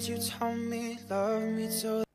words you told me, love me till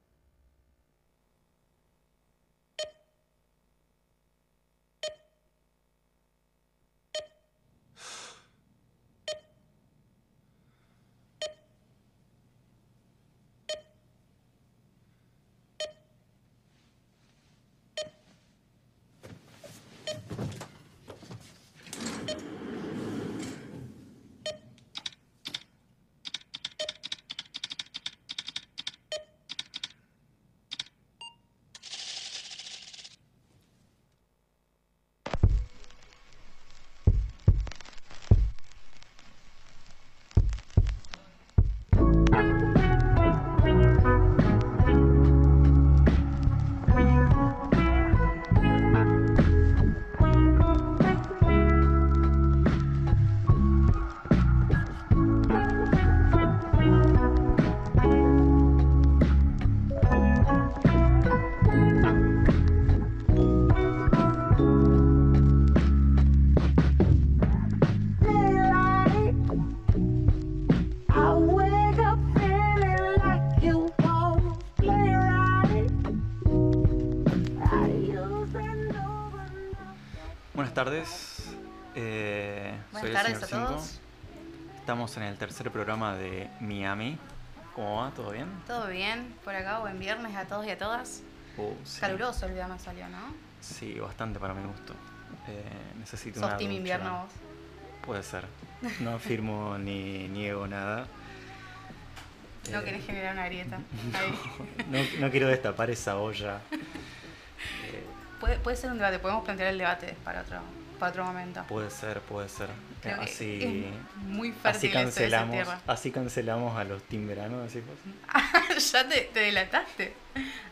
Estamos en el tercer programa de Miami. ¿Cómo va? ¿Todo bien? ¿Todo bien? Por acá, buen viernes a todos y a todas. Sí. Caluroso el día me salió, ¿no? Sí, bastante para mi gusto. Eh, necesito Sos una team ducha. invierno vos. Puede ser. No afirmo ni niego nada. No Eh, querés generar una grieta. No, no quiero destapar esa olla. Eh, Puede, puede ser un debate, podemos plantear el debate para otro, para otro momento. puede ser, puede ser. Creo así, muy así de esa cancelamos, tierra. así cancelamos a los team verano, decimos. ya te, te delataste.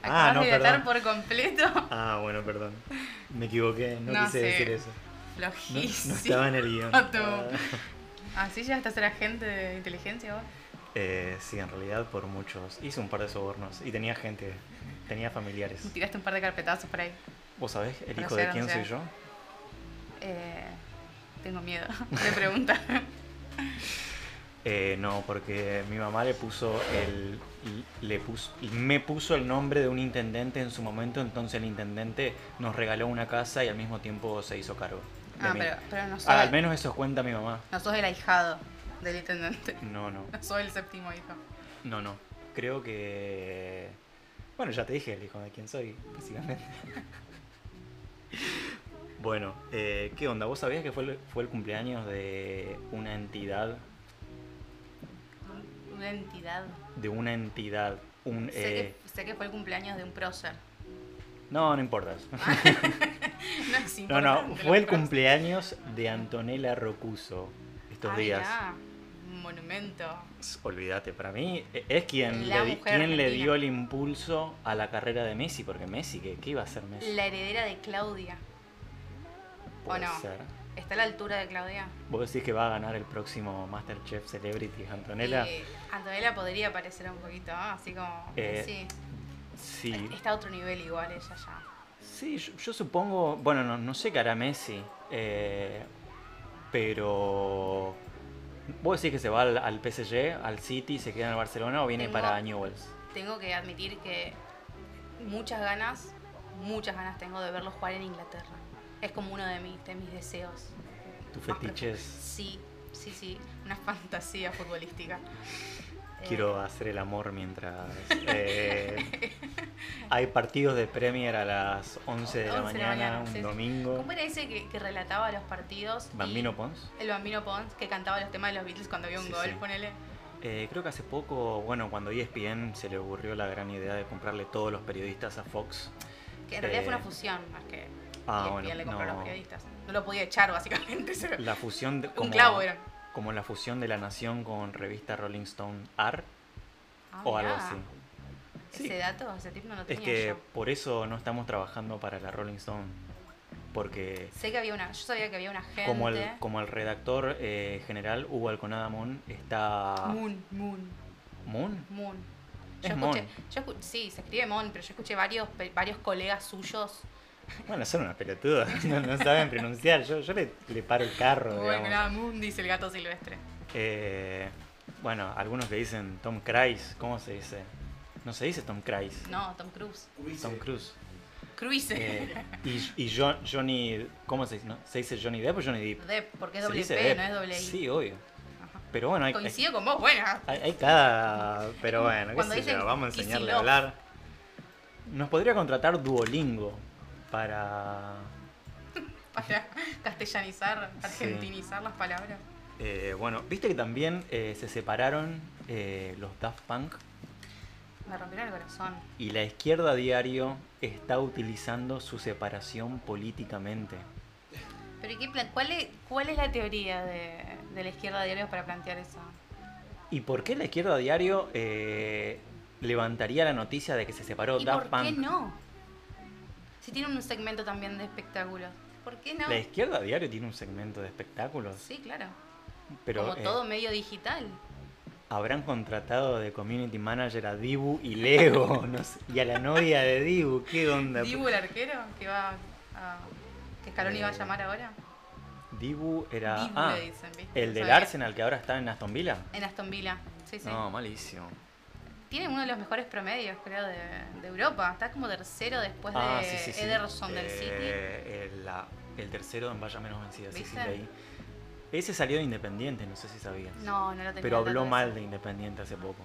Ah, Acabas no, de delatar perdón. por completo. Ah, bueno, perdón. Me equivoqué, no, No quise sé. decir eso. Flojísimo. no estaba en el guion. Ah. ¿Así llegaste a ser agente de inteligencia vos? Eh, sí, en realidad por muchos. Hice un par de sobornos y tenía gente, tenía familiares. Tiraste un par de carpetazos por ahí. ¿Vos sabés el hijo de quién soy yo? Eh, tengo miedo de preguntar. Eh, no, porque mi mamá le puso el le puso, me puso el nombre de un intendente en su momento, entonces el intendente nos regaló una casa y al mismo tiempo se hizo cargo. de Ah, mí. pero, pero no sos, Ah, al menos eso cuenta mi mamá. no sos el ahijado del intendente. No, no. No sos el séptimo hijo. No, no. Creo que. Bueno, ya te dije el hijo de quién soy, básicamente. bueno, eh, ¿qué onda? ¿Vos sabías que fue el, fue el cumpleaños de una entidad? Una entidad. De una entidad. Un, Sé, eh, que, sé que fue el cumpleaños de un prócer. No, no importa. No es no, no, fue el cumpleaños de Antonella Rocuso estos Ah, días. mirá, un monumento. Olvídate, para mí eh, es quien, La le, quien le dio el impulso a la carrera de Messi, porque Messi, ¿qué, qué iba a hacer Messi? La heredera de Claudia. ¿O no? ser. ¿Está a la altura de Claudia? ¿Vos decís que va a ganar el próximo Masterchef Celebrity Antonella? Antonella podría parecer un poquito, ¿no? así como. Eh, sí. Sí, Está a otro nivel igual ella ya. sí yo, yo supongo, bueno, no, no sé qué hará Messi, eh, pero vos decís que se va al, al PSG, al City, se queda en el Barcelona o viene Tengo- para Newells. Tengo que admitir que muchas ganas, muchas ganas tengo de verlo jugar en Inglaterra. Es como uno de mis, de mis deseos. Tus fetiches. Sí, sí, sí. Una fantasía futbolística. Quiero Eh, hacer el amor mientras eh, hay partidos de Premier a las 11 de la 11 de la mañana, un sí, domingo. ¿Cómo era ese que, que relataba los partidos? Bambino Pons. El Bambino Pons, que cantaba los temas de los Beatles cuando había un Sí, gol, sí. ponele. Eh, creo que hace poco, bueno, cuando ESPN se le ocurrió la gran idea de comprarle todos los periodistas a Fox. Que en realidad fue Eh, una fusión, más que Ah, ESPN bueno, le compró a los no. periodistas. No lo podía echar, básicamente. La fusión de, como, un clavo era. como la fusión de la Nación con revista Rolling Stone AR Ah, o algo así. Ese dato, ese tip no lo Es tenía que yo. por eso no estamos trabajando para la Rolling Stone. Porque Sé que había una, yo sabía que había una gente. como el, como el redactor eh, general Hugo Alconada Moon está... Moon, Moon, ¿Moon? Moon. Es Yo Mon. escuché, yo escu- sí, se escribe Mon, pero yo escuché varios, varios colegas suyos. Bueno, son unas pelotudas, no, no saben pronunciar. Yo, yo le, le paro el carro, nada, Moon dice el gato silvestre. Eh, Bueno, algunos que dicen Tom Cruise, ¿cómo se dice? No se dice Tom Cruise, No, Tom Cruise. Tom Cruise. Cruise. Eh, y y Jo- Johnny, ¿cómo se dice? no? ¿Se dice Johnny Depp o Johnny Depp? Depp, porque es Se doble dice P, Depp. no es doble I. Sí, obvio. Ajá. Pero bueno, hay, hay, Coincido con vos, bueno. hay- hay cada... Pero como bueno, qué sé yo, vamos a enseñarle a hablar. Nos podría contratar Duolingo para... Para castellanizar, argentinizar las palabras. eh, bueno, viste que también eh, se separaron eh, los Daft Punk Me rompieron el corazón. y la izquierda diario está utilizando su separación políticamente. Pero ¿y qué plan- cuál, es, ¿cuál es la teoría de, de la izquierda diario para plantear eso? ¿Y por qué la izquierda diario eh, levantaría la noticia de que se separó ¿Y Daft por qué Punk? no? Si tiene un segmento también de espectáculos. ¿Por qué no? La izquierda diario tiene un segmento de espectáculos, Sí, claro. pero Como eh, todo medio digital. habrán contratado de community manager a Dibu y Leo no sé, y a la novia de Dibu. ¿Qué onda? Dibu el arquero, que va a... que Scaloni va a Eh, llamar ahora. Dibu era Dibu ah, le dicen, ¿viste? el del. Arsenal que ahora está en Aston Villa. En Aston Villa. Sí, sí. No, malísimo. Tiene uno de los mejores promedios, creo, de, de Europa. Está como tercero después ah, de sí, sí, sí. Ederson del City. Eh, el, la- el tercero en Vaya Menos Vencida, sí, sí, ¿Viste? leí. Ese salió de Independiente, no sé si sabías. No, no lo tenía. Pero habló mal de Independiente hace poco.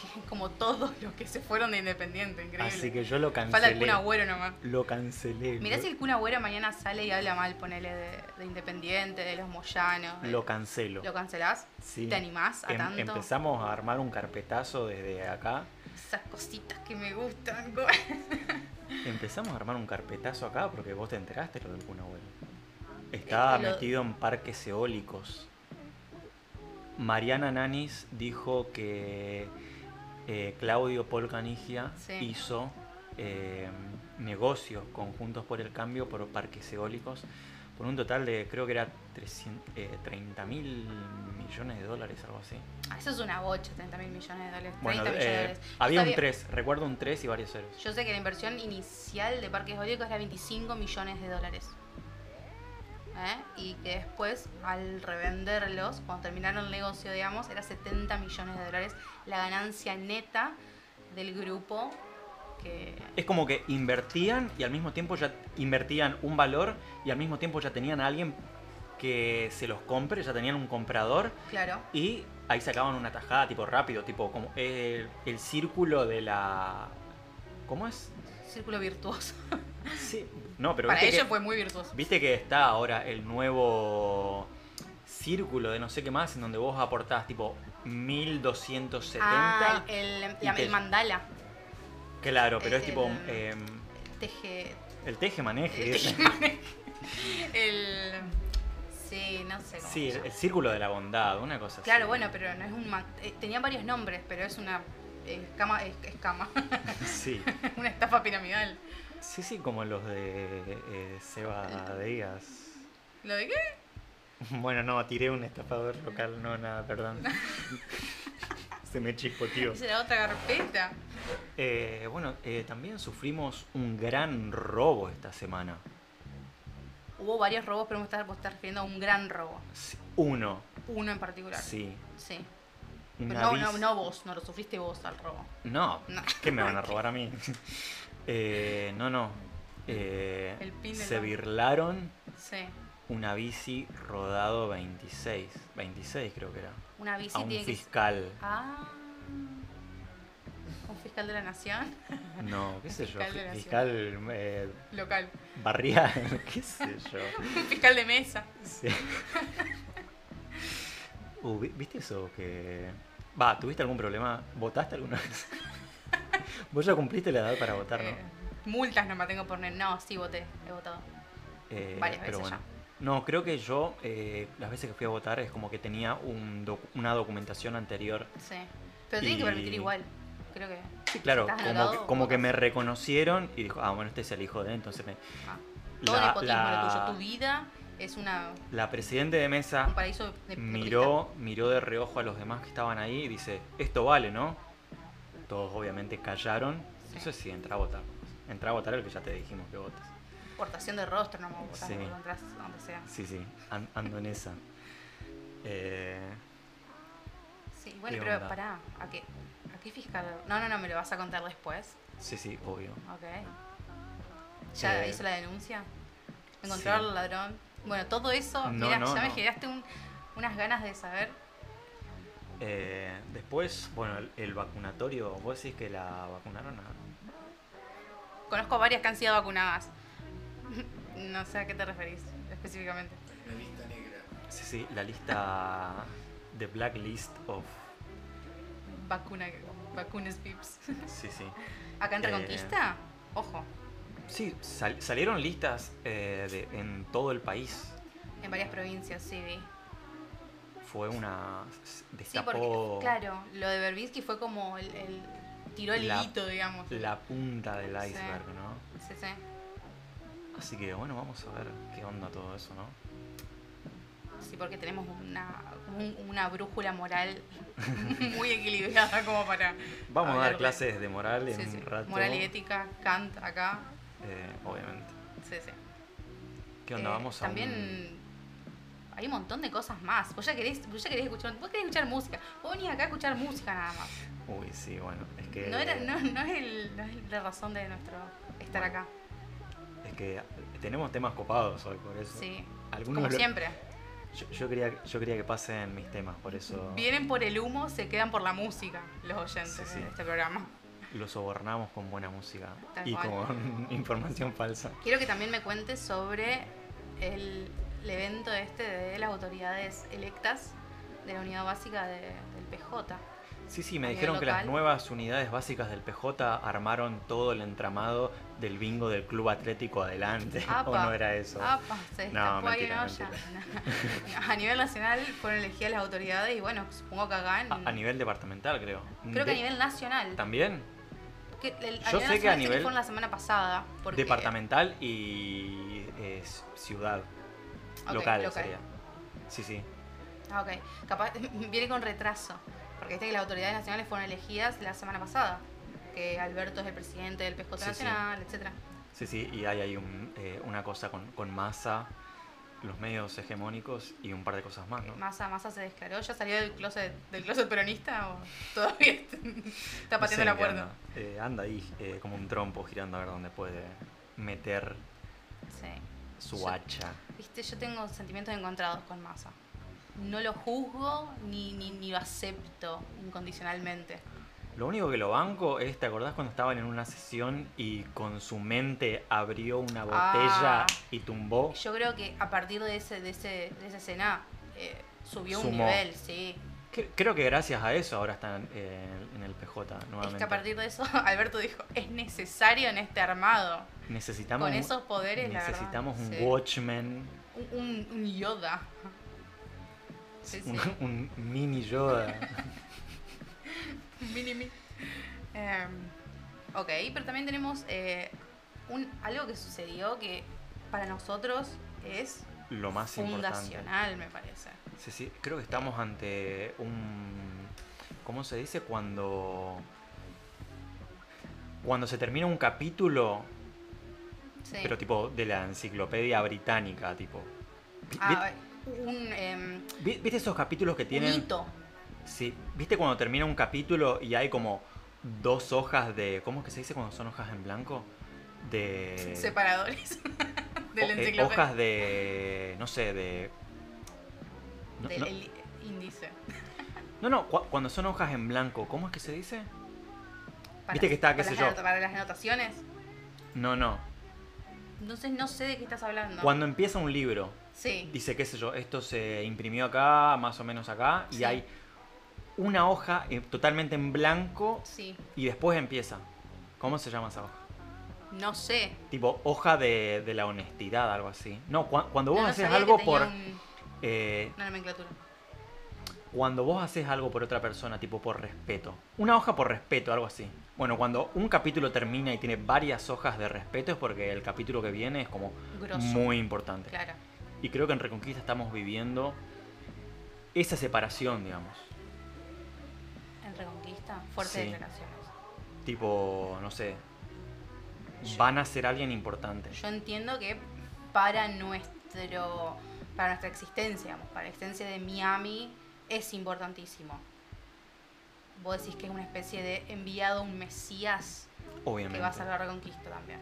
Que- como todos los que se fueron de Independiente, increíble. Así que yo lo Falta el cancelé. Kun Agüero nomás. Lo cancelé. Mirá si el Kun Agüero mañana sale y habla mal, ponele, de, de Independiente, de los Moyanos. de- lo cancelo. ¿Lo cancelás? Sí. ¿Te animás a Em- tanto? empezamos a armar un carpetazo desde acá. Esas cositas que me gustan. Empezamos a armar un carpetazo acá porque vos te enteraste lo del Kun Agüero. Estaba Eh, lo- metido en parques eólicos. Mariana Nanis dijo que eh, Claudio Polcanigia Sí. hizo eh, negocios conjuntos por el cambio por parques eólicos por un total de creo que era 300, eh, 30 mil millones de dólares, algo así. Ah, Eso es una bocha, 30 mil millones de dólares. 30 Bueno, millones de eh, dólares. Había un sabía- 3, recuerdo un 3 y varios ceros. Yo sé que la inversión inicial de parques eólicos era 25 millones de dólares. ¿Eh? Y que después, al revenderlos, cuando terminaron el negocio, digamos, era 70 millones de dólares la ganancia neta del grupo que... Es como que invertían y al mismo tiempo ya invertían un valor y al mismo tiempo ya tenían a alguien que se los compre, ya tenían un comprador Claro. y ahí sacaban una tajada tipo rápido, tipo como el, el círculo de la... ¿Cómo es? Círculo virtuoso. Sí, no, pero Para ellos fue muy virtuoso. viste que está ahora el nuevo círculo de no sé qué más en donde vos aportás tipo 1270. Ah, el, y la- te- el mandala. Claro, pero es tipo el- em, Teje... el teje maneje. El, teje- el... Sí, no sé cómo Sí, el, círculo de la bondad, una cosa Claro, así. bueno, pero no es un... eh, tenía varios nombres, pero es una escama... Es, escama. Sí, una estafa piramidal. Sí, sí, como los de eh, Seba Díaz. ¿Lo de qué? Bueno, no, tiré un estafador local, no, nada, perdón. Se me chispoteó. Esa era otra carpeta. Eh, bueno, eh, también sufrimos un gran robo esta semana. Hubo varios robos, pero me estás, vos estás refiriendo a un gran robo. Sí, Uno, Uno en particular. sí. Sí. Pero no, no, no vos, no lo sufriste vos al robo. No, No. ¿qué me van a robar a mí? Eh, no, no. Eh, El pin se banco. birlaron Sí. una bici rodado 26. 26 creo que era. Una bici A un tiene que fiscal. Ah. ¿Un fiscal de la nación? No, qué sé yo. Fiscal de la Fiscal eh, Local. barrial, qué sé yo. Un fiscal de mesa. Sí. Uh, ¿vi- ¿Viste eso que... Va, ¿tuviste algún problema? ¿Votaste alguna vez? Vos ya cumpliste la edad para votar, ¿no? Eh, multas no me tengo por... No, sí voté, he votado. Eh, varias pero veces bueno. No, creo que yo, eh, las veces que fui a votar, es como que tenía un docu- una documentación anterior. Sí. Pero tienen que Y- permitir igual. Creo que... Sí, claro, Si como, anotado, que, como que me reconocieron y dijo, ah, bueno, este es el hijo de, él", entonces me... Ah. Todo La- nepotismo la- lo tuyo. Tu vida es una, La presidente de mesa de miró, miró de reojo a los demás que estaban ahí y dice, esto vale, ¿no? Todos obviamente callaron. Sí. Eso sí, entra a votar. Entra a votar el que ya te dijimos que votes. Portación de rostro, no me votas Sí. donde sea. Sí, sí, an- ando en esa. Eh, Sí. Bueno, ¿Qué pero onda? pará, ¿a qué, ¿a qué fiscal? No, no, no, me lo vas a contar después. Sí, sí, obvio. Ok. ¿Ya Eh, hizo la denuncia? ¿Encontraron sí. al ladrón? Bueno, todo eso, No, mira, no, ya me generaste un- unas ganas de saber. Eh, después, bueno, el, el vacunatorio, ¿vos decís que la vacunaron a...? Conozco varias que han sido vacunadas. no sé a qué te referís específicamente. Una lista negra. Sí, sí, la lista... The Blacklist of... Vacuna, vacunas pips. Sí, sí. ¿Acá en Eh, Reconquista? Ojo, Sí, sal- salieron listas eh, de- en todo el país. en varias provincias, sí, vi. Fue una... Sí, Destapó porque, claro, lo de Berbinsky fue como el, el- tiró el La- hilito, digamos. la punta del Sí. iceberg, ¿no? Sí, sí. Así que bueno, vamos a ver qué onda todo eso, ¿no? Sí, porque tenemos una, una brújula moral muy equilibrada como para... Vamos a dar clases de moral en Sí, sí. un rato. Moral y ética, Kant acá. eh, obviamente. Sí, sí. ¿Qué onda? Eh, vamos a También un- hay un montón de cosas más. Vos ya querés, vos ya querés escuchar, vos querés escuchar música. Vos venís acá a escuchar música nada más. Uy, sí, bueno, es que... No, era, no, no, es el- no es la razón de nuestro estar Bueno, acá. Es que tenemos temas copados hoy, por eso. Sí. Algunos Como lo- siempre. Yo, yo quería, yo quería que pasen mis temas, por eso Vienen por el humo, se quedan por la música los oyentes Sí, sí. de este programa. los sobornamos con buena música Tal y cual. con información falsa. Quiero que también me cuentes sobre el, el evento este de las autoridades electas de la unidad básica de- del PJ. Sí, sí, me dijeron que las nuevas unidades básicas del PJ armaron todo el entramado del bingo del club atlético adelante. ¿O no era eso? Apa, se No, mentira, olla. A nivel nacional fueron elegidas las autoridades y bueno, supongo que acá en... A, a nivel departamental, creo. creo que a nivel nacional. ¿También? Que el- Yo sé que a nivel fueron la semana pasada. Porque, Departamental y eh, ciudad. Ok, local, local. sería. Sí, sí. Ah, ok. Capaz viene con retraso. Porque viste que las autoridades nacionales fueron elegidas la semana pasada. Que Alberto es el presidente del PJ Sí, sí. Nacional, etcétera. Sí, sí, y hay ahí un, eh, una cosa con, con masa, los medios hegemónicos y un par de cosas más, ¿no? Massa, Massa se declaró, ¿ya salió del closet, del closet peronista o todavía está, está No pateando sé la puerta? Anda, Eh, anda ahí eh, como un trompo girando a ver dónde puede meter Sí. Su Yo- hacha. Viste, yo tengo sentimientos encontrados con Massa. No lo juzgo ni, ni, ni lo acepto incondicionalmente. Lo único que lo banco es, ¿te acordás cuando estaban en una sesión y con su mente abrió una botella Ah. y tumbó? Yo creo que a partir de ese, de ese, de esa escena eh, subió un nivel, sí. Creo que gracias a eso ahora están eh, en el PJ nuevamente. Es que a partir de eso Alberto dijo, es necesario en este armado. Necesitamos con un- esos poderes, la verdad, necesitamos un sí. Watchman, Un, un- un Yoda. Sí, sí. un, mini Yoda. Mini mi. Em, ok, pero también tenemos eh, un, algo que sucedió que para nosotros es lo más importante. fundacional, me parece. Sí, sí, creo que estamos ante un... ¿Cómo se dice? Cuando... Cuando se termina un capítulo, Sí. pero tipo de la enciclopedia británica, tipo... Ah, un, em, vi- ¿Viste esos capítulos que un tienen... hito. Sí, ¿viste cuando termina un capítulo y hay como dos hojas de... ¿Cómo es que se dice cuando son hojas en blanco? De... Separadores de la eh, enciclopedia. hojas de... No sé, de... no- del no- índice. No, no, cu- cuando son hojas en blanco, ¿cómo es que se dice? Para- Viste que está, qué sé yo. Para las anotaciones. No, no. Entonces no sé de qué estás hablando. Cuando empieza un libro, Sí. dice, qué sé yo, esto se imprimió acá, más o menos acá, y hay una hoja eh, totalmente en blanco Sí. y después empieza. ¿Cómo se llama esa hoja? No sé. Tipo, hoja de, de la honestidad, algo así. No, cua- cuando vos No, no haces algo por... un- eh, una nomenclatura. cuando vos haces algo por otra persona, tipo por respeto. Una hoja por respeto, algo así. Bueno, cuando un capítulo termina y tiene varias hojas de respeto es porque el capítulo que viene es como Grosso. muy importante. Claro. Y creo que en Reconquista estamos viviendo esa separación, digamos. En Reconquista, fuertes Sí. declaraciones. Tipo, no sé, Yo- van a ser alguien importante. Yo entiendo que para nuestro para nuestra existencia, digamos, para la existencia de Miami es importantísimo. Vos decís que es una especie de enviado, un mesías Obviamente. que va a salvar Reconquista también.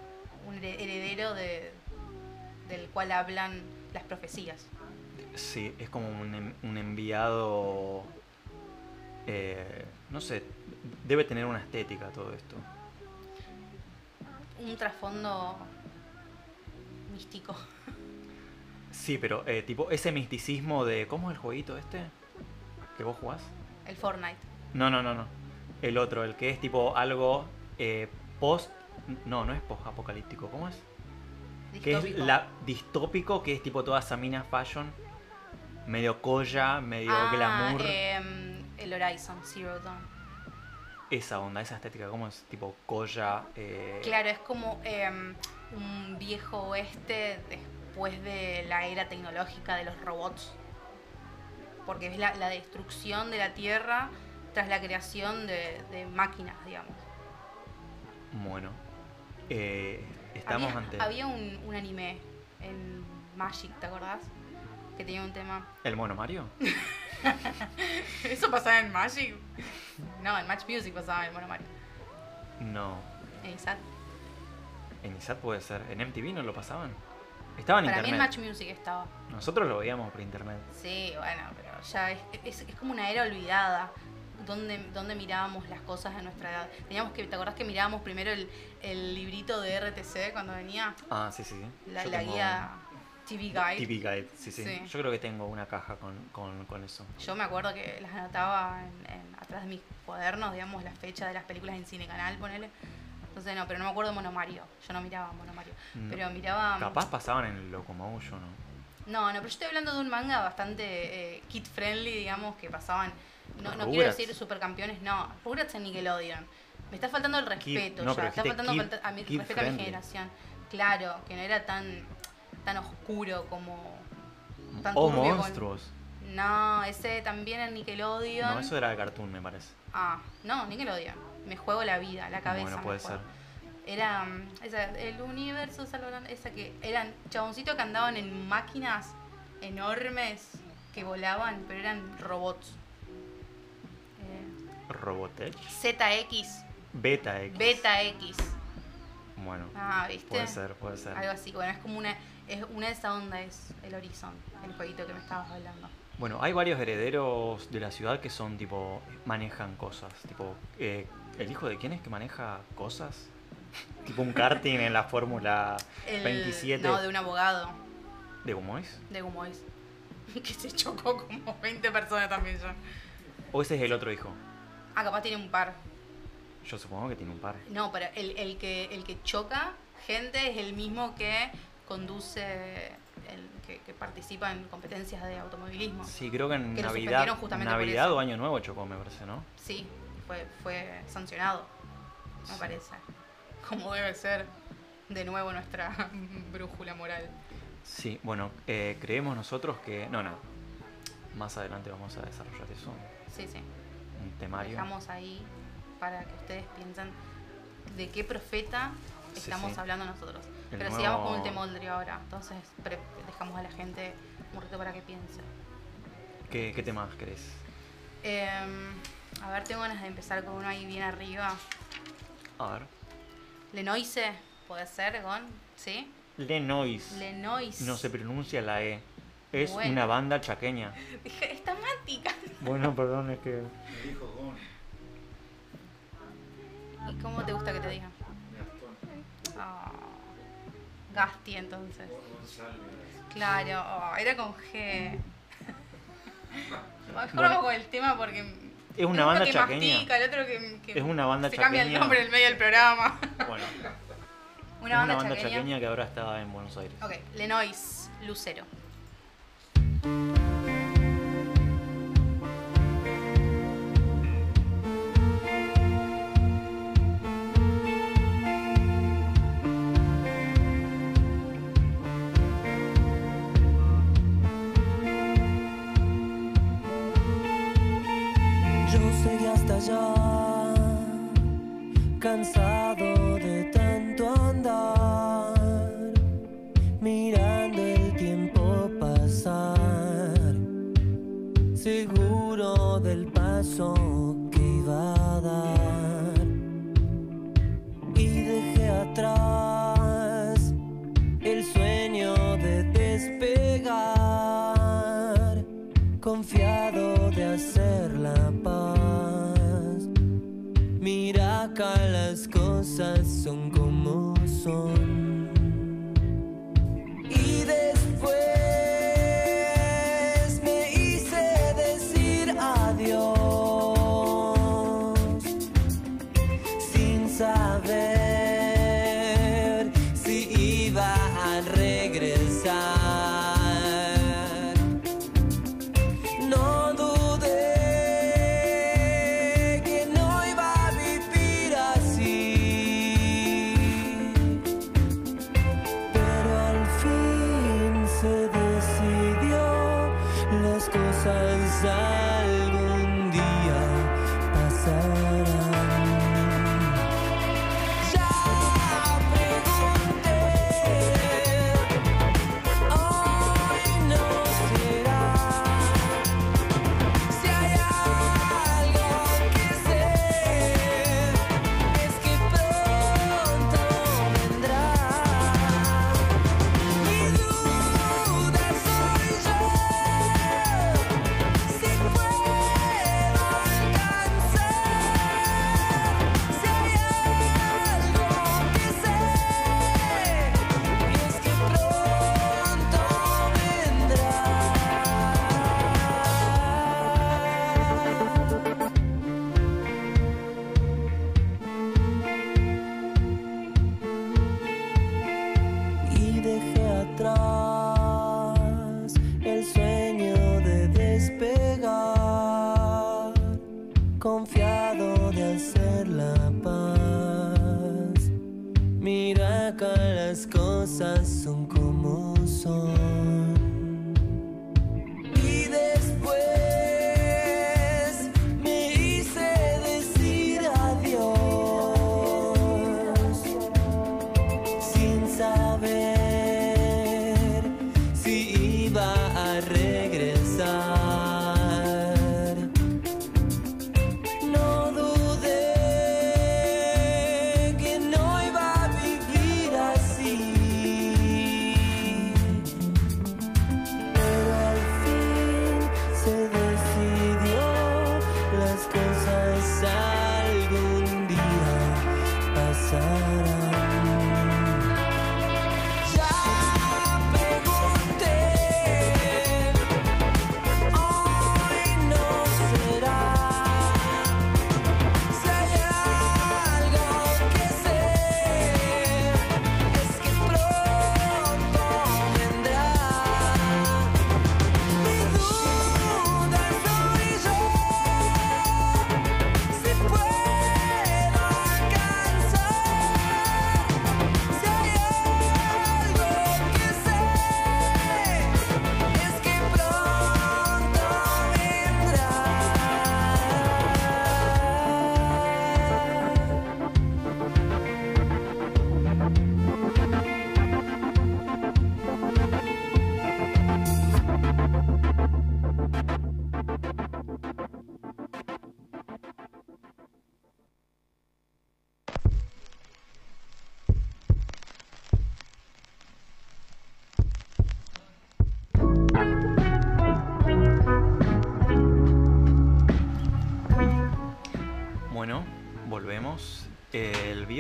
Un here- heredero de, del cual hablan las profecías. Sí, es como un, un enviado. eh, no sé, debe tener una estética todo esto. Un trasfondo místico. Sí, pero eh, tipo ese misticismo de. ¿Cómo es el jueguito este? ¿Que vos jugás? El Fortnite. No, no, no, no. El otro, el que es tipo algo eh, post. No, no es post apocalíptico. ¿Cómo es? Que es Distópico. la distópico, que es tipo toda esa mina fashion. Medio colla, medio Ah, glamour. em, el Horizon Zero Dawn. Esa onda, esa estética, ¿cómo es? Tipo colla. eh, Claro, es como em, un viejo oeste después de la era tecnológica de los robots. Porque es la, la destrucción de la Tierra tras la creación de, de máquinas, digamos. Bueno. Eh, estamos había, ante. había un, un anime en Magic, ¿te acordás? Que tenía un tema. ¿El mono Mario? ¿Eso pasaba en Magic? No, en Match Music pasaba en Mono Mario. No. En Isat. En ISAT puede ser. ¿En MTV no lo pasaban? Estaba en Para mí en internet. Match Music estaba. Nosotros lo veíamos por internet. Sí, bueno, pero ya es, es, es como una era olvidada. Donde, donde mirábamos las cosas de nuestra edad. Teníamos que, ¿te acordás que mirábamos primero el, el librito de RTC cuando venía? Ah, sí, sí. La, la tengo guía TV Guide. TV Guide, sí, sí, Sí. Yo creo que tengo una caja con, con, con eso. Yo me acuerdo que las anotaba en, en- atrás de mis cuadernos, digamos, la fecha de las películas en Cine Canal, ponele. Entonces, no, pero no me acuerdo de Mono Mario. Yo no miraba Mono Mario. Mm. Pero miraba. Capaz pasaban en el Locomotion, ¿no? No, no, pero yo estoy hablando de un manga bastante eh, kid friendly, digamos, que pasaban. No, no quiero decir supercampeones, no. Rugrats en Nickelodeon. Me está faltando el respeto no, ya. Está faltando kid- falta- a mi, respeto a mi friendly. generación. Claro, que no era tan, tan oscuro como. Tan O turbio con- monstruos. No, ese también en Nickelodeon. No, eso era de Cartoon, me parece. Ah, no, Nickelodeon. Me juego la vida, la cabeza. bueno, puede ser. Era esa, el universo salvarán, esa que eran chaboncitos que andaban en máquinas enormes que volaban, pero eran robots. Robotech. ZX, Beta X. Beta X. Bueno, Ah, ¿viste? puede ser, puede ser. Algo así. Bueno, es como una es una de esa onda es el Horizon, el jueguito que me estabas hablando. Bueno, hay varios herederos de la ciudad que son tipo, manejan cosas. Tipo, eh, ¿el hijo de quién es que maneja cosas? tipo un karting en la Fórmula El, 27 No, de un abogado de Humois. de Gumois. que se chocó como 20 personas también ya. ¿O ese es el otro hijo? Ah, capaz tiene un par. Yo supongo que tiene un par. No, pero el, el que, el que choca gente es el mismo que conduce, el, que, que participa en competencias de automovilismo. Sí, creo que en Que Navidad, o Año Nuevo chocó, me parece, ¿no? Sí, fue, fue sancionado, me Sí. parece. Como debe ser, de nuevo, nuestra brújula moral. Sí, bueno, eh, creemos nosotros que... No, no. Más adelante vamos a desarrollar eso. Sí, sí. Un temario. Dejamos ahí para que ustedes piensen de qué profeta estamos sí. hablando nosotros. El Pero nuevo- sigamos con el temoldrio ahora. Entonces dejamos a la gente un rato para que piense. ¿Qué, qué temas querés? Em, a ver, tengo ganas de empezar con uno ahí bien arriba. A ver. Lenoise, puede ser, con, ¿sí? Lenois. Lenoise. No se pronuncia la E. Es Bueno. una banda chaqueña. Dije, Está mática. Bueno, perdón, es que... Me dijo Gon, ¿Y cómo te gusta que te digan? Gastón, Ah, Gasti, entonces. Claro, oh, era con G. Mejor Bueno. vamos con el tema porque. Es una uno banda que chaqueña. mastica, el otro que, que Es una banda se cambia el chaqueña. nombre en el medio del programa. Bueno, Una es banda, una banda chaqueña. chaqueña que ahora está en Buenos Aires. Ok, Lenois, Lucero. Yo como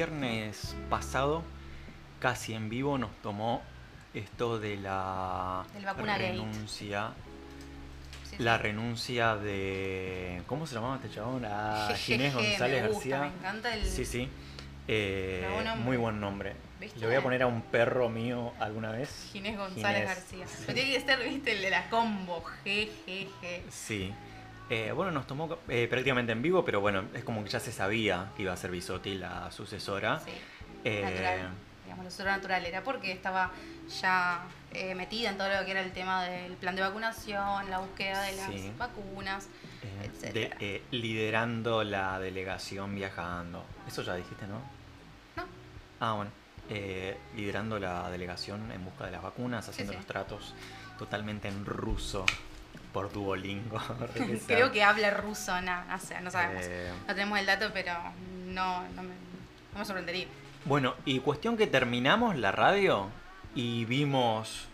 viernes pasado, casi en vivo, nos tomó esto de la renuncia. Sí, La renuncia de. ¿Cómo se llamaba este chabón? A Jejeje, Ginés González me gusta, García. me encanta el- Sí, sí. Eh, buen muy buen nombre. ¿Viste? Le voy a poner a un perro mío alguna vez. Ginés González Ginés. García. Sí. Pero tiene que ser, viste, el de la combo. Jejeje. Sí. Eh, bueno, nos tomó eh, prácticamente en vivo, pero bueno, es como que ya se sabía que iba a ser Bisotti la sucesora. Sí. Eh, Natural. Digamos, lo sobrenatural era porque estaba ya eh, metida en todo lo que era el tema del plan de vacunación, la búsqueda de las Sí. vacunas. eh, de- liderando la delegación viajando. Eso ya dijiste, ¿no? No. Ah, bueno. Eh, liderando la delegación en busca de las vacunas, haciendo sí. los tratos totalmente en ruso por Duolingo. Creo que habla ruso, no, no sé, no sabemos. Eh. No tenemos el dato, pero no, no, me, no me sorprendería. Bueno, y cuestión que terminamos la radio y vimos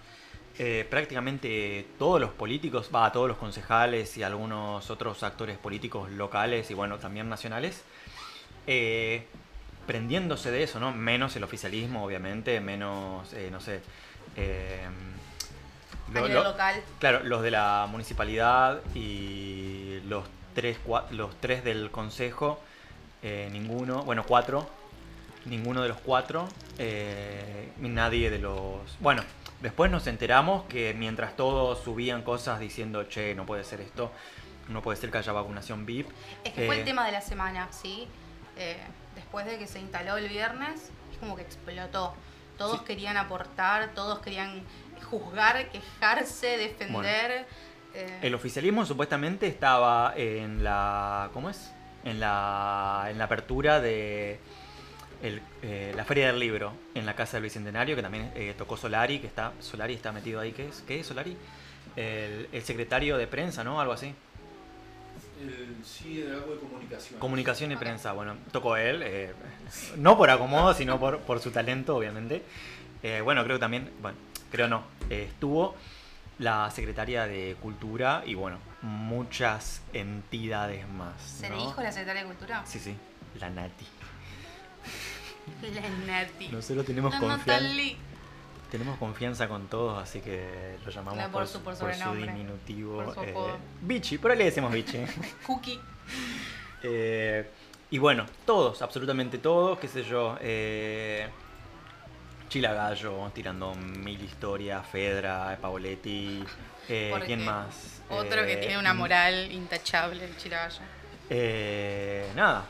eh, prácticamente todos los políticos, va, todos los concejales y algunos otros actores políticos locales y bueno, también nacionales, eh, prendiéndose de eso, ¿no? Menos el oficialismo, obviamente, menos, eh, no sé, eh, nivel local. Claro, los de la municipalidad y los tres, cua- los tres del consejo, eh, ninguno, bueno, cuatro, ninguno de los cuatro, eh, nadie de los... Bueno, después nos enteramos que mientras todos subían cosas diciendo, che, no puede ser esto, no puede ser que haya vacunación VIP. Es que fue eh, el tema de la semana, ¿sí? Eh, después de que se instaló el viernes, es como que explotó. Todos Sí. querían aportar, todos querían juzgar, quejarse, defender. eh, El oficialismo supuestamente estaba en la. ¿Cómo es? En la, en la apertura de el, eh, la Feria del Libro en la Casa del Bicentenario, que también eh, tocó Solari, que está. Solari está metido ahí. ¿Qué es? ¿Qué es Solari? El, el secretario de prensa, ¿no? Algo así. El, sí, era algo de comunicación. Comunicación y prensa, bueno, tocó él, eh, no por acomodo, sino por, por su talento, obviamente. Eh, bueno, creo que también, bueno, creo no, eh, estuvo la secretaria de Cultura y bueno, muchas entidades más. ¿Se ¿no? le dijo la secretaria de Cultura? Sí, sí, la Nati. La Nerdy. Nosotros tenemos confianza. Tenemos confianza con todos, así que lo llamamos por, por su- por por su diminutivo. por su eh. Bichi, por ahí le decimos Bichi. Cookie. Eh, y bueno, todos, absolutamente todos, qué sé yo. Eh, Chila Gallo, tirando mil historias, Fedra, Paoletti. Eh, ¿Quién más? Otro que Eh, tiene una moral intachable, el chiragallo. eh, nada.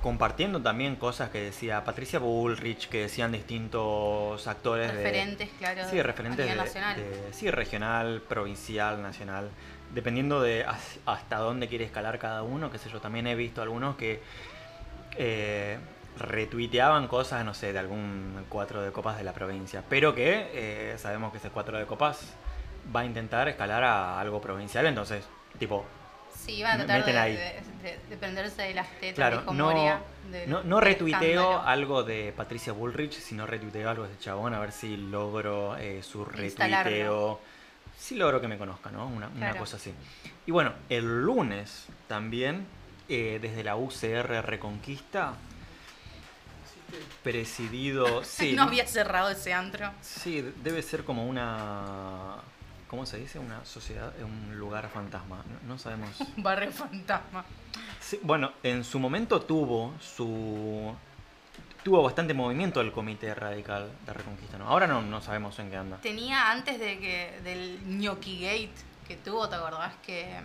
Compartiendo también cosas que decía Patricia Bullrich, que decían distintos actores de- Referentes, claro. Sí, referentes de, nacional. de- sí, regional, provincial, nacional, dependiendo de has- hasta dónde quiere escalar cada uno, qué sé yo, también he visto algunos que eh, retuiteaban cosas, no sé, de algún cuatro de copas de la provincia, pero que eh, sabemos que ese cuatro de copas va a intentar escalar a algo provincial, entonces, tipo, Sí, iban a tratar de, de- de- de prenderse de las tetas, Claro, no, del- no, no retuiteo algo de Patricia Bullrich, sino retuiteo algo de chabón, a ver si logro eh, su retuiteo. Si logro que me conozca, ¿no? Una, una cosa así. Y bueno, el lunes también, eh, desde la UCR Reconquista, presidido. Sí, no había cerrado ese antro. sí, debe ser como una. ¿Cómo se dice? Una sociedad, un lugar fantasma. No, no sabemos. Barrio fantasma. Sí, bueno, en su momento tuvo su tuvo bastante movimiento el comité radical de Reconquista, ¿no? Ahora no, no sabemos en qué anda. Tenía antes de que del Gnocchi Gate que tuvo, ¿te acordás? Que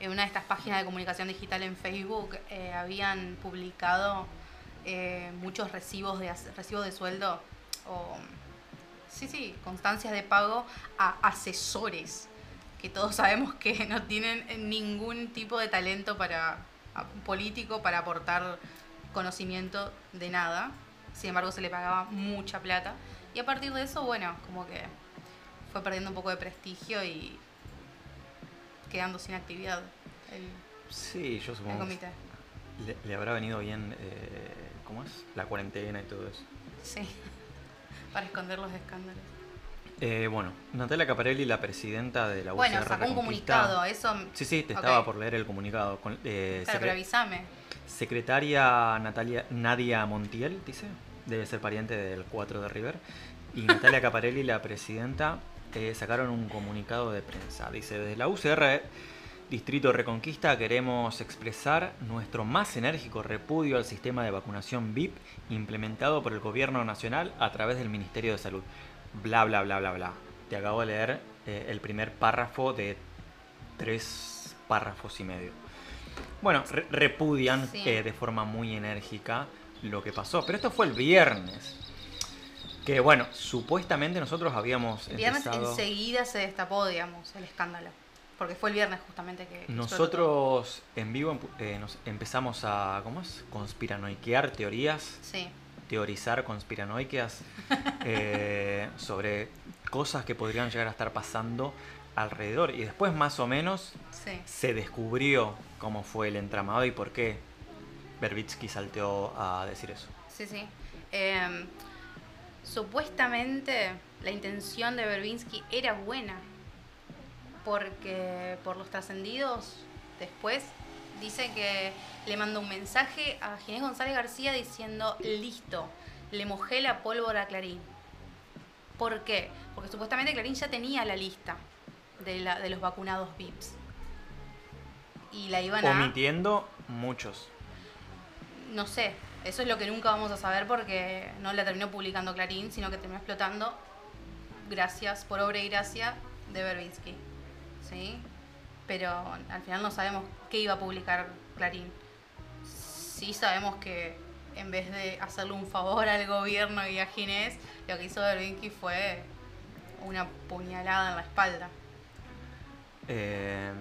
en una de estas páginas de comunicación digital en Facebook eh, habían publicado eh, muchos recibos de recibos de sueldo o sí, sí, constancias de pago a asesores que todos sabemos que no tienen ningún tipo de talento para político para aportar conocimiento de nada. Sin embargo, se le pagaba mucha plata. Y a partir de eso, bueno, como que fue perdiendo un poco de prestigio y quedando sin actividad el, Sí, yo supongo comité. le, le habrá venido bien, eh, ¿cómo es? La cuarentena y todo eso. Sí, para esconder los escándalos. Eh, bueno, Natalia Caparelli, la presidenta de la UCR Bueno, sacó un comunicado, eso... Sí, sí, te estaba por leer el comunicado. Con, eh, Claro, secre- pero avísame. Secretaria Natalia Nadia Montiel, dice, debe ser pariente del 4 de River. Y Natalia Caparelli, la presidenta, eh, sacaron un comunicado de prensa. Dice, desde la UCR Distrito Reconquista queremos expresar nuestro más enérgico repudio al sistema de vacunación VIP implementado por el gobierno nacional a través del Ministerio de Salud. Bla, bla, bla, bla, bla. Te acabo de leer eh, el primer párrafo de tres párrafos y medio. Bueno, re- repudian Sí. eh, de forma muy enérgica lo que pasó. Pero esto fue el viernes. Que bueno, supuestamente nosotros habíamos El viernes empezado... enseguida se destapó, digamos, el escándalo. Porque fue el viernes justamente que... Nosotros en vivo eh, nos empezamos a, ¿cómo es? Conspiranoiquear teorías, Sí, teorizar conspiranoiqueas eh, sobre cosas que podrían llegar a estar pasando alrededor. Y después, más o menos, Sí. se descubrió cómo fue el entramado y por qué Berbitsky salteó a decir eso. Sí, sí. Em, supuestamente la intención de Berbinsky era buena, porque por los trascendidos después dice que le mandó un mensaje a Ginés González García diciendo, listo, le mojé la pólvora a Clarín. ¿Por qué? Porque supuestamente Clarín ya tenía la lista de, la- de los vacunados VIPs. Y la iban a... Omitiendo muchos. No sé, eso es lo que nunca vamos a saber porque no la terminó publicando Clarín, sino que terminó explotando gracias, por obra y gracia de Berbinsky. ¿Sí? Pero al final no sabemos qué iba a publicar Clarín. Sí sabemos que en vez de hacerle un favor al gobierno y a Ginés, lo que hizo Berbinsky fue una puñalada en la espalda. Eh,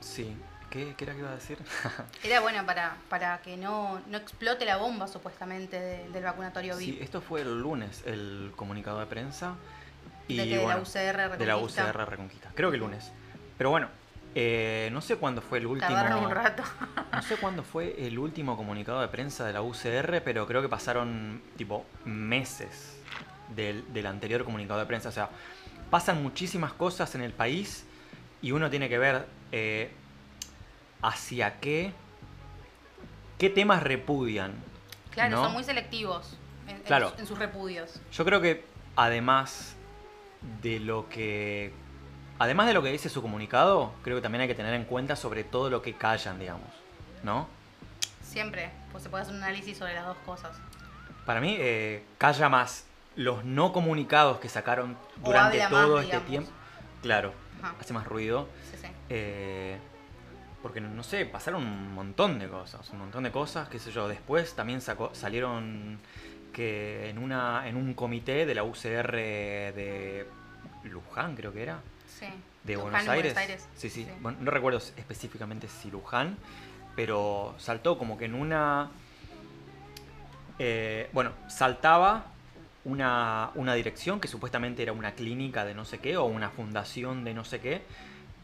sí. ¿Qué, qué era que iba a decir? Era bueno para, para que no, no explote la bomba supuestamente de- del vacunatorio sí, VIP. esto fue el lunes, el comunicado de prensa. Y, ¿De la UCR De la Reconquista? UCR Reconquista. Creo que el lunes. Pero bueno, eh, no sé cuándo fue el último. Un rato. No sé cuándo fue el último comunicado de prensa de la UCR, pero creo que pasaron tipo meses del, del anterior comunicado de prensa. O sea, pasan muchísimas cosas en el país y uno tiene que ver eh, hacia qué, qué temas repudian. Claro, ¿no? son muy selectivos en, Claro. en sus repudios. Yo creo que además de lo que. Además de lo que dice su comunicado, creo que también hay que tener en cuenta sobre todo lo que callan, digamos. ¿No? Siempre, pues se puede hacer un análisis sobre las dos cosas. Para mí, eh, calla más los no comunicados que sacaron durante más, todo este digamos. tiempo. Claro, Ajá. hace más ruido. Sí, sí. eh, porque, no sé, pasaron un montón de cosas. Un montón de cosas, qué sé yo. Después también sacó, salieron que en, una, en un comité de la UCR de Luján, creo que era. Sí. de Luján, Buenos, en Aires. Sí, sí. Bueno, no recuerdo específicamente si Luján, pero saltó como que en una... eh, bueno, saltaba una, una dirección que supuestamente era una clínica de no sé qué o una fundación de no sé qué,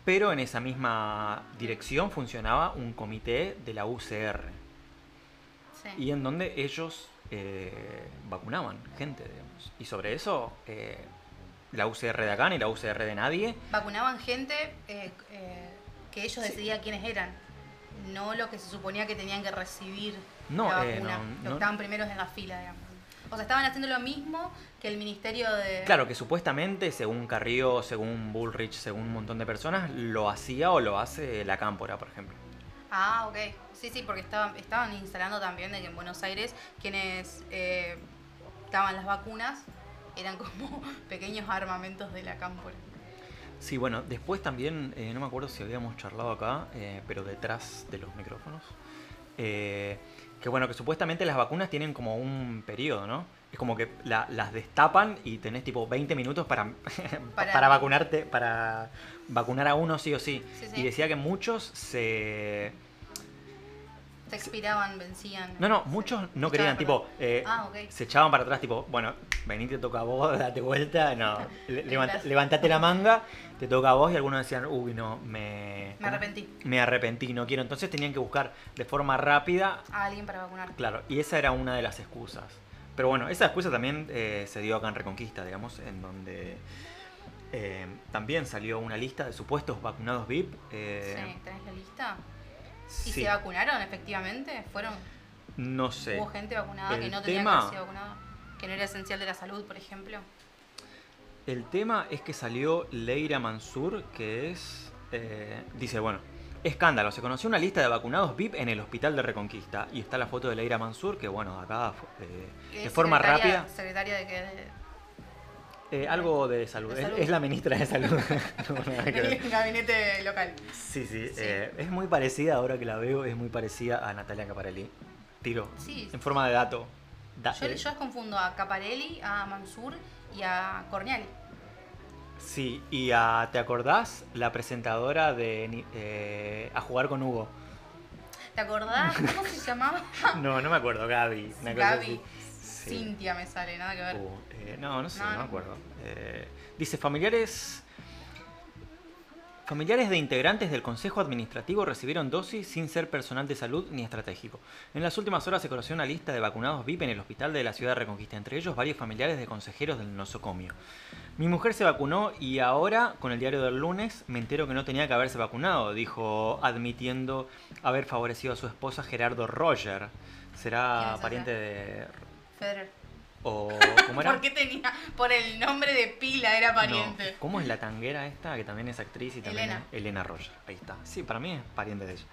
pero en esa misma dirección funcionaba un comité de la UCR Sí. y en donde ellos eh, vacunaban gente, digamos. Y sobre eso, eh, la UCR de acá ni la UCR de nadie Vacunaban gente eh, eh, que ellos decidían quiénes eran. No lo que se suponía que tenían que recibir No, la eh, vacuna. no, los no. que estaban primeros en la fila, digamos. O sea, estaban haciendo lo mismo que el Ministerio de... Claro, que supuestamente, según Carrió, según Bullrich, según un montón de personas, lo hacía o lo hace la Cámpora, por ejemplo. Ah, ok. Sí, sí, porque estaban, estaban instalando también de que en Buenos Aires quienes eh, daban las vacunas eran como pequeños armamentos de la cámpora. Sí, bueno, después también, eh, no me acuerdo si habíamos charlado acá, eh, pero detrás de los micrófonos, eh, que bueno, que supuestamente las vacunas tienen como un periodo, ¿no? Es como que la- las destapan y tenés tipo 20 minutos para, para, Para- vacunarte, para vacunar a uno sí o sí. Sí, sí. Y decía que muchos se... Se expiraban, vencían. No, no, muchos no echaban, tipo, eh, Ah, se echaban para atrás, tipo, bueno, vení, te toca a vos, date vuelta, no, levantate la manga, te toca a vos, y algunos decían, uy, no, me... Me arrepentí. Me arrepentí, no quiero. Entonces tenían que buscar de forma rápida, A alguien para vacunar. claro, y esa era una de las excusas. Pero bueno, esa excusa también eh, se dio acá en Reconquista, digamos, en donde eh, también salió una lista de supuestos vacunados VIP. eh, Sí, ¿tenés la lista? ¿Y sí, se vacunaron efectivamente? ¿Fueron? no sé. ¿Hubo gente vacunada que no tenía tema- que sido vacunada? Que no era esencial de la salud, por ejemplo. El tema es que salió Leira Mansur, que es. eh, dice, bueno, escándalo. Se conoció una lista de vacunados VIP en el hospital de Reconquista. Y está la foto de Leira Mansur, que bueno, acá eh, de forma rápida. Secretaria de que... eh, algo de salud. De Es- salud. Es, la ministra de salud. Gabinete local. Sí, sí. Sí. eh, es muy parecida, ahora que la veo, es muy parecida a Natalia Caparelli. Tiro. Sí. En forma de dato. Da- Yo, eh, yo confundo a Caparelli, a Mansur y a Corniali. Sí, y a, ¿te acordás? La presentadora de eh, A Jugar con Hugo. ¿Te acordás? ¿Cómo se llamaba? No, no me acuerdo, Gaby. Una cosa Gaby. así. Sí. Cintia me sale, nada que ver. Uh, eh, no, no sé, No, me acuerdo. Eh, dice, familiares Familiares de integrantes del Consejo Administrativo recibieron dosis sin ser personal de salud ni estratégico. En las últimas horas se conoció una lista de vacunados VIP en el hospital de la ciudad de Reconquista, entre ellos varios familiares de consejeros del nosocomio. Mi mujer se vacunó y ahora, con el diario del lunes, me entero que no tenía que haberse vacunado, dijo, admitiendo haber favorecido a su esposa Gerardo Roger. ¿Quién ¿Será pariente de... Federer. o... ¿Cómo era? ¿Por qué tenía? Por el nombre de pila era No, pariente. ¿Cómo es la tanguera esta? Que también es actriz y también Elena. es Elena Roger. Ahí está. Sí, para mí es pariente de ella.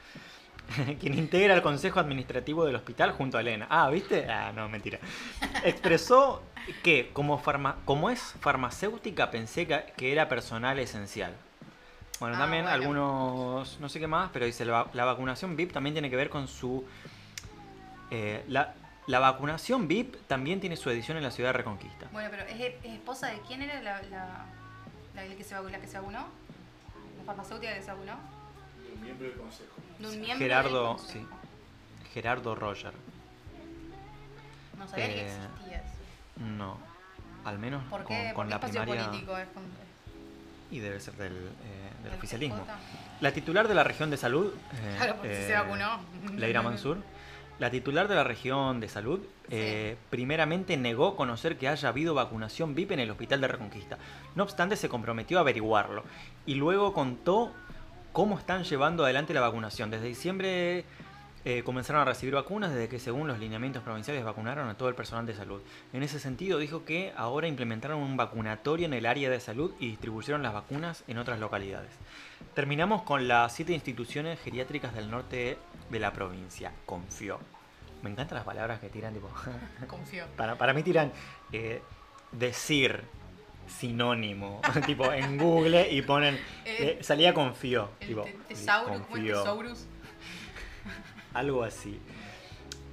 Quien integra el consejo administrativo del hospital junto a Elena. Ah, ¿viste? Ah, no, mentira. Expresó que como, farma- como es farmacéutica pensé que, que era personal esencial. Bueno, Ah, también bueno. algunos, no sé qué más, pero dice, la, la vacunación VIP también tiene que ver con su... eh, la, la vacunación VIP también tiene su edición en la ciudad de Reconquista. Bueno, pero ¿es, es esposa de quién era la, la, la que se vacunó? ¿La que se vacunó? ¿La farmacéutica que se vacunó? Un miembro del consejo. De un miembro Gerardo, del consejo. sí. Gerardo Roger. No sabía ni que Eh, existía eso. No. Al menos ¿Por con, qué? con ¿Por qué la primaria. político es con, Y debe ser del, eh, del oficialismo. La titular de la región de salud. eh, Claro, porque si se eh, vacunó. Leira Mansur. La titular de la región de salud, eh, primeramente negó conocer que haya habido vacunación VIP en el hospital de Reconquista. No obstante, se comprometió a averiguarlo. Y luego contó cómo están llevando adelante la vacunación. Desde diciembre eh, comenzaron a recibir vacunas desde que según los lineamientos provinciales vacunaron a todo el personal de salud. En ese sentido dijo que ahora implementaron un vacunatorio en el área de salud y distribuyeron las vacunas en otras localidades. Terminamos con las siete instituciones geriátricas del norte de la provincia. Confió. Me encantan las palabras que tiran, tipo. Confío. para, para mí tiran eh, decir sinónimo, tipo en Google y ponen Eh, eh, salía confió. El tipo, te- tesaurus, ¿cómo es confió. Algo así.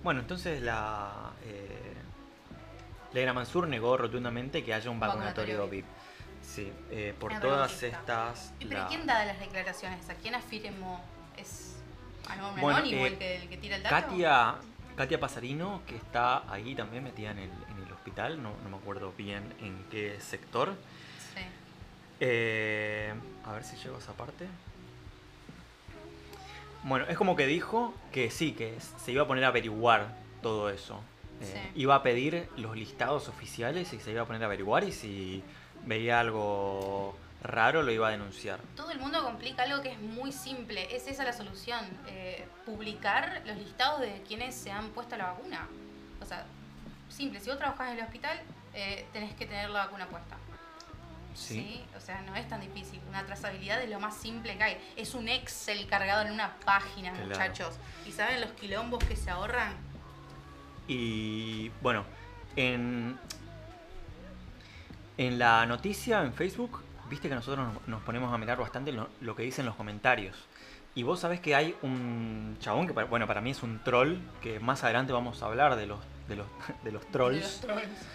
Bueno, entonces la. Legra Mansur negó rotundamente que haya un vacunatorio, Vacunatorio VIP. Sí, eh, por todas estas. ¿Y pero la- quién da las declaraciones? ¿A quién afirmó? ¿Es anónimo, Bueno, anónimo eh, el, que, el que tira el dato? Katia, Katia Pasarino, que está ahí también metida en el, en el hospital, no, no me acuerdo bien en qué sector. Sí. Eh, a ver si llego a esa parte. Bueno, es como que dijo que sí, que se iba a poner a averiguar todo eso. Eh, Sí. Iba a pedir los listados oficiales y se iba a poner a averiguar y si veía algo raro lo iba a denunciar. Todo el mundo complica algo que es muy simple. Es esa la solución. Eh, publicar los listados de quienes se han puesto la vacuna. O sea, simple. Si vos trabajás en el hospital, eh, tenés que tener la vacuna puesta. Sí. O sea, no es tan difícil. Una trazabilidad es lo más simple que hay. Es un Excel cargado en una página, Claro. muchachos. ¿Y saben los quilombos que se ahorran? Y bueno, en, en la noticia en Facebook, viste que nosotros nos, ponemos a mirar bastante lo, lo que dicen los comentarios. Y vos sabés que hay un chabón que, bueno, para mí es un troll, que más adelante vamos a hablar de los, de los, de los trolls. De los trolls.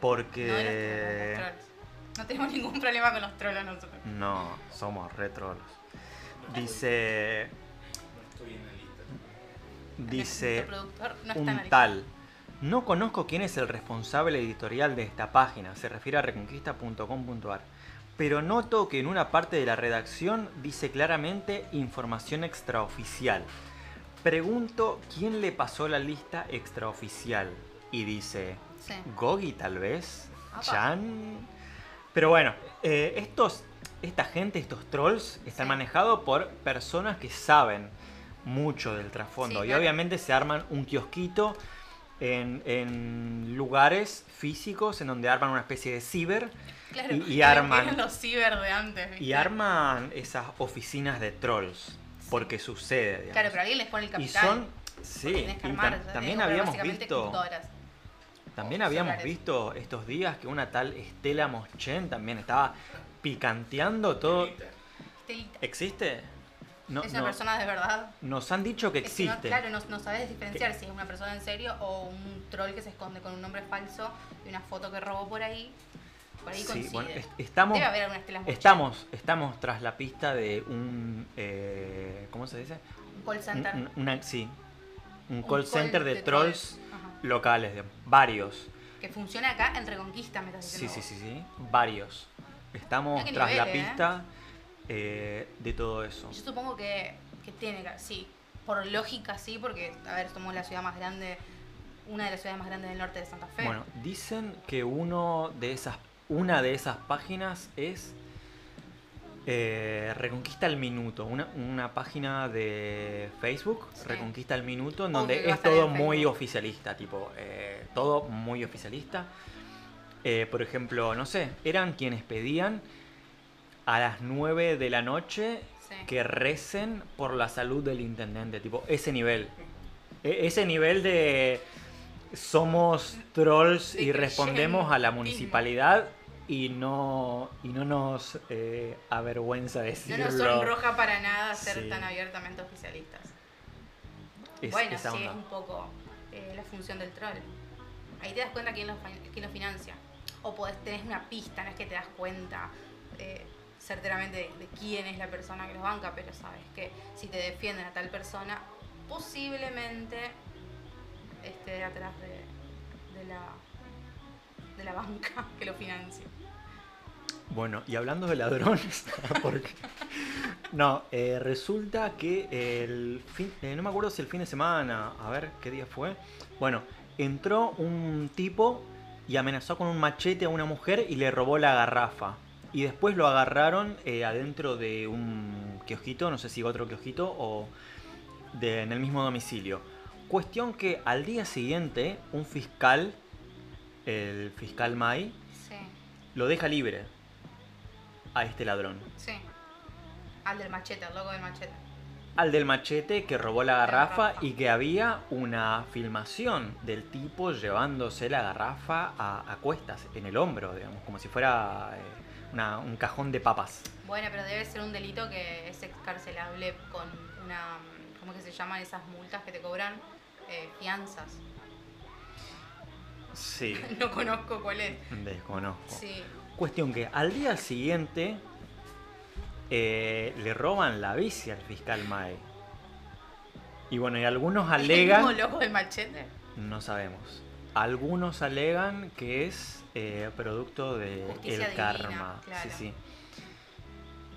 Porque... No de los trolls. No tenemos ningún problema con los trolls nosotros. No, somos re trolls. Dice... No estoy en la lista. Dice... No está en la un lista. tal. No conozco quién es el responsable editorial de esta página, se refiere a reconquista.com.ar. Pero noto que en una parte de la redacción dice claramente información extraoficial. Pregunto quién le pasó la lista extraoficial. Y dice, Sí. Gogi tal vez. Chan. Pero bueno, eh, estos, esta gente, estos trolls, están Sí. manejados por personas que saben mucho del trasfondo. Sí, y claro. obviamente se arman un kiosquito en, en lugares físicos en donde arman una especie de ciber Claro, y- arman- los ciber de antes. ¿viste? y arman esas oficinas de trolls. Porque sucede. digamos. Claro, pero alguien les pone el y capital. son. Sí, y armar, tam- o sea, también habíamos visto. También habíamos visto estos días que una tal Estela Moschen también estaba picanteando todo. Estelita. ¿Existe? No, es una no. persona de verdad. Nos han dicho que Es que no- existe. claro, no, no sabes diferenciar si es una persona en serio o un troll que se esconde con un nombre falso y una foto que robó por ahí. Por ahí Sí, coincide. bueno, est- estamos, Debe haber estamos, estamos tras la pista de un. eh, ¿Cómo se dice? Un call center. un- una, sí. Un Un call center de, de trolls locales, de varios. Que funciona acá en Reconquista, me estás Sí, diciendo sí, sí, sí. Varios. Estamos tras la nivel, ¿eh? pista eh, de todo eso. Yo supongo que, que tiene que, sí, por lógica sí, porque, a ver, somos la ciudad más grande, una de las ciudades más grandes del norte de Santa Fe. Bueno, dicen que uno de esas, una de esas páginas es eh, Reconquista al Minuto, una, una página de Facebook, Sí. Reconquista al Minuto, en donde es estar todo muy oficialista, tipo, eh, todo muy oficialista. Eh, por ejemplo, no sé, eran quienes pedían a las 9 de la noche Sí. que recen por la salud del intendente, tipo, ese nivel. E- ese nivel de somos trolls De y respondemos a la municipalidad y no y no nos eh, avergüenza no decirlo. nos sonroja para nada ser Sí. tan abiertamente oficialistas. Es- bueno, sí, es un poco eh, la función del troll. Ahí te das cuenta quién lo, quién lo financia. O podés, tenés una pista, no es que te das cuenta eh, certeramente de, quién es la persona que los banca, pero sabes que si te defienden a tal persona, posiblemente esté atrás de, la, de la banca que lo financia. Bueno, y hablando de ladrones, no, eh, resulta que el fin, eh, no me acuerdo si el fin de semana, a ver qué día fue. Bueno, entró un tipo y amenazó con un machete a una mujer y le robó la garrafa. Y después lo agarraron eh, adentro de un kiosquito, no sé si otro kiosquito o de, en el mismo domicilio. Cuestión que al día siguiente un fiscal, el fiscal May, Sí, lo deja libre a este ladrón. sí. Al del machete, al loco del machete. Al del machete que robó la La garrafa garrafa. y que había una filmación del tipo llevándose la garrafa a, a cuestas, en el hombro, digamos, como si fuera eh, una- un cajón de papas. Bueno, pero debe ser un delito que es excarcelable con una. ¿Cómo que se llaman esas multas que te cobran? Eh, fianzas. Sí, No conozco cuál es. desconozco. Sí. Cuestión que al día siguiente eh, le roban la bici al fiscal Mae. Y bueno, y algunos ¿Es el mismo alegan... loco del machete? No sabemos. Algunos alegan que es eh, producto de Justicia el divina, karma. claro. Sí, sí.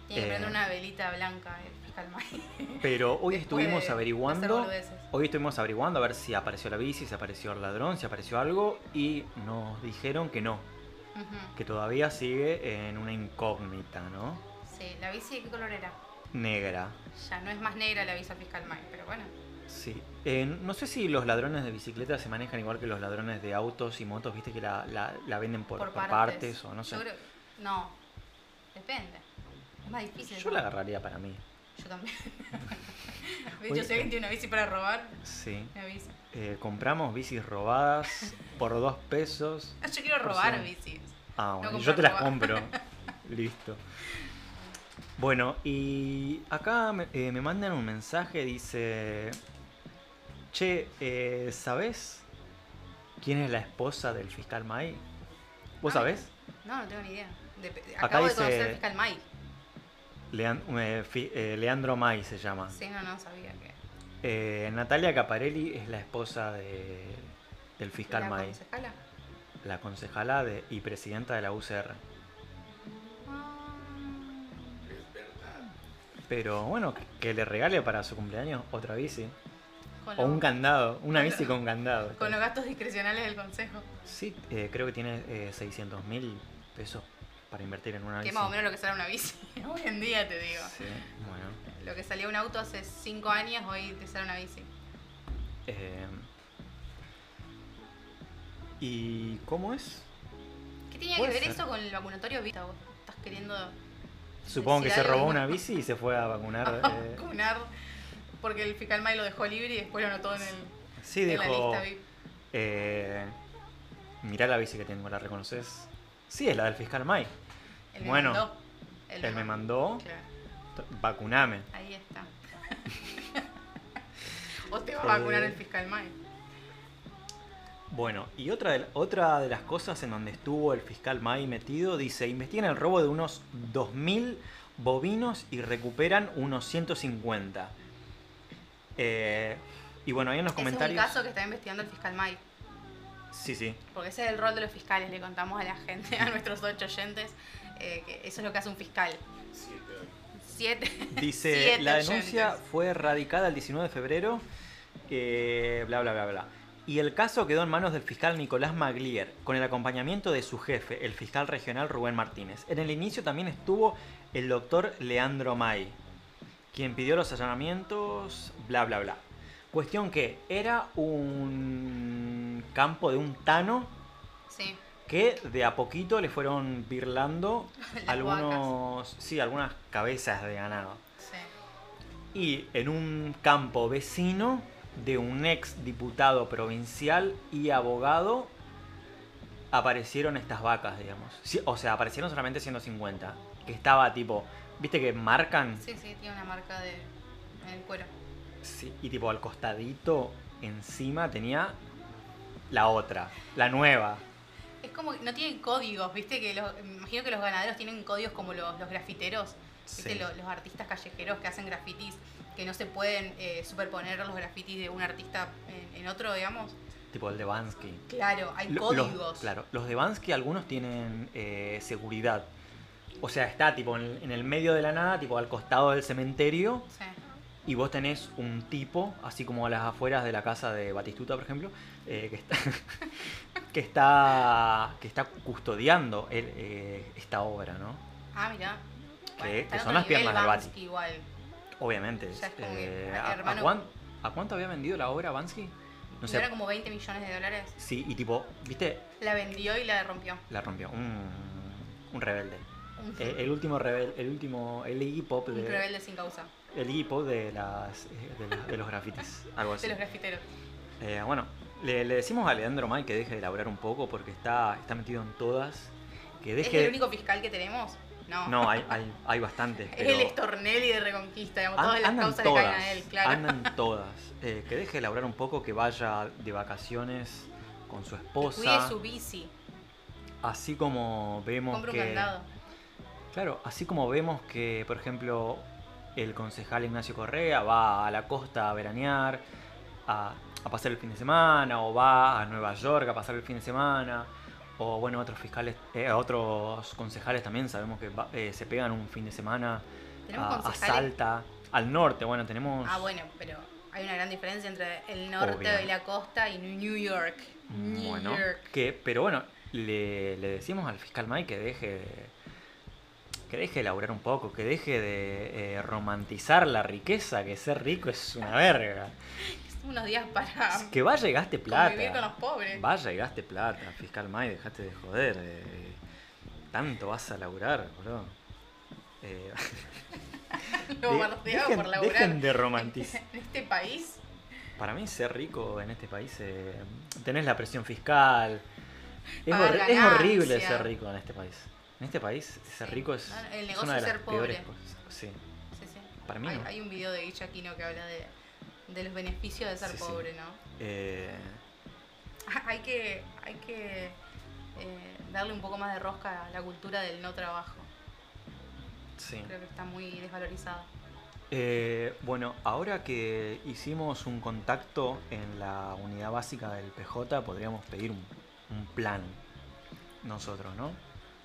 Tiene que Eh. prender una velita blanca el fiscal May. Pero hoy estuvimos de- de averiguando. Hoy estuvimos averiguando a ver si apareció la bici, si apareció el ladrón, si apareció algo. Y nos dijeron que no. Que todavía sigue en una incógnita, ¿no? Sí, la bici de qué color era? Negra. Ya no es más negra la bici del fiscal May, pero bueno. Sí. Eh, no sé si los ladrones de bicicleta se manejan igual que los ladrones de autos y motos, viste que la, la- la venden por, por, por partes. partes. o no sé. Yo creo- no, depende. Es más difícil. Yo la agarraría para mí. Yo también. Oye, hecho, si alguien tiene una bici para robar, Sí. me avisa. Eh, compramos bicis robadas por dos pesos. Ah, Yo quiero robar bicis. Ah, bueno, yo te las compro. Listo. Bueno, y acá me, eh, me mandan un mensaje, dice... Che, eh, ¿sabés quién es la esposa del fiscal May? ¿Vos Ay. sabés? No, no tengo ni idea. De- Acá acabo dice- de conocer al fiscal May. Lean- eh, fi- eh, Leandro May se llama. Sí, no, no sabía que. Eh, Natalia Caparelli es la esposa de, del fiscal ¿La May, concejala? la concejala de, y presidenta de la UCR. Ah, Es verdad. Pero bueno, que le regale para su cumpleaños otra bici. Con, O un candado, una bici con candado. con los gastos discrecionales del consejo. Sí, eh, creo que tiene eh, 600 mil pesos para invertir en una Que bici. es más o menos lo que sale una bici. Hoy en día te digo. Sí, bueno. Lo que salía un auto hace 5 años, hoy te sale una bici. eh, ¿Y cómo es? ¿Qué tenía que ver ser. eso con el vacunatorio Vita? ¿Vos estás queriendo Supongo que se algo. robó una bici y se fue a vacunar. eh. vacunar? Porque el fiscal May lo dejó libre y después lo anotó en, el, Sí, en la lista VIP. eh, mirá la bici que tengo, ¿la reconoces? Sí, es la del fiscal May. Él me bueno, mandó. Él me mandó, Claro, vacuname. ahí está. o te va a vacunar Eh. el fiscal May. Bueno, y otra de, otra de las cosas en donde estuvo el fiscal May metido, dice, investigan el robo de unos 2.000 bovinos y recuperan unos 150. Eh, y bueno, ahí en los comentarios... Es un caso que está investigando el fiscal May. Sí, sí. Porque ese es el rol de los fiscales. Le contamos a la gente, a nuestros ocho oyentes, eh, que eso es lo que hace un fiscal. Siete. Siete. Dice, siete la denuncia oyentes. fue radicada el 19 de febrero, eh, bla, bla, bla, bla. Y el caso quedó en manos del fiscal Nicolás Maglier, con el acompañamiento de su jefe, el fiscal regional Rubén Martínez. En el inicio también estuvo el doctor Leandro May, quien pidió los allanamientos, bla, bla, bla. Cuestión que era un campo de un tano Sí. que de a poquito le fueron birlando algunos, sí, algunas cabezas de ganado. Sí. Y en un campo vecino de un ex diputado provincial y abogado aparecieron estas vacas, digamos. O sea, aparecieron solamente 150. Que estaba tipo, ¿viste que marcan? Sí, sí, tiene una marca de. en el cuero. Sí, y tipo al costadito encima tenía la otra, la nueva. Es como que no tienen códigos, viste que los, me imagino que los ganaderos tienen códigos como los, los grafiteros, viste Sí. Lo- los, artistas callejeros que hacen grafitis, que no se pueden eh, superponer los grafitis de un artista en, en otro, digamos. Tipo el de Bansky. Claro, hay los- códigos. claro, los de Bansky algunos tienen eh, seguridad. O sea, está tipo en, el medio de la nada, tipo al costado del cementerio, Sí. y vos tenés un tipo, así como a las afueras de la casa de Batistuta, por ejemplo, eh, que, está, que está que está custodiando el- eh, esta obra, ¿no? Ah, mira. Que- son las piernas del Bati. Igual. Obviamente. Eh, ¿a, a hermano- cuán- a cuánto había vendido la obra Bansky? No ¿No sé. era como 20 millones de dólares? Sí, y tipo, ¿viste? La vendió y la rompió. La rompió. Un, un rebelde. Un, Eh, el último rebelde, el último, el Iggy Pop un de, rebelde sin causa. el Iggy Pop de las eh, de, la- de los grafitis, algo así. De los grafiteros. Eh, bueno, le, le decimos a Leandro May que deje de elaborar un poco porque está, está metido en todas. Que ¿Es deje. el único fiscal que tenemos? No. No, hay, hay, hay bastantes. Es el Estornelli de Reconquista, digamos. Todas las andan causas todas. le caen a él, claro. Andan todas. Eh, que deje de elaborar un poco, que vaya de vacaciones con su Que esposa. cuide su bici. Así como vemos Compre un que. Claro, así como vemos que, por ejemplo, el concejal Ignacio Correa va a la costa a veranear, a, a pasar el fin de semana, o va a Nueva York a pasar el fin de semana, o bueno, otros fiscales, eh, otros concejales también sabemos que va- eh, se pegan un fin de semana a. Salta, al norte, bueno, tenemos... Ah, bueno, pero hay una gran diferencia entre el norte Obvio. y la costa y New York. New Bueno, York. que, pero bueno, le, le decimos al fiscal Mike que deje que deje de laburar un poco, que deje de eh, romantizar la riqueza, que ser rico es una verga. Unos días para Que vaya y gaste plata. convivir con los pobres. Vaya y gaste plata, fiscal Mike, dejate de joder. eh, tanto vas a laburar, bro. Eh, Lo de- por laburar. dejen de romantizar. En este país. Para mí ser rico en este país, eh, tenés la presión fiscal. Es, horrible ser rico en este país. En este país, ser rico es, No, el es negocio una de es las ser pobre. peores cosas. Sí. Sí, sí. Para mí hay, no. hay un video de Guille Aquino que habla de, de los beneficios de ser sí. pobre, ¿no? Eh, Hay que, hay que eh, darle un poco más de rosca a la cultura del no trabajo. sí. Creo que está muy desvalorizada. Eh, bueno, ahora que hicimos un contacto en la unidad básica del PJ, podríamos pedir un, un plan nosotros, ¿no?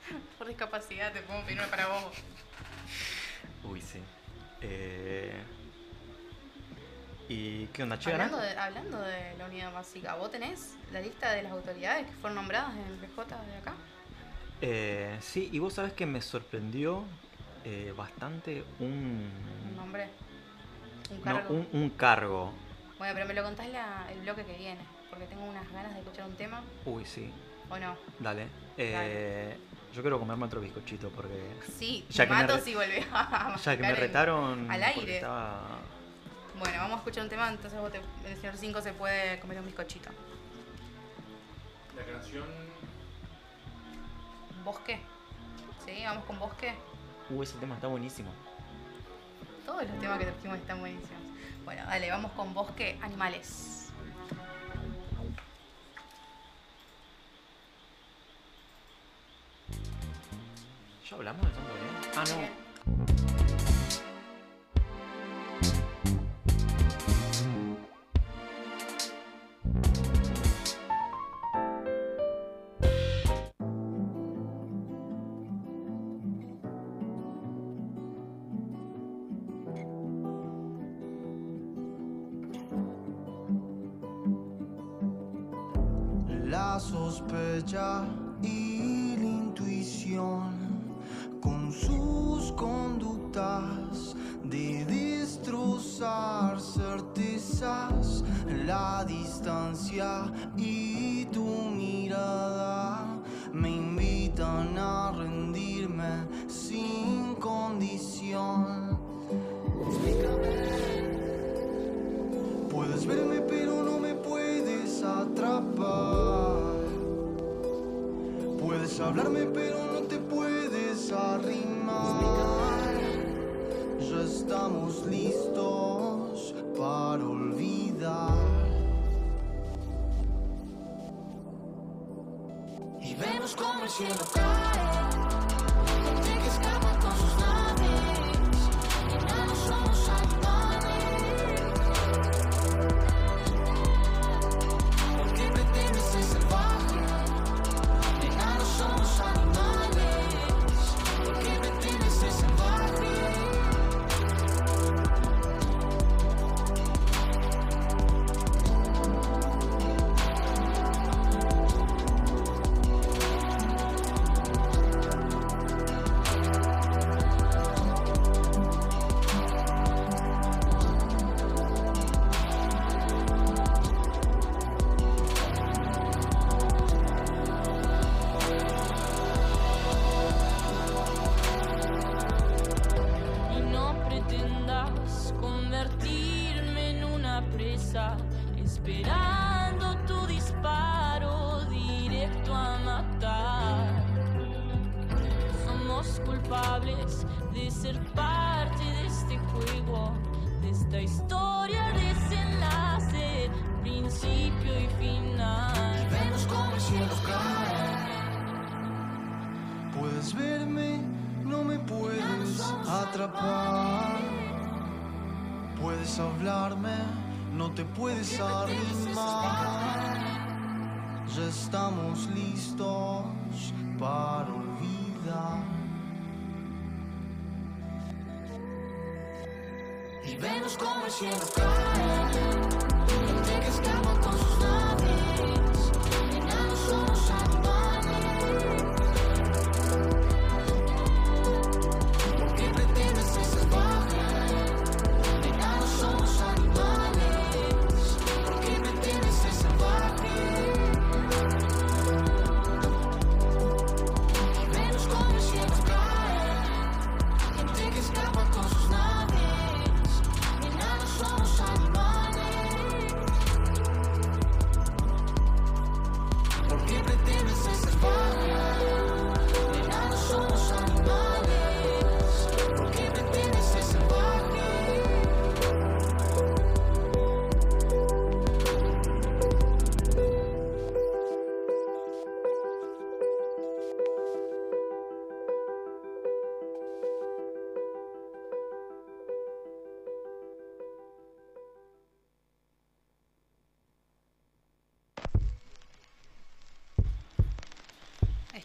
Por discapacidad te pongo pedir para vos. Uy, sí. Eh, ¿Y qué onda, che? Hablando de, hablando de la unidad básica, ¿vos tenés la lista de las autoridades que fueron nombradas en el PJ de acá? Eh, sí, y vos sabés que me sorprendió eh, bastante un, Un nombre, un no, cargo. un, un cargo. Bueno, pero me lo contás la- el bloque que viene, porque tengo unas ganas de escuchar un tema, Uy, sí, ¿o no? dale. Eh, Yo quiero comerme otro bizcochito porque Sí, Ya te que me mato re- si volvés a ya que me retaron al aire. estaba Bueno, vamos a escuchar un tema, entonces vos te- el señor 5 se puede comer un bizcochito. La canción ¿Bosque? ¿Sí? ¿Vamos con bosque? Uh, ese tema está buenísimo. Todos los temas que trajimos están buenísimos. Bueno, dale, vamos con bosque, animales. Hablamos de? Ah, no.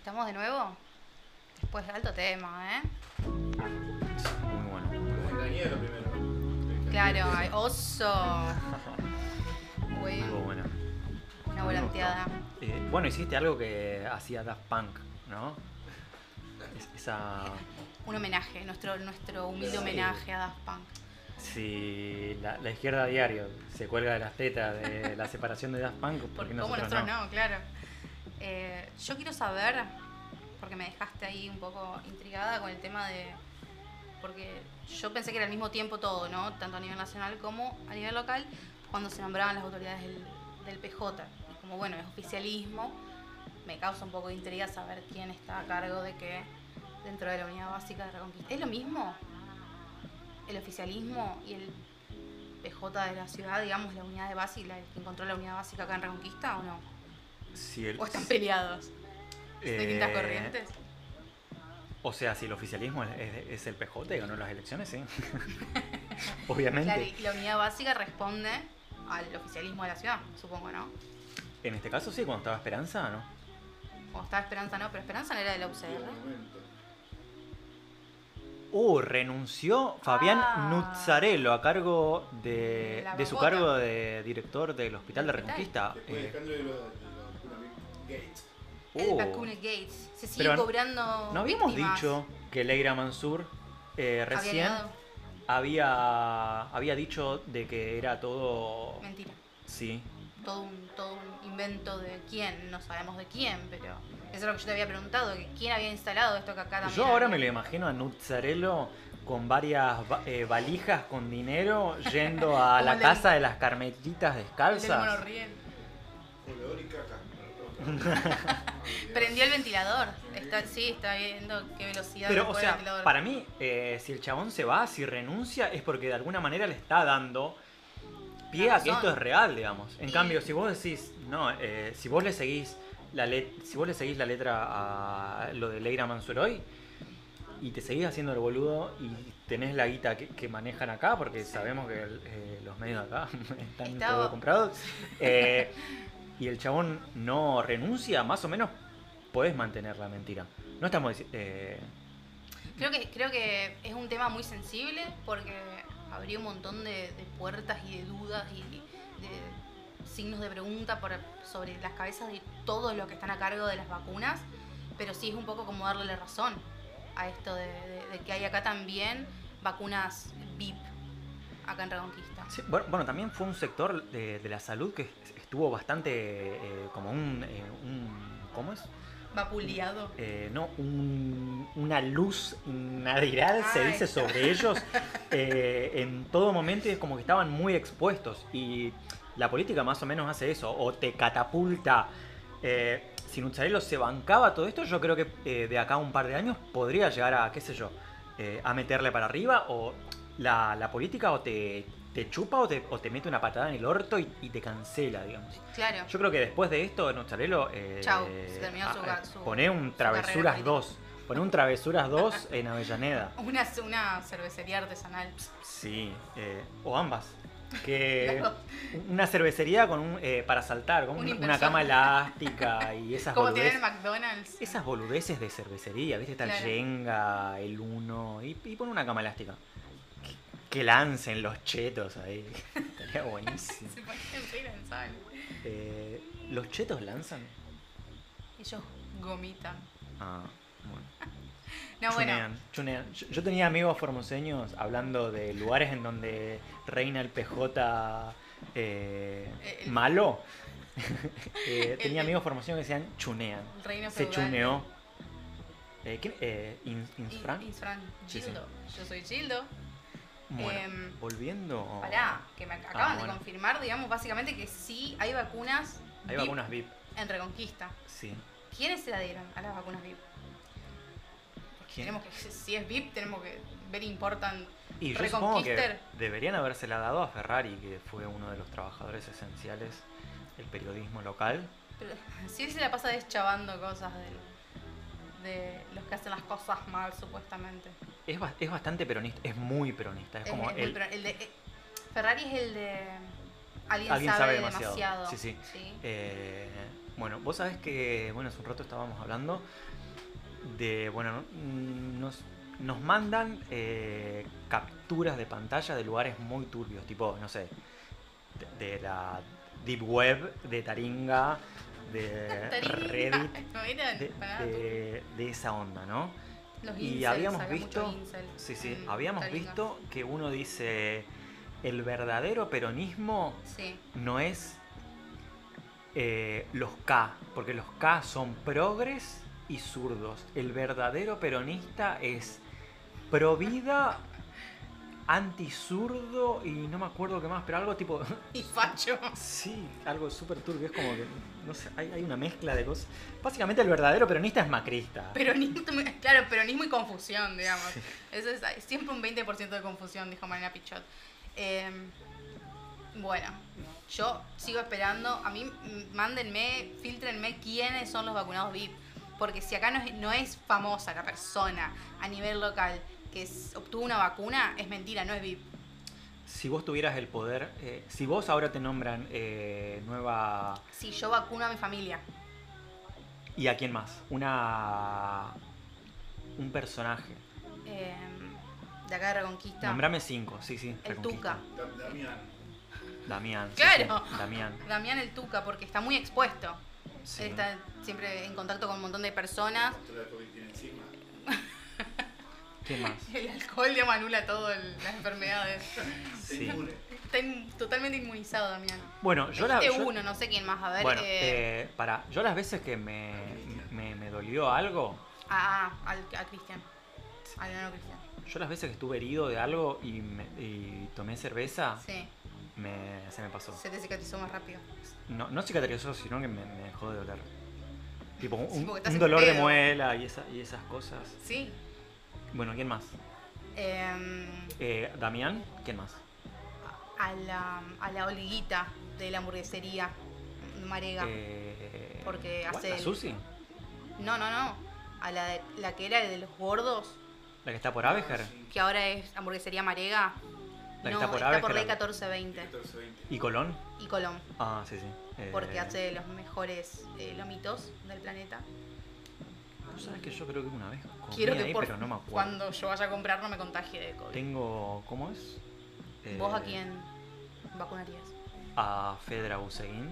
¿Estamos de nuevo? Después de alto tema, ¿eh? Muy bueno. Primero. Claro, ay, oso. Uy, Estuvo bueno. una volanteada. Eh, bueno, hiciste algo que hacía Daft Punk, ¿no? Es- esa. Un homenaje, nuestro, nuestro humilde homenaje a Daft Punk. Si la, la izquierda a diario se cuelga de las tetas de la separación de Daft Punk, ¿por qué ¿Cómo nosotros, nosotros no? no? Claro. Eh, yo quiero saber, porque me dejaste ahí un poco intrigada con el tema de. Porque yo pensé que era al mismo tiempo todo, ¿no? Tanto a nivel nacional como a nivel local, cuando se nombraban las autoridades del, PJ. Y como bueno, es oficialismo, me causa un poco de intriga saber quién está a cargo de qué dentro de la unidad básica de Reconquista. ¿Es lo mismo? El oficialismo y el PJ de la ciudad, digamos, la unidad de base y la que encontró la unidad básica acá en Reconquista o no? Si el- ¿O están peleados? eh, ¿Distintas corrientes? O sea, si el oficialismo es, es- es el PJ y ganó las elecciones, sí. Obviamente. Claro, y la unidad básica responde al oficialismo de la ciudad, supongo, ¿no? En este caso sí, cuando estaba Esperanza, ¿no? O estaba Esperanza, no, pero Esperanza no era de la UCR. Uh, renunció Fabián Ah. Nuzzarello a cargo de, de su cargo de director del Hospital de. Reconquista. Después de Eh, de lo- Gates. El Oh. Gates. Se sigue Pero cobrando. ¿No habíamos víctimas. dicho que Leira Mansur eh, recién había, había dicho de que era todo... Mentira. Sí. Todo un, todo un invento de quién, no sabemos de quién, pero eso es lo que yo te había preguntado, que quién había instalado esto que acá también. Yo ahora me lo imagino a Nuzzarello con varias va- eh, valijas con dinero yendo a la el casa de las carmelitas El descalzas. monorriel. Prendió el ventilador. Está, sí, está viendo qué velocidad Pero, o sea, ventilador. para mí, eh, si el chabón se va, si renuncia, es porque de alguna manera le está dando pie a que esto es real, digamos. En Y- cambio, si vos decís, no, eh, si vos le seguís la let si vos le seguís la letra a lo de Leira Mansuroy y te seguís haciendo el boludo y tenés la guita que, que manejan acá, porque sabemos que el- eh, los medios de acá están todos comprados, eh, y el chabón no renuncia, más o menos podés mantener la mentira. No estamos eh, Creo que, creo que es un tema muy sensible porque abrió un montón de, de puertas y de dudas y de signos de pregunta por- sobre las cabezas de todos los que están a cargo de las vacunas, pero sí es un poco como darle la razón a esto de, de- de que hay acá también vacunas VIP acá en Reconquista. Sí, bueno, bueno, también fue un sector de, de la salud que estuvo bastante eh, como un, eh, un- ¿Cómo es? Vapuleado. Eh, no, un- una luz nadiral se dice sobre ellos en todo momento y es como que estaban muy expuestos. Y la política más o menos hace eso, o te catapulta. Si Nuzzarello se bancaba todo esto, yo creo que de acá a un par de años podría llegar a, qué sé yo, a meterle para arriba o la, la política o te, te chupa o te, o te mete una patada en el orto y, y te cancela, digamos. Claro. Yo creo que después de esto, Nuzzarello. Eh, Chau, se terminó su un su Travesuras carrera 2. Pone un Travesuras 2 en Avellaneda. Una, una cervecería artesanal. Sí, eh, o ambas. Que una cervecería con un, eh, para saltar, con Un un- una cama elástica y esas Como boludeces. el McDonald's. Esas boludeces de cervecería, ¿viste? Está el Claro. Jenga, el Uno, y, y pone una cama elástica. Que, lancen los chetos ahí. Estaría buenísimo. Se ponen freelanzable. Eh, ¿Los chetos lanzan? Ellos gomitan. Ah, bueno. No, bueno. Chunean, chunean. Yo, yo tenía amigos formoseños hablando de lugares en donde reina el PJ eh, El- malo. Eh, tenía el- amigos formoseños que decían chunean. Reino Se feudal. chuneó. Eh, ¿quién? Eh, In- Insfran. In- Insfran. Sí, sí. Gildo. Yo soy Gildo. Bueno, em, volviendo. Pará, que me acaban Ah, bueno. de confirmar, digamos, básicamente que sí hay vacunas Hay VIP vacunas VIP. en Reconquista. Sí. ¿Quiénes se adhieron a las vacunas VIP? Tenemos que, si es VIP, tenemos que ver important Y yo supongo que deberían habérsela dado a Ferrari, que fue uno de los trabajadores esenciales del periodismo local. Pero sí él se la pasa deschavando cosas del- de los que hacen las cosas mal, supuestamente. Es, ba- es bastante peronista, es muy peronista. Es, Es- como es el, de, eh, Ferrari es el de. Alguien, Alguien sabe, sabe demasiado. demasiado. Sí, sí. Eh, bueno, vos sabés que, bueno, hace un rato estábamos hablando de, bueno, nos, nos mandan eh, capturas de pantalla de lugares muy turbios, tipo, no sé, de, de la Deep Web, de Taringa, de Taringa. Reddit, No de esa onda, ¿no? Los Y incels, habíamos visto, sí, sí, en habíamos visto que uno dice, el verdadero peronismo Sí, no es eh, los K, porque los K son progres y zurdos. El verdadero peronista es pro vida, anti zurdo y no me acuerdo qué más, pero algo tipo. y facho. Sí, algo súper turbio. Es como que, no sé, hay, hay una mezcla de cosas. Básicamente, el verdadero peronista es macrista. Peronismo, claro, peronismo y confusión, digamos. Eso es siempre un 20% de confusión, dijo Marina Pichot. Eh, bueno, yo sigo esperando. A mí, mm, mándenme, filtrenme quiénes son los vacunados VIP. Porque si acá no es, no es famosa la persona a nivel local que es- obtuvo una vacuna, es mentira, no es VIP. Si vos tuvieras el poder, eh, si vos ahora te nombran eh, nueva. Si yo vacuno a mi familia, ¿Y a quién más? Una. Un personaje. eh, de acá de Reconquista, Nombrame cinco, sí, sí. el Reconquista. Tuca. Da- Damián. Damián. sí, Claro. sí, Damián. Damián el Tuca, porque está muy expuesto. Sí. Él está siempre en contacto con un montón de personas. La COVID tiene encima. ¿Qué más? El alcohol le anula todas las enfermedades. Sí. Está in- totalmente inmunizado, Damián. Bueno, yo la. Dijiste yo- uno, no sé quién más. A ver. Bueno, eh, eh, para, yo las veces que me, me, me dolió algo, ah, ah, al, a Cristian. Al enano Cristian. yo las veces que estuve herido de algo y, me- y tomé cerveza, Sí, me, se me pasó. se te cicatrizó más rápido. No, no cicatrizó, sino que me, me dejó de doler. Tipo, un, Sí, dolor de muela y, esa, y esas cosas. Sí. Bueno, ¿quién más? Em, Eh, Damián, ¿quién más? a, la, a la Olguita de la hamburguesería Marega. Eh, Porque hace ¿La el- Susi? No, no, no. A la, de- la que era de los gordos, ¿La que está por Abejer? que ahora es hamburguesería Marega. La que no, está por está Abejer. por ley 1420 14, 20. ¿Y Colón? y Colón. Ah, sí, sí. Eh, Porque hace los mejores eh, lomitos del planeta. ¿Vos sabés que yo creo que una vez comí Quiero que ahí, por pero no me acuerdo. cuando yo vaya a comprar no me contagie de COVID. Tengo... ¿Cómo es? Eh, ¿Vos a quién vacunarías? A Fedra Buseguín.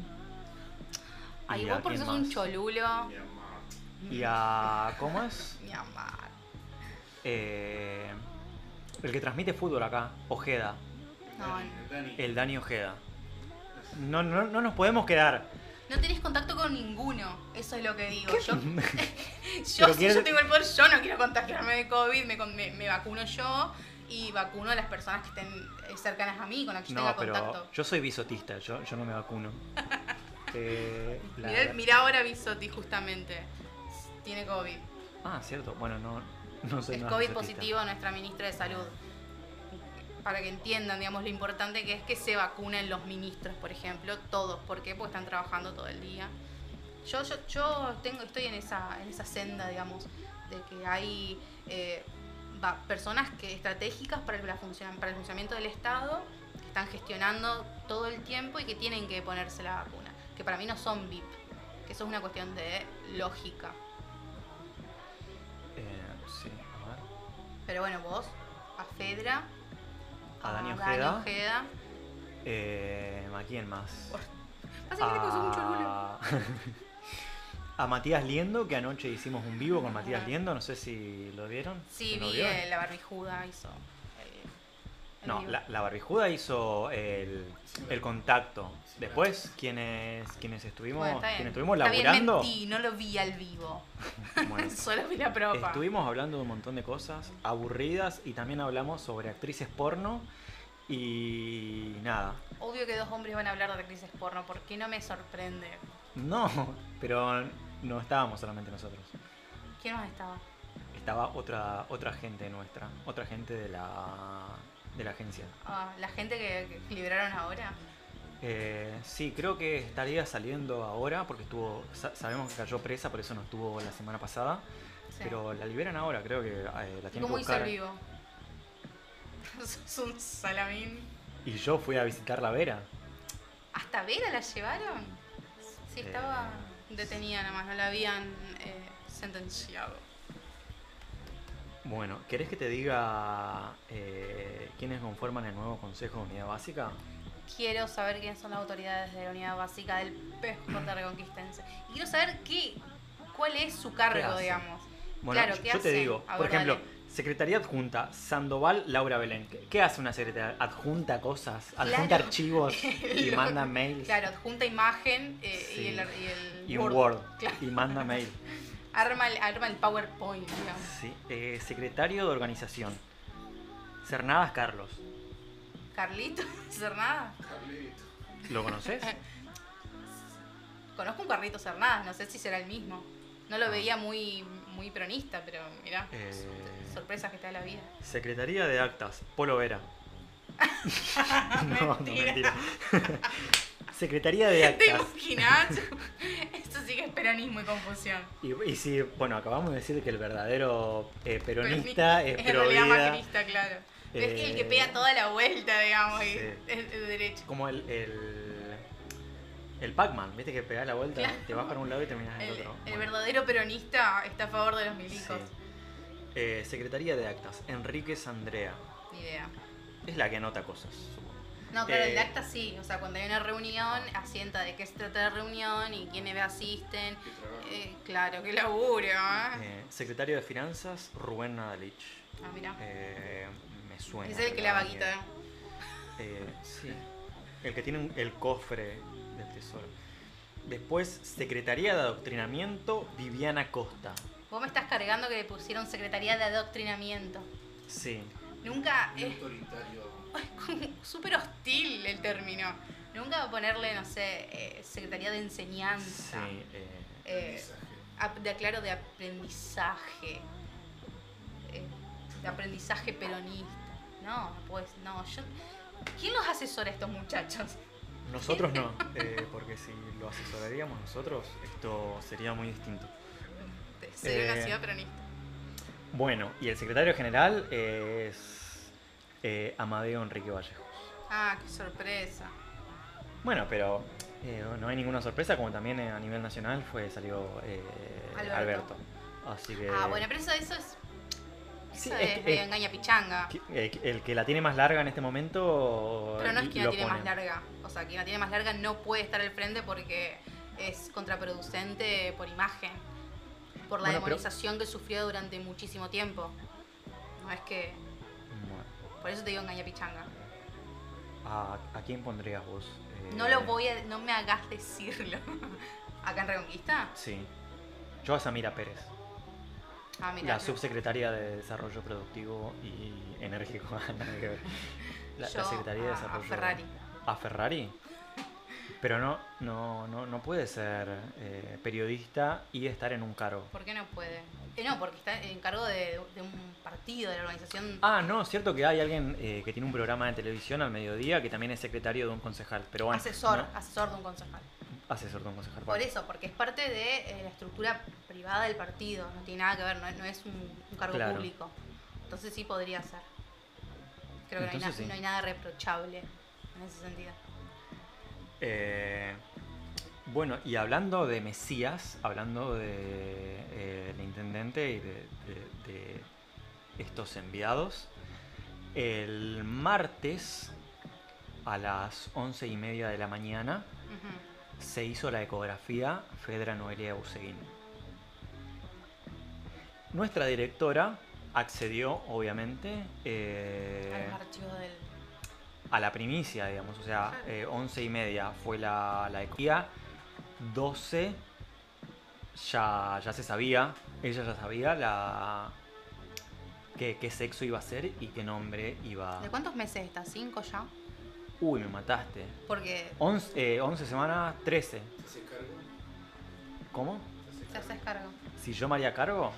Ay, ¿Y vos porque sos un más? cholulo. Mi mamá. Y a... ¿Cómo es? Mi amar. Eh, el que transmite fútbol acá, Ojeda. No, el Dani. El Dani Ojeda. No, no, no nos podemos quedar. No tenés contacto con ninguno. Eso es lo que digo. Yo, yo si quieres- yo tengo el poder, yo no quiero contagiarme de COVID. Me, me- me vacuno yo y vacuno a las personas que estén eh, cercanas a mí, con las que yo No, tenga pero contacto. yo soy bisotista, yo, yo no me vacuno. Eh, la- Mirá, mirá ahora Bisotti, justamente. Tiene COVID. Ah, cierto. Bueno, no, no soy Es COVID bisotista. positivo nuestra ministra de Salud. Para que entiendan, digamos, lo importante que es que se vacunen los ministros, por ejemplo, todos. ¿Por qué? Porque están trabajando todo el día. Yo, yo, yo tengo, estoy en esa, en esa senda, digamos, de que hay eh, va- personas que estratégicas para, la funcion- para el funcionamiento del Estado, que están gestionando todo el tiempo y que tienen que ponerse la vacuna. Que para mí no son VIP, que eso es una cuestión de lógica. Eh, sí, a ver. Pero bueno, vos, a Fedra, A Dani a Ojeda. Ojeda. Eh, ¿A quién más? Pasa que porque a Matías Liendo, que anoche hicimos un vivo con Matías. Liendo, no sé si lo vieron. Sí, ¿Sí lo vi vieron? eh, la barbijuda, hizo. el- el No, la, la barbijuda hizo el, el contacto. Después, quienes, quienes estuvimos, Bueno, quienes estuvimos laburando, mentí, no lo vi al vivo. bueno, Solo vi la propa. estuvimos hablando de un montón de cosas aburridas y también hablamos sobre actrices porno y nada. Obvio que dos hombres van a hablar de actrices porno, ¿por qué no me sorprende? No, pero no estábamos solamente nosotros. ¿Quién más estaba? Estaba otra otra gente nuestra, otra gente de la de la agencia. Ah, la gente que, que liberaron ahora. Eh, sí, creo que estaría saliendo ahora porque estuvo sa- sabemos que cayó presa, por eso no estuvo la semana pasada. Sí. Pero la liberan ahora, creo que eh, la ¿Y tienen que ¿Cómo hizo buscar. el vivo? Sos un salamín. Y yo fui a visitar la Vera. ¿Hasta Vera la llevaron? Sí, Eh, estaba detenida nada más, no la habían eh, sentenciado. Bueno, ¿querés que te diga eh, quiénes conforman el nuevo Consejo de Unidad Básica? Quiero saber quiénes son las autoridades de la unidad básica del PJ Reconquistense. Y quiero saber qué, cuál es su cargo, digamos. Bueno, Claro, yo- ¿qué yo te hacen? digo, A por ver, ejemplo, dale. Secretaría Adjunta, Sandoval Laura Belén. ¿Qué, hace una secretaria? Adjunta cosas, adjunta Claro. archivos y manda mails. Claro, adjunta imagen eh, Sí. y, el, y el Y Word. Claro. Y manda mail. Arma, el, arma el PowerPoint, digamos. Sí. Eh, secretario de Organización. Cernadas Carlos. Carlito, Cernadas. Carlito. ¿Lo conoces? Conozco un Carlito Cernadas, no sé si será el mismo. No lo Ah. veía muy, muy peronista, pero mirá, Eh. Sorpresas que te da la vida. Secretaría de Actas, Polo Vera. no, no, Mentira. Secretaría de ¿Te Actas. imaginas? Esto sí que es peronismo y confusión. Y, y si, bueno, acabamos de decir que el verdadero eh, peronista es en pro realidad vida, macrista, claro. es que el que Eh, pega toda la vuelta, digamos, y sí. es de derecha. Como el, el, el Pac-Man, viste que pegás la vuelta, Claro. te vas para un lado y terminas en el, El, otro. el Bueno, verdadero peronista está a favor de los sí. Eh, Secretaría de Actas, Enríquez Andrea. Ni idea. Es la que anota cosas, supongo. No, claro, el Eh, acta sí. O sea, cuando hay una reunión, asienta de qué se trata la reunión y quiénes asisten. Qué. Eh, claro, qué laburo, ¿eh? eh, secretario de Finanzas, Rubén Nadalich. Ah, mira. Me suena. es el que la vaquita. eh, sí. El que tiene el cofre del tesoro. Después, Secretaría de Adoctrinamiento, Viviana Costa. Vos me estás cargando que le pusieron Secretaría de Adoctrinamiento. Sí. Nunca Muy es autoritario. súper hostil el término. Nunca ponerle, no sé, eh, Secretaría de Sí. Enseñanza. eh, eh, mensaje. ap- de, claro, de aprendizaje. eh, de aprendizaje peronista. No, pues no. Yo, ¿Quién los asesora a estos muchachos? nosotros no, eh, porque si lo asesoraríamos nosotros, esto sería muy distinto. De ser una Eh, ciudad peronista. Bueno, y el secretario general es eh, Amadeo Enrique Vallejos. Ah, qué sorpresa. Bueno, pero eh, no hay ninguna sorpresa, como también eh, a nivel nacional fue salió eh, Alberto. Alberto. Así que, Ah, bueno, pero eso, eso es. Sí, Eso es es, engaña pichanga. eh, el que la tiene más larga en este momento. Pero no es quien la tiene más larga. O sea, quien la tiene más larga no puede estar al frente porque es contraproducente por imagen. Por la Bueno, pero- demonización que sufrió durante muchísimo tiempo. No es que. Bueno, Por eso te digo engaña pichanga. ¿a, a quién pondrías vos? Eh, No lo voy a. No me hagas decirlo. ¿Acá en Reconquista? Sí. Yo a Samira Pérez, Ah, mira. la subsecretaria de Desarrollo Productivo y Enérgico. La, la Yo Secretaría de a- a Desarrollo. Ferrari. ¿A Ferrari? Pero no, no, no, no puede ser eh, periodista y estar en un cargo. ¿Por qué no puede? Eh, no, porque está en cargo de, de un partido, de la organización. Ah, no, es cierto que hay alguien eh, que tiene un programa de televisión al mediodía que también es secretario de un concejal. Pero bueno, asesor, no- asesor de un concejal. asesor de un concejal. Por eso, porque es parte de eh, la estructura privada del partido, no tiene nada que ver, no, es- no es un, un cargo Claro. público. Entonces sí podría ser. Creo que no hay, Entonces sí. no hay nada reprochable en ese sentido. Eh, bueno, y hablando de Mesías, hablando de eh, el intendente y de, de- de estos enviados, el martes a las once y media de la mañana se hizo la ecografía Fedra Noelia Useguín. Nuestra directora accedió, obviamente, eh, A los archivos del. A la primicia, digamos. O sea, eh, 11 y media fue la, la ecografía. 12 ya, ya se sabía, ella ya sabía la qué, qué sexo iba a ser y qué nombre iba. ¿De cuántos meses está? ¿Cinco ya? Uy, me mataste. Porque 11, eh, 11 semanas, 13. ¿Se hace cargo? ¿Cómo? ¿Se te hace haces cargo. Si yo me haría cargo,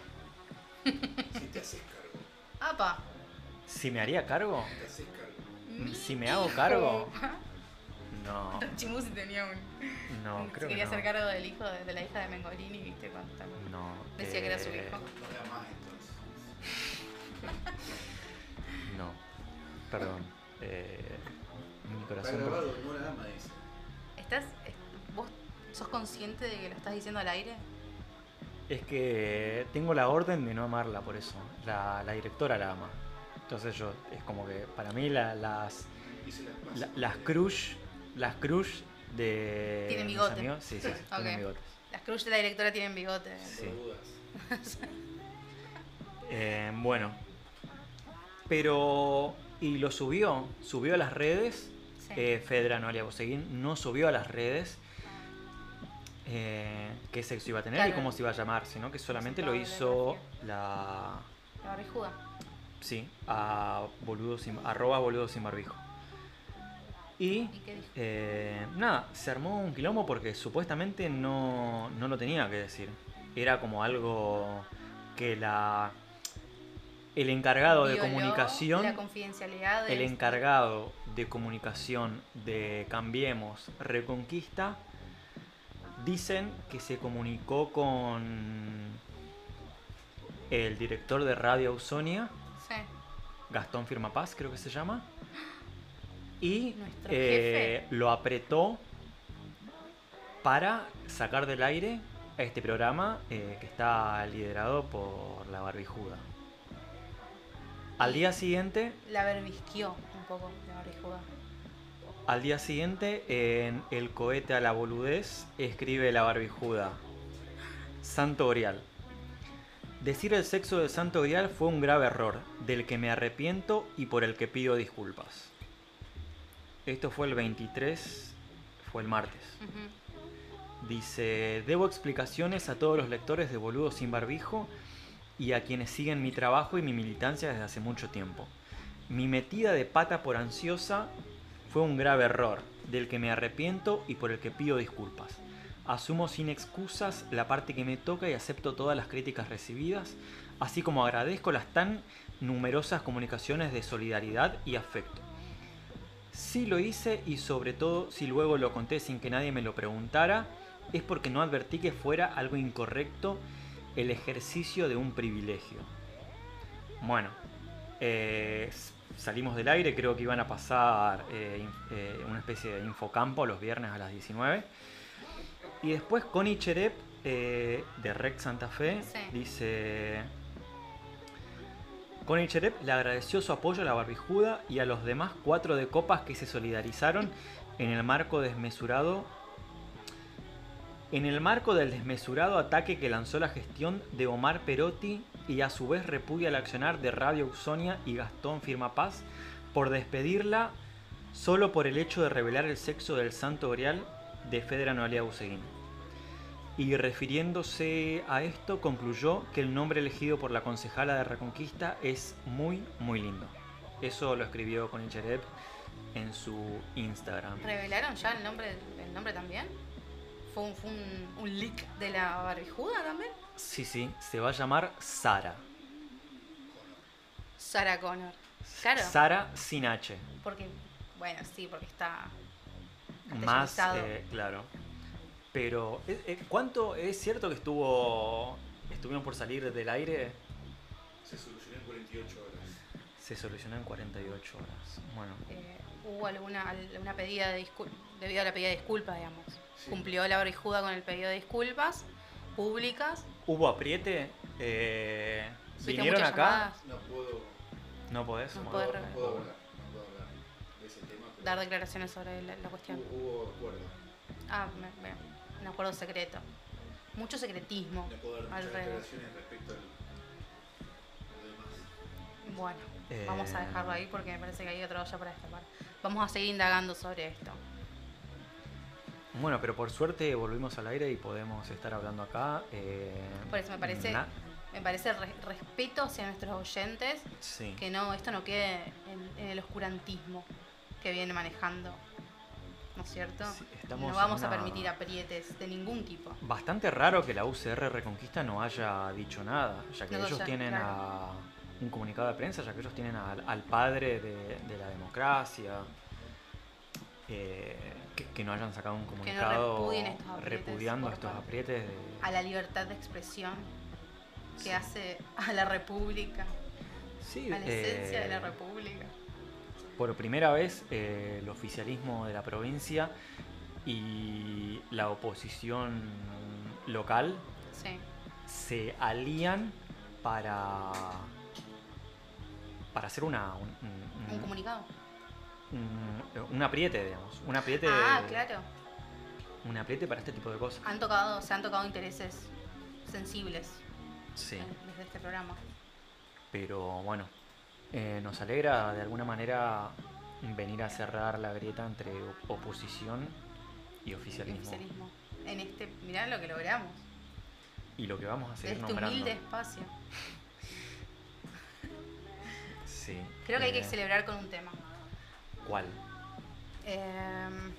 cargo? Si te haces cargo. ¡Apa! si me haría cargo, Te haces cargo. Mi si me hago hijo. cargo, no, Chimusi tenía un. no, creo que quería no. hacer cargo del hijo de, de la hija de Mengolini, ¿viste? Cuando también No. decía que era su eh, hijo. No perdón. Eh, mi Está corazón. grabado, dice. ¿Estás, es- ¿Vos sos consciente de que lo estás diciendo al aire? Es que tengo la orden de no amarla por eso. La, la directora la ama. Entonces yo, es como que para mí la- las, las pasas. la- las crush, las crush de Tienen mis bigote. amigos, sí, sí, sí, tienen bigotes. Las crush de la directora tienen bigote. Sí. Dudas. Eh, bueno. Pero, y lo subió, subió a las redes. Sí. Eh, Fedra Noelia Boseguín no subió a las redes eh, qué sexo iba a tener y cómo se iba a llamar, sino que solamente lo hizo la la, La barbijuda. Sí, a boludo sin, arroba boludo sin barbijo. Y, eh, nada, se armó un quilombo porque supuestamente no, no lo tenía que decir. Era como algo que la el encargado de comunicación, La confidencialidad de el encargado de comunicación de Cambiemos Reconquista, dicen que se comunicó con el director de Radio Ausonia. Gastón Firmapaz, creo que se llama. Y eh, lo apretó para sacar del aire a este programa eh, que está liderado por la barbijuda. Al día siguiente, La verbisquió un poco la barbijuda. Al día siguiente, en El cohete a la boludez, escribe la barbijuda. Santo Grial. Decir el sexo de Santo Grial fue un grave error, del que me arrepiento y por el que pido disculpas. Esto fue el 23, fue el martes. Dice, debo explicaciones a todos los lectores de Boludo sin barbijo y a quienes siguen mi trabajo y mi militancia desde hace mucho tiempo. Mi metida de pata por ansiosa fue un grave error, del que me arrepiento y por el que pido disculpas. Asumo sin excusas la parte que me toca y acepto todas las críticas recibidas, así como agradezco las tan numerosas comunicaciones de solidaridad y afecto. Si lo hice y sobre todo si luego lo conté sin que nadie me lo preguntara, es porque no advertí que fuera algo incorrecto el ejercicio de un privilegio. Bueno, eh, salimos del aire, creo que iban a pasar eh, eh, una especie de infocampo los viernes a las 19. Y después Connie Cherep, eh, de Rec Santa Fe, Sí. dice... Connie Cherep le agradeció su apoyo a la barbijuda y a los demás cuatro de copas que se solidarizaron en el marco desmesurado en el marco del desmesurado ataque que lanzó la gestión de Omar Perotti y a su vez repudia el accionar de Radio Usonia y Gastón Firma Paz por despedirla solo por el hecho de revelar el sexo del santo grial de Fedra Noelia Buseguín. Y refiriéndose a esto, concluyó que el nombre elegido por la concejala de Reconquista es muy, muy lindo. Eso lo escribió con Cherep en su Instagram. ¿Revelaron ya el nombre, el nombre también? ¿Fue, un, fue un, un leak de la barbijuda también? Sí, sí, se va a llamar Sara. Sarah Connor. Claro. Sara sin H. Porque, bueno, sí, porque está. Más, eh, claro. Pero, eh, eh, ¿cuánto es cierto que estuvo estuvieron por salir del aire? Se solucionó en 48 horas. Se solucionó en 48 horas. Bueno, eh, hubo alguna, alguna pedida de disculpas, debido a la pedida de disculpas, digamos. Sí. Cumplió la barbijuda con el pedido de disculpas públicas. hubo apriete. eh, ¿Vinieron acá? llamadas, No puedo, No podés. No puedo, no puedo dar declaraciones sobre la, la cuestión. Hubo, acuerdo. Ah, me- me- un acuerdo secreto. Mucho secretismo No puedo dar alrededor. declaraciones respecto al, a lo demás. Bueno, Eh, vamos a dejarlo ahí porque me parece que hay otra olla para destapar. Vamos a seguir indagando sobre esto. Bueno, pero por suerte volvimos al aire y podemos estar hablando acá. eh, Por eso me parece, na- me parece re- respeto hacia nuestros oyentes sí. que no esto no quede en, en el oscurantismo que viene manejando. ¿No es cierto? Sí, no vamos a permitir aprietes de ningún tipo. Bastante raro que la UCR Reconquista no haya dicho nada, ya que No, ellos ya, tienen claro. a un comunicado de prensa, ya que ellos tienen al, al padre de, de la democracia, eh, que, que no hayan sacado un comunicado repudien estos aprietes repudiando estos aprietes. de- A la libertad de expresión que Sí. hace a la república, Sí, a la esencia de la eh, república. Por primera vez, eh, el oficialismo de la provincia y la oposición local Sí. se alían para para hacer una un, un- Un comunicado. un- un apriete digamos un apriete Ah, claro. un apriete para este tipo de cosas Han tocado, se han tocado intereses sensibles sí eh, desde este programa. pero bueno eh, nos alegra de alguna manera venir a cerrar la grieta entre op- oposición y oficialismo oficialismo. En este, mirá lo que logramos. y lo que vamos a De seguir este nombrando humilde espacio. sí Creo que hay que eh, celebrar con un tema. cuál Em,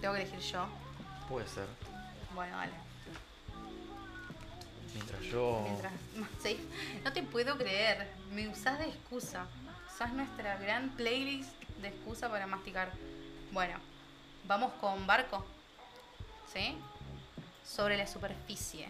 tengo que elegir yo. puede ser Bueno, dale. Mientras yo Mientras, no te puedo creer. Me usás de excusa. Usás nuestra gran playlist de excusa para masticar. Bueno, vamos con barco. ¿Sí? Sobre la superficie.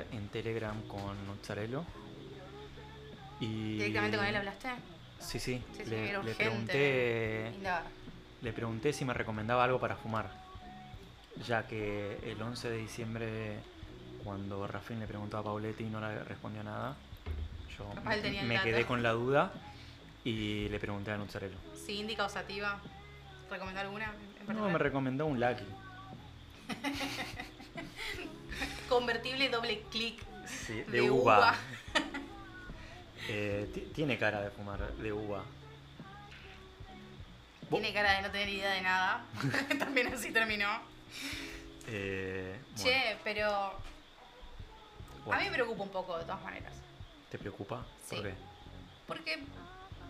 Cortar en Telegram con Mozzarella. Y... ¿Directamente con él hablaste? Sí, sí. Sí, sí, le, pregunté, le pregunté si me recomendaba algo para fumar. Ya que el 11 de diciembre, cuando Rafín le preguntó a Pauletti y no le respondió nada, yo me quedé con la duda y le pregunté a Nuzzarello. Sí, indica o sativa. ¿Recomendó alguna? en No, me recomendó un Lucky. Convertible doble clic. Sí, de, De uva. uva. Eh, ti- tiene cara de fumar de uva. Tiene cara de no tener idea de nada. También así terminó. Eh, bueno, Che, pero bueno, a mí me preocupa un poco de todas maneras. ¿Te preocupa? Sí. ¿Por qué? Porque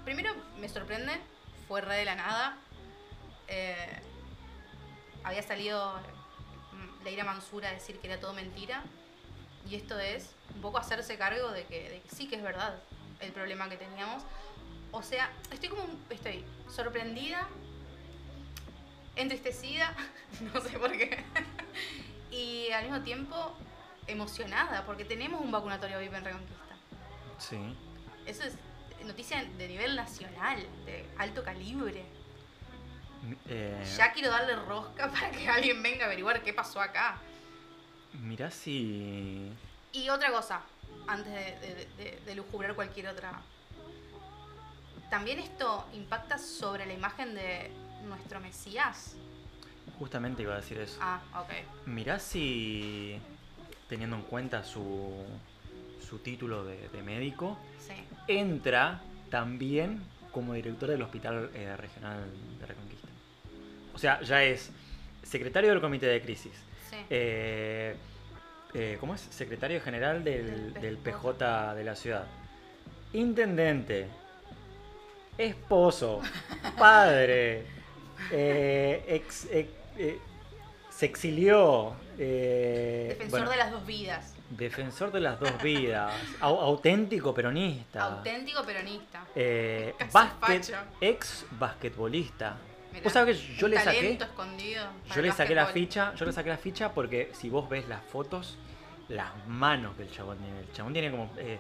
primero me sorprende, fue re de la nada. Eh, había salido Leira Mansura a decir que era todo mentira. Y esto es un poco hacerse cargo de que, de que sí que es verdad el problema que teníamos. O sea, estoy como, estoy sorprendida, entristecida, no sé por qué. y al mismo tiempo emocionada, porque tenemos un vacunatorio VIP en Reconquista. Sí. Eso es noticia de nivel nacional, de alto calibre. Eh, Ya quiero darle rosca para que alguien venga a averiguar qué pasó acá. Mirá si. Y otra cosa, antes de, de, de- de lucubrar cualquier otra. También esto impacta sobre la imagen de nuestro Mesías. Justamente iba a decir eso. Ah, ok. Mirá si. Teniendo en cuenta su. su título de, de médico, Sí. entra también como director del Hospital eh, Regional de Reconquista. O sea, ya es secretario del Comité de Crisis. Sí. Eh, eh, ¿Cómo es? Secretario general del, Del del PJ. De la ciudad. Intendente. Esposo. Padre. eh, ex- eh, eh, se exilió. Defensor bueno, de las dos vidas. Defensor de las dos vidas. Au- auténtico peronista. Auténtico peronista. Eh, facho. ex basquetbolista. Mirá, Vos sabés que yo le saqué. Yo le saqué la ficha, yo le saqué la ficha porque si vos ves las fotos, las manos que el chabón tiene. El chabón tiene como eh,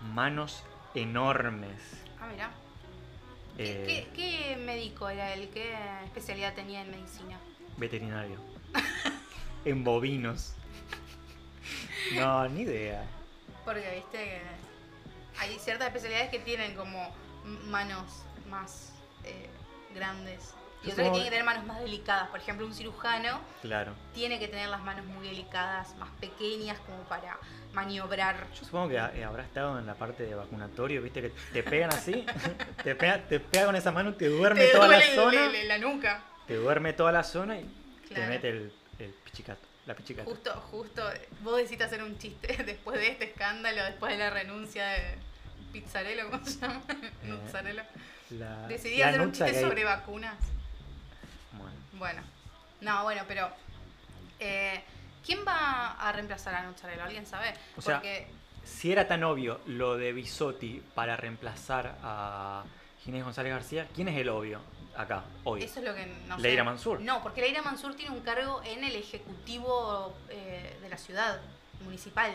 manos enormes. Ah, mirá. Eh, ¿Qué, qué, qué médico era él? ¿Qué especialidad tenía en medicina? Veterinario. en bovinos. No, ni idea. Porque viste que hay ciertas especialidades que tienen como manos más eh, grandes. Y Yo otras que tienen que tener manos más delicadas. Por ejemplo, un cirujano Claro. tiene que tener las manos muy delicadas, más pequeñas como para maniobrar. Yo supongo que eh, habrá estado en la parte de vacunatorio, viste que te pegan así, te pega, te pega con esa mano, te duerme Te toda duele la zona, la nuca. te duerme toda la zona y te mete el, el pichicato, la pichicata. Justo, justo, vos decidiste hacer un chiste después de este escándalo, después de la renuncia de Pizzarello, ¿cómo se llama? Nuzzarello. La, Decidí la hacer un chiste sobre vacunas. Bueno, no, bueno, pero eh, ¿quién va a reemplazar a Nuzzarello? ¿Alguien sabe? O sea, Porque si era tan obvio lo de Bisotti para reemplazar a Ginés González García, ¿quién es el obvio acá, hoy? eso es lo que no sé. Leira Mansur. No, porque Leira Mansur tiene un cargo en el ejecutivo eh, de la ciudad municipal.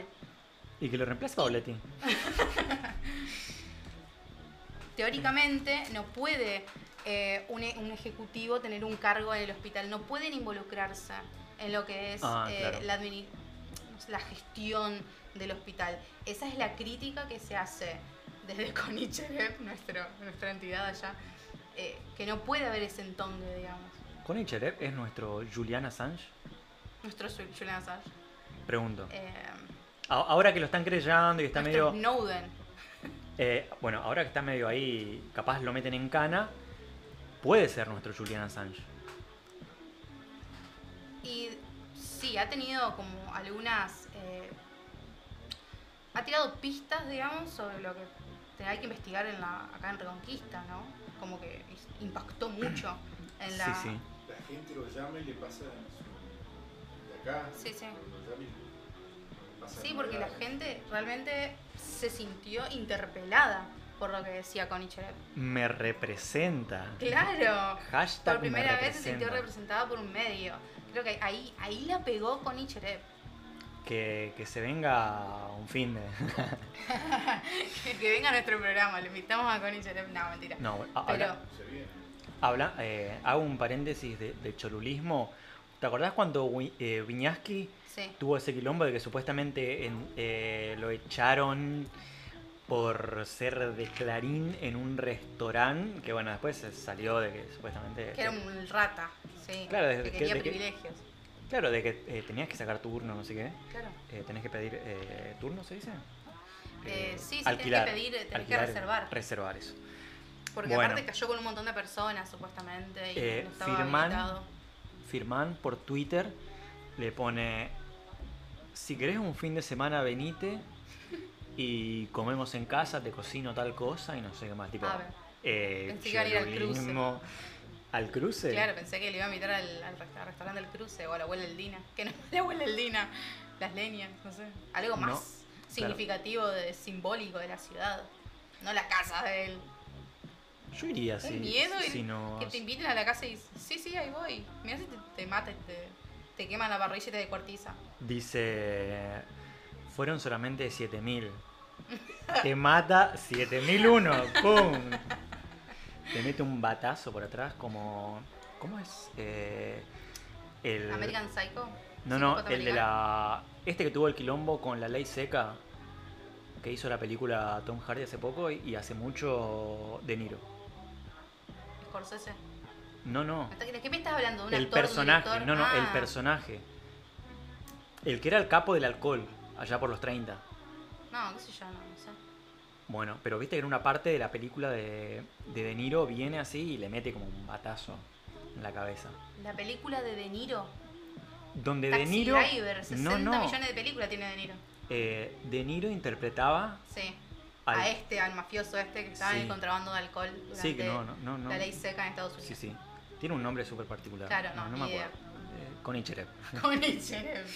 Y que lo reemplace Pauletti. Teóricamente no puede eh, un, e- un ejecutivo tener un cargo en el hospital, no pueden involucrarse en lo que es Ah, eh, claro. la, la gestión del hospital. Esa es la crítica que se hace desde Conicherev, nuestro, nuestra entidad allá, eh, que no puede haber ese entongue, digamos. ¿Connie Cherev es nuestro Julian Assange? Nuestro Ju- Julian Assange. Pregunto. Eh, Ahora que lo están creyendo y está medio... Snowden. Eh, bueno, ahora que está medio ahí, capaz lo meten en cana, puede ser nuestro Julian Assange. Y sí, ha tenido como algunas. eh, ha tirado pistas, digamos, sobre lo que te- hay que investigar en la, acá en Reconquista, ¿no? Como que impactó mucho en la. Sí, sí. La gente lo llama y le pasa su- de acá. Sí, sí. lo llama y le pasa Sí, porque la gente realmente se sintió interpelada por lo que decía Conicherev. Me representa. Claro. Hashtag Por primera me vez se sintió representa. representada por un medio. Creo que ahí, ahí la pegó Conicherev. Que, que se venga un fin de. que, que venga a nuestro programa, le invitamos a Conicherev. No, mentira. No, a- Pero- habla- Se viene. habla- eh, hago un paréntesis de, de cholulismo. ¿Te acordás cuando eh, Viñaski Sí. tuvo ese quilombo de que supuestamente en- eh, lo echaron por ser de Clarín en un restaurante? Que bueno, después se salió de que supuestamente. Que era un rata, sí. Claro, desde que que- quería de que- privilegios. Claro, de que eh, tenías que sacar turno, no sé qué. Claro. Eh, tenés que pedir eh, turno, ¿se dice? Eh, sí, sí, tenés que pedir, eh, tenés que reservar. Reservar eso. Porque Bueno. aparte cayó con un montón de personas, supuestamente, y Eh, no estaba Firman. Firman por Twitter le pone: Si querés un fin de semana, venite y comemos en casa, te cocino tal cosa y no sé qué más. Tipo, A ver. eh, Pensé que iban a ir al cruce. ¿Al cruce? Claro, pensé que le iba a invitar al, al resta- al restaurante del cruce o a la abuela Eldina. Que no la abuela Eldina, las leñas, no sé. Algo No, más significativo, de, simbólico de la ciudad. No la casa de él. Yo iría si, miedo si no. que te inviten a la casa y sí, sí, ahí voy. Mira si te, te mata y te, te queman la parrilla y te descuartiza. Dice: Fueron solamente 7000. Te mata 7001. ¡Pum! Te mete un batazo por atrás como. ¿Cómo es? Eh, el, American Psycho. No, no, el de la. Este que tuvo el quilombo con la ley seca. Que hizo la película Tom Hardy hace poco y, y hace mucho De Niro. Scorsese. No, no. ¿De qué me estás hablando? ¿De un El actor, de un personaje. No, no, el Ah, personaje. El que era el capo del alcohol, allá por los 30. No, qué sé yo, no, no sé. Bueno, pero viste que en una parte de la película de, de De Niro viene así y le mete como un batazo en la cabeza. La película de De Niro. Donde De Taxi Niro. Driver, 60 no, no. millones de películas tiene De Niro. Eh, de Niro interpretaba. Sí. al- A este, al mafioso este que estaba en el Sí. contrabando de alcohol durante Sí, que no, no, no. no. la ley seca en Estados Unidos. Sí, sí. Tiene un nombre súper particular. Claro, no, no, ni me idea. acuerdo. Connie Cherep. Connie Cherep.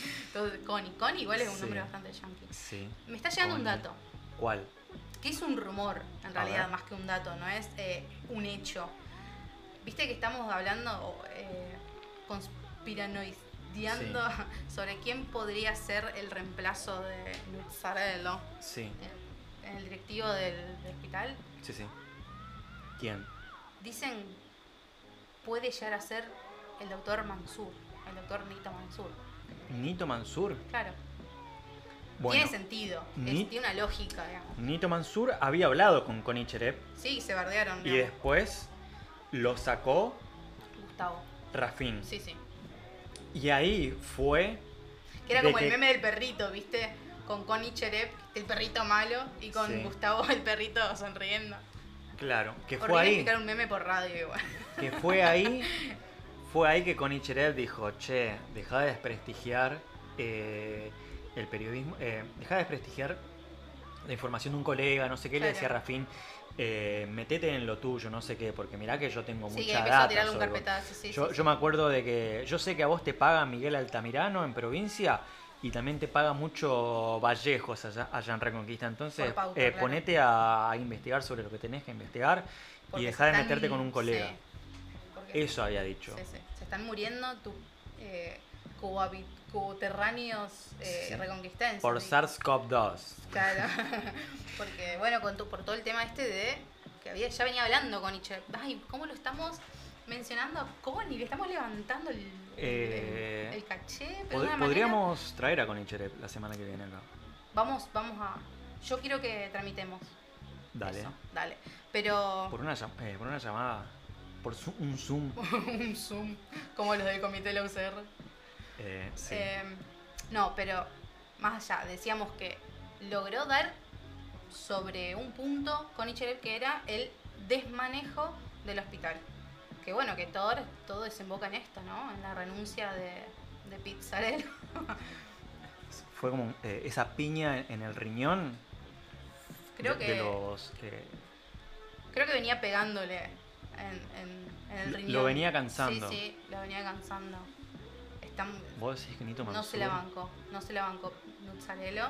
Connie. Connie igual es un Sí. nombre bastante yankee. Sí. Me está llegando un dato. ¿Cuál? que es un rumor, en realidad, más que un dato, no es eh, un hecho. Viste que estamos hablando, eh, conspiranoideando sobre quién podría ser el reemplazo de Nuzzarello Sí, en- en el directivo del, del hospital. sí, sí. ¿Quién? Dicen puede llegar a ser el doctor Mansur, el doctor Nito Mansur. Nito Mansur. Claro, Bueno, tiene sentido, es- tiene una lógica, digamos. Nito Mansur había hablado con Connie Cherep Sí, se bardearon, y digamos. después lo sacó Gustavo. Rafin. Sí, sí. Y ahí fue. Que era como el meme del perrito, ¿viste? Con Connie Cherep, el perrito malo, y con Sí. Gustavo, el perrito sonriendo. Claro, que fue Horrible ahí. explicar un meme por radio igual. Que fue ahí. Fue ahí que Connie dijo, che, deja de desprestigiar eh, el periodismo, eh, deja de desprestigiar la información de un colega, no sé qué, le decía Rafín, eh, metete en lo tuyo, no sé qué, porque mirá que yo tengo Sí, mucha a data tirar un sobre vos". carpetazo, sí, yo, sí, yo me acuerdo de que yo sé que a vos te paga Miguel Altamirano en provincia y también te paga mucho Vallejos allá, allá en Reconquista. Entonces, pauta, eh, claro. ponete a, a investigar sobre lo que tenés que investigar Porque y dejar de meterte con un colega. sí, Eso había dicho. sí, sí. Se están muriendo tus eh, coterráneos eh, reconquistenses. Por ¿sí? SARS-CoV-2. Claro. Porque, bueno, con tu- por todo el tema este de que había, ya venía hablando con Cherep. Ay, ¿cómo lo estamos mencionando a Connie? Le estamos levantando el- Eh, el, el caché. Pero Pod- manera- podríamos traer a Connie Cherep la semana que viene acá. Vamos, vamos a. Yo quiero que tramitemos. Dale. eso, dale. Pero. Por una, eh, por una llamada. Por un Zoom. un Zoom, como los del comité de la UCR. eh, sí. Eh, no, pero más allá, decíamos que logró dar sobre un punto con Icherev que era el desmanejo del hospital. Que bueno, que todo, todo desemboca en esto, ¿no? En la renuncia de, de Pizzarello. Fue como eh, esa piña en, el riñón. Creo de, que de los. eh, creo que venía pegándole en, en- en el riñón. lo venía cansando. Sí, sí, lo venía cansando. Está, Vos decís que Nito Mansur. no se la bancó, no se la bancó Nuzzarello.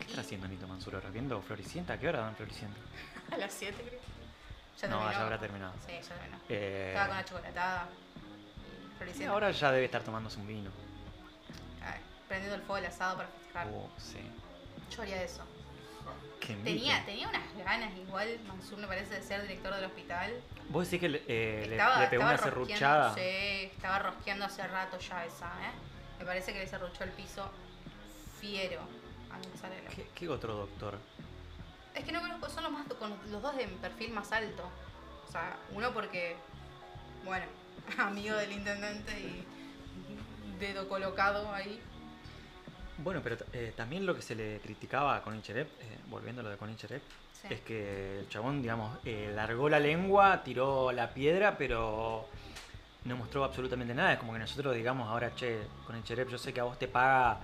¿Qué está haciendo Nito Mansur ahora? ¿Viendo Floricienta? ¿A qué hora dan Floricienta? A las 7 creo. Ya no, ya habrá terminado. Sí, ya terminó. Eh, Estaba con la chocolatada. Y ahora ya debe estar tomándose un vino. Ay, prendiendo el fuego del asado para festejar. Oh, sí. Yo haría eso. Tenía, tenía unas ganas igual, Mansur me parece, de ser director del hospital. ¿Vos decís que le, eh, Estaba, le pegó una serruchada? Sí, estaba rosqueando hace rato ya esa, ¿eh? Me parece que le serruchó el piso fiero a Mozzarella. ¿Qué, qué otro doctor? Es que no conozco, son los, más, con los, dos de perfil más alto. O sea, uno porque, bueno, amigo del intendente y dedo colocado ahí. Bueno, pero eh, también lo que se le criticaba a Connie Cherep, eh, volviendo a lo de Connie Cherep, Sí. es que el chabón, digamos, eh, largó la lengua, tiró la piedra, pero no mostró absolutamente nada. Es como que nosotros digamos ahora, che, Connie Cherep, yo sé que a vos te paga,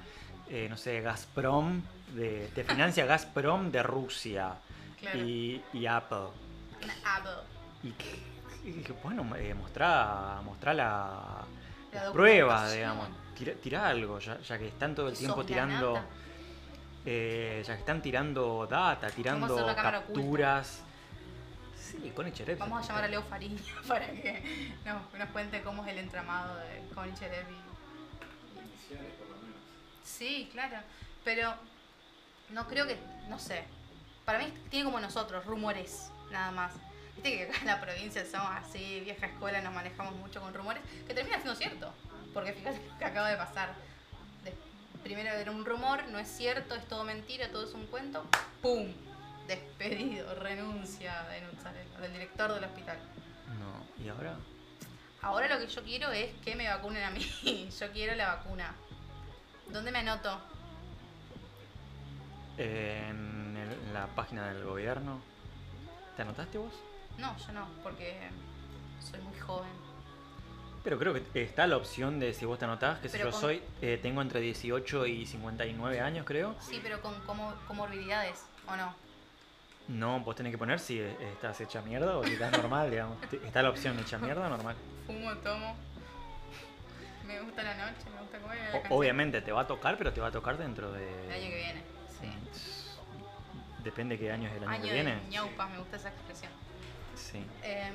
eh, no sé, Gazprom, de, te financia Gazprom de Rusia Claro. y, y Apple. Apple. Y que, y que, bueno, eh, mostrá, mostrá la, La pruebas, documentación. digamos. Tira, tirá algo, ya, ya que están todo el tiempo la tirando. eh, ya que están tirando data, tirando la capturas. Sí, con Cherep. Vamos a llamar a Leo Fariña para que nos, nos cuente cómo es el entramado de y, por lo menos. Sí, claro. Pero no creo que, no sé. Para mí tiene como nosotros, rumores, nada más. Viste que acá en la provincia somos así, vieja escuela, nos manejamos mucho con rumores, que termina siendo cierto. Porque fíjate lo que acaba de pasar. De- primero era un rumor, no es cierto, es todo mentira, todo es un cuento. ¡Pum! Despedido, renuncia de Nuzzarella, del director del hospital. No, ¿y ahora? Ahora lo que yo quiero es que me vacunen a mí. Yo quiero la vacuna. ¿Dónde me anoto? En, el- en la página del gobierno. ¿Te anotaste vos? No, yo no, porque soy muy joven. Pero creo que está la opción de si vos te anotás, que si yo con- soy, eh, tengo entre 18 y 59 años, creo. Sí, pero con como, comorbilidades, ¿o no? No, vos tenés que poner si eh, estás hecha mierda o si estás normal, digamos. Está la opción hecha mierda o normal. Fumo, tomo. me gusta la noche, me gusta comer. la O- obviamente te va a tocar, pero te va a a tocar dentro de. El año que viene, sí. Depende qué año es el año, Año que de viene. me gusta esa expresión. Sí. Eh,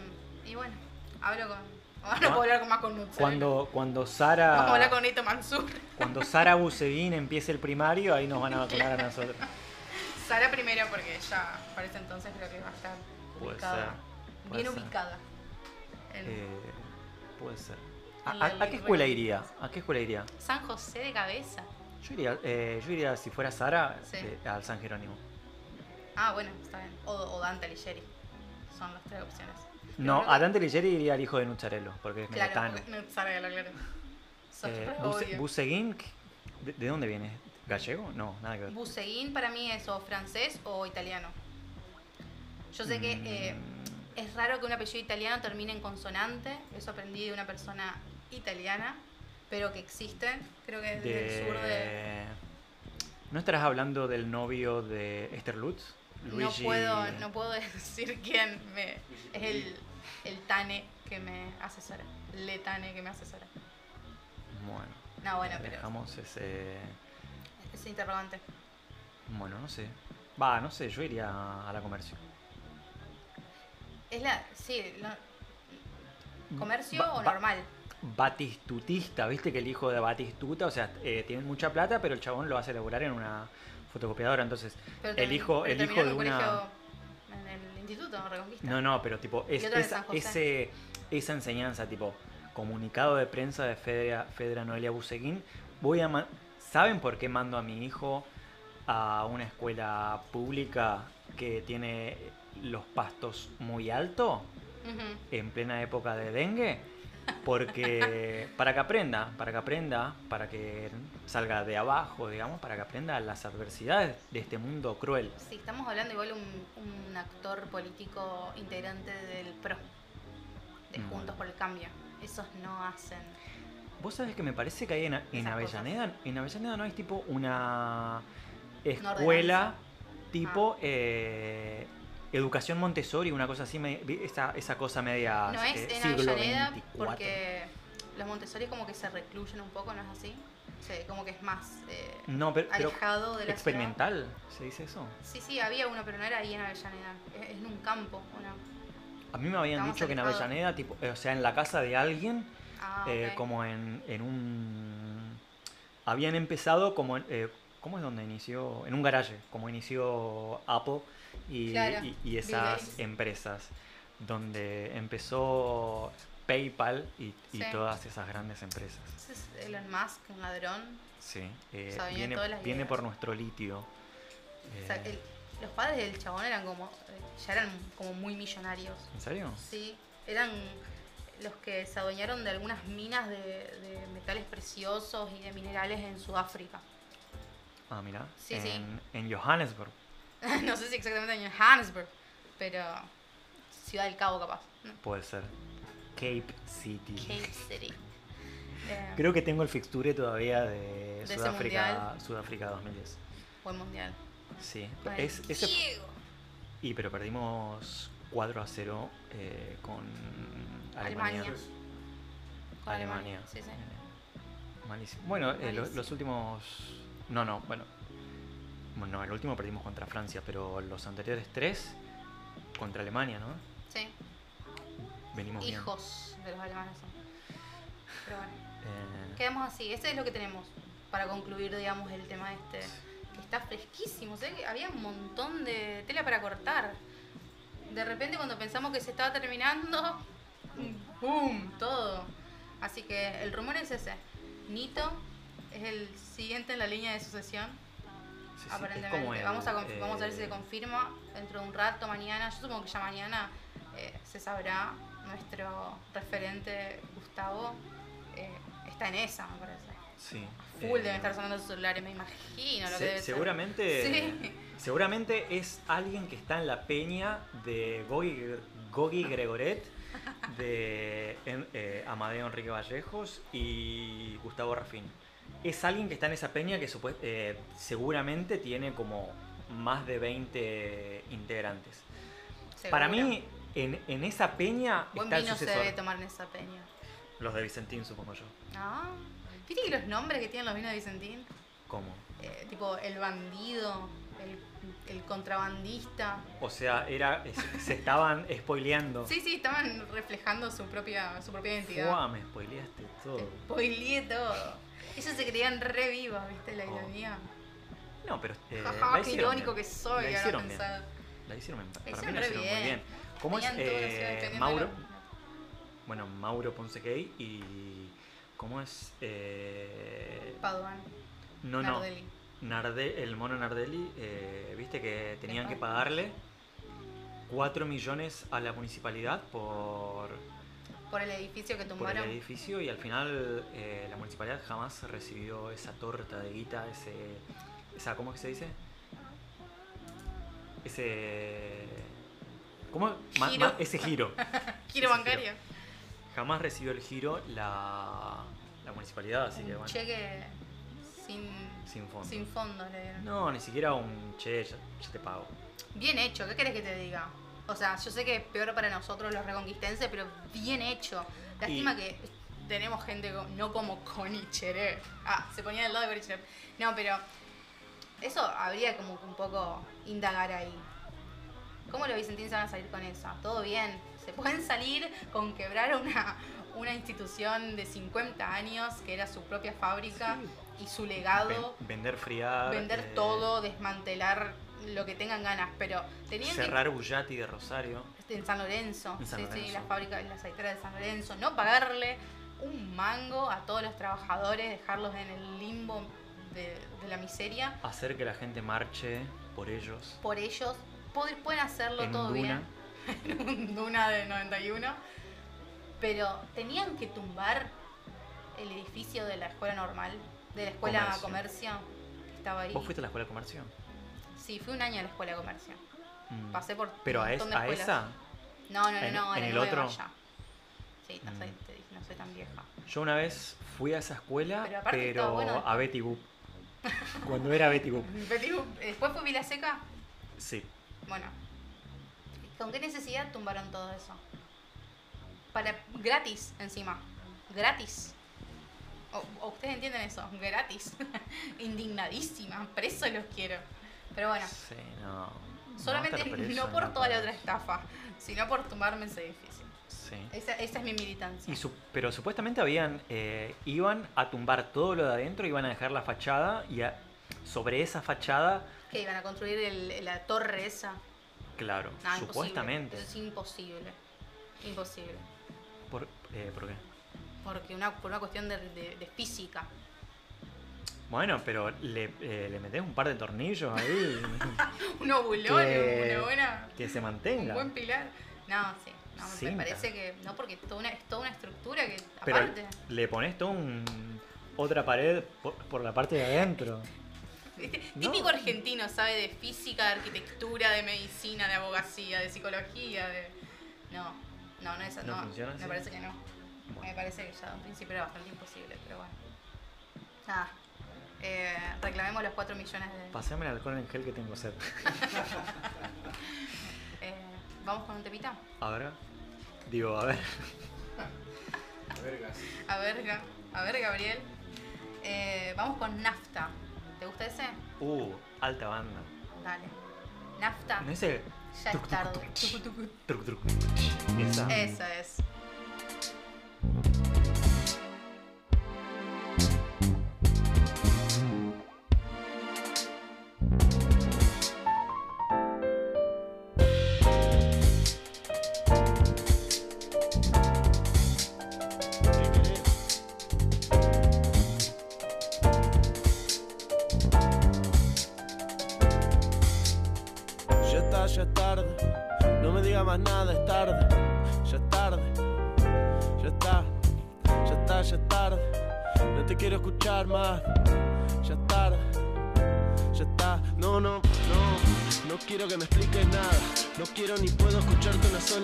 y bueno, hablo con. Ahora Ah. no puedo hablar con más con. Cuando, cuando Vamos a hablar Sara. con Nito Mansur. Cuando Sara Buseguín empiece el primario, ahí nos van a vacunar a nosotros. Sara primero porque ya para ese entonces creo que va a estar Puede ubicada. ser, puede bien ser. ubicada. Eh, puede ser. ¿A, qué escuela iría? ¿A qué escuela iría? San José de Cabeza. Yo iría, eh, yo iría si fuera Sara, Sí. eh, al San Jerónimo. Ah, bueno, está bien. O, o Dante Alighieri. Son las tres opciones. No, a Dante Ligieri iría al hijo de Nucharello, porque es Claro, mexicano. porque no claro. Sos Eh, re Buse- obvio. Buseguín, ¿qué- ¿de, de dónde viene? ¿Gallego? No, nada que ver. Buseguín para mí es o francés o italiano. Yo sé que eh, Mm, es raro que un apellido italiano termine en consonante. Eso aprendí de una persona italiana, pero que existe. Creo que es desde el sur de. ¿No estarás hablando del novio de Esther Lutz? No Luigi- puedo, no puedo decir quién me, es el, el Tane que me asesora. Le Tane que me asesora. Bueno, No, bueno, pero dejamos ese... es interrogante. Bueno, no sé. Va, no sé, yo iría a la comercio. Es la. Sí, lo- ¿comercio o normal? Batistutista, viste que el hijo de Batistuta, o sea, eh, tiene mucha plata, pero el chabón lo hace elaborar en una fotocopiadora, entonces Pero el hijo, el hijo de un una... En el instituto, Reconquista. No, no, pero tipo, es, esa, ese, esa enseñanza, tipo, comunicado de prensa de Fedra, Fedra Noelia Buseguín, voy a ¿saben por qué mando a mi hijo a una escuela pública que tiene los pastos muy altos Ujú. en plena época de dengue? Porque para que aprenda, para que aprenda, para que salga de abajo, digamos, para que aprenda las adversidades de este mundo cruel. Sí, estamos hablando igual un, un actor político integrante del PRO, de Mm. Juntos por el Cambio. Esos no hacen. Vos sabés que me parece que hay en, Avellaneda, en Avellaneda no hay tipo una escuela tipo Ah. eh, educación Montessori, una cosa así, me- esa, esa cosa media No es eh, en siglo Avellaneda 24. porque los Montessori como que se recluyen un poco, ¿no es así? Sí, como que es más eh, No, pero, pero alejado de la experimental, ¿se dice eso? Sí, sí, había uno, pero no era ahí en Avellaneda. Es, es en un campo. Una... A mí me habían Estamos dicho que en. Avellaneda, tipo, eh, o sea, en la casa de alguien, Ah, eh, como en, en un... Habían empezado como... en- eh, ¿Cómo es donde inició? En un garaje, como inició Apple y, Claro, y- y Bill esas empresas, donde empezó PayPal y, todas esas grandes empresas. Elon Musk, un ladrón. Sí, eh, viene, por nuestro litio. O sea, Eh, el- los padres del chabón eran como, eh, ya eran como muy millonarios. ¿En serio? Sí, eran los que se adueñaron de algunas minas de, de metales preciosos y de minerales en Sudáfrica. Ah, mira. Sí, sí. en, en Johannesburg. no sé si exactamente en Johannesburg, pero Ciudad del Cabo capaz. ¿no? Puede ser. Cape City. Cape City. Eh, Creo que tengo el fixture todavía de, Sudáfrica. Sudáfrica 2010. Buen mundial. Sí, Ay, es, ese, y pero perdimos 4 a 0 eh, con Alemania. Alemania. Con Alemania. Sí, sí. Eh, malísimo. Bueno, eh, los últimos. No, no, bueno. Bueno, no, el último perdimos contra Francia, pero los anteriores tres contra Alemania, ¿no? Sí, Venimos bien. hijos de los alemanes. Pero bueno. Eh, Quedamos así, ese es lo que tenemos para concluir, digamos, el tema este. Que está fresquísimo, que había un montón de tela para cortar. De repente cuando pensamos que se estaba terminando, ¡pum! Todo. Así que el rumor es ese. Nito es el siguiente en la línea de sucesión, sí, sí, es aparentemente. como el, vamos, a conf- vamos a ver si se eh, confirma dentro de un rato, mañana. Yo supongo que ya mañana eh, se sabrá. Nuestro referente, Gustavo, eh, está en esa, me parece. Sí. Full eh, deben estar sonando sus celulares, me imagino lo se- que debe ser. seguramente, Sí. seguramente es alguien que está en la peña de Gogi, Gogi Gregoret, de eh, Amadeo Enrique Vallejos y Gustavo Rafín. Es alguien que está en esa peña que eh, seguramente tiene como más de 20 integrantes. Para mí, en, en esa peña Buen está el vino se debe tomar en esa peña. Los de Vicentín, supongo yo. Ah. ¿Viste que los nombres que tienen los vinos de Vicentín? ¿Cómo? Eh, tipo el bandido, el, el contrabandista. O sea, era, es- se estaban spoileando. Sí, sí, estaban reflejando su propia, su propia identidad. Fua, me spoileaste todo. Spoileé todo. Ellos se creían re vivos, ¿viste? La Oh. ironía. No, pero. eh, Jaja, qué hicieron irónico bien. que soy, La hicieron bien. La hicieron bien. Para hicieron mí la hicieron bien. muy bien. ¿Cómo es? Tenían eh, Mauro. Bueno, Mauro Ponce Gay y. ¿Cómo es? Eh, Paduan. no, no. Nardelli. Narde- el mono Nardelli, eh, viste que tenían que pagarle 4 millones a la municipalidad por, Por el edificio que por el tumbaron. edificio y al final eh, la municipalidad jamás recibió esa torta de guita, ese, esa, ¿cómo es que se dice? Ese, ¿cómo? Ma- Giro. ma- ese giro. Giro ese bancario. Jamás recibió el giro la, la municipalidad, así que Un bueno, cheque sin, sin fondo. sin fondo le dieron. No, ni siquiera un che, ya, ya te pago. Bien hecho, ¿qué querés que te diga? O sea, yo sé que es peor para nosotros los reconquistenses, pero bien hecho. Lástima Y- que tenemos gente no como Conicherev. Ah, se ponía al lado de Conicherev. No, pero eso habría como que un poco indagar ahí. ¿Cómo los vicentinos van a salir con eso? Todo bien. Se pueden salir con quebrar una, una institución de 50 años que era su propia fábrica y su legado Ven- vender friar. vender eh, todo, desmantelar lo que tengan ganas, pero tenían Cerrar Bullati de Rosario. que en San Lorenzo, En San sí, sí, Lorenzo. la fábrica, las aceiteras de San Lorenzo, no pagarle un mango a todos los trabajadores, dejarlos en el limbo de, de la miseria, Hacer que la gente marche por ellos. por ellos, pueden hacerlo En todo un Duna. bien, en un Duna de 91, pero tenían que tumbar el edificio de la escuela normal, de la escuela Comercio. comercio, que estaba ahí. ¿Vos fuiste a la escuela de comercio? Sí, fui un año a la escuela de comercio. Mm. Pasé por ¿Pero un a, es- de a esa? No, no, no, en- no, en la el otro? Sí, no soy, Mm. te dije, no soy tan vieja. Yo una vez fui a esa escuela, Pero bueno. a Betty Boop. Cuando era Betty Boop. Pero, Después fue Vila Seca. Sí. Bueno, ¿con qué necesidad tumbaron todo eso? Para gratis encima. Gratis. O, o ustedes entienden eso, gratis. Indignadísima, preso los quiero. Pero bueno, Sí, no. solamente no en por la toda la otra estafa, sino por tumbarme ese edificio. Sí. Esa, esa es mi militancia. Y su- pero supuestamente habían eh, iban a tumbar todo lo de adentro, iban a dejar la fachada y a- sobre esa fachada, que iban a construir el- la torre esa. claro, No, imposible. supuestamente. Es imposible. Imposible. ¿Por, eh, ¿por qué? Porque una, por una cuestión de, de- de física. Bueno, pero le, eh, le metés un par de tornillos ahí Un obulón, Que- una buena. que se Un mantenga. buen pilar. No, sí. No, me parece que. No, porque es toda una, es toda una estructura que. Pero aparte. le pones todo un, otra pared por, por la parte de adentro. Típico argentino, sabe de física, de arquitectura, de medicina, de abogacía, de psicología, de. No, no, no es ¿No no, funciona Me así? parece que no. Bueno. Me parece que ya de un principio era bastante imposible, pero bueno. Nada. Eh, reclamemos los 4 millones de. Pasame el alcohol en gel que tengo sed. Eh, ¿Vamos con un temita? A ver. Digo, a ver. A ver, Ga- a ver Gabriel. Eh, vamos con Nafta. ¿Te gusta ese? Uh, alta banda. Dale. Nafta. ¿No ese? Ya es tarde. Esa. Esa es.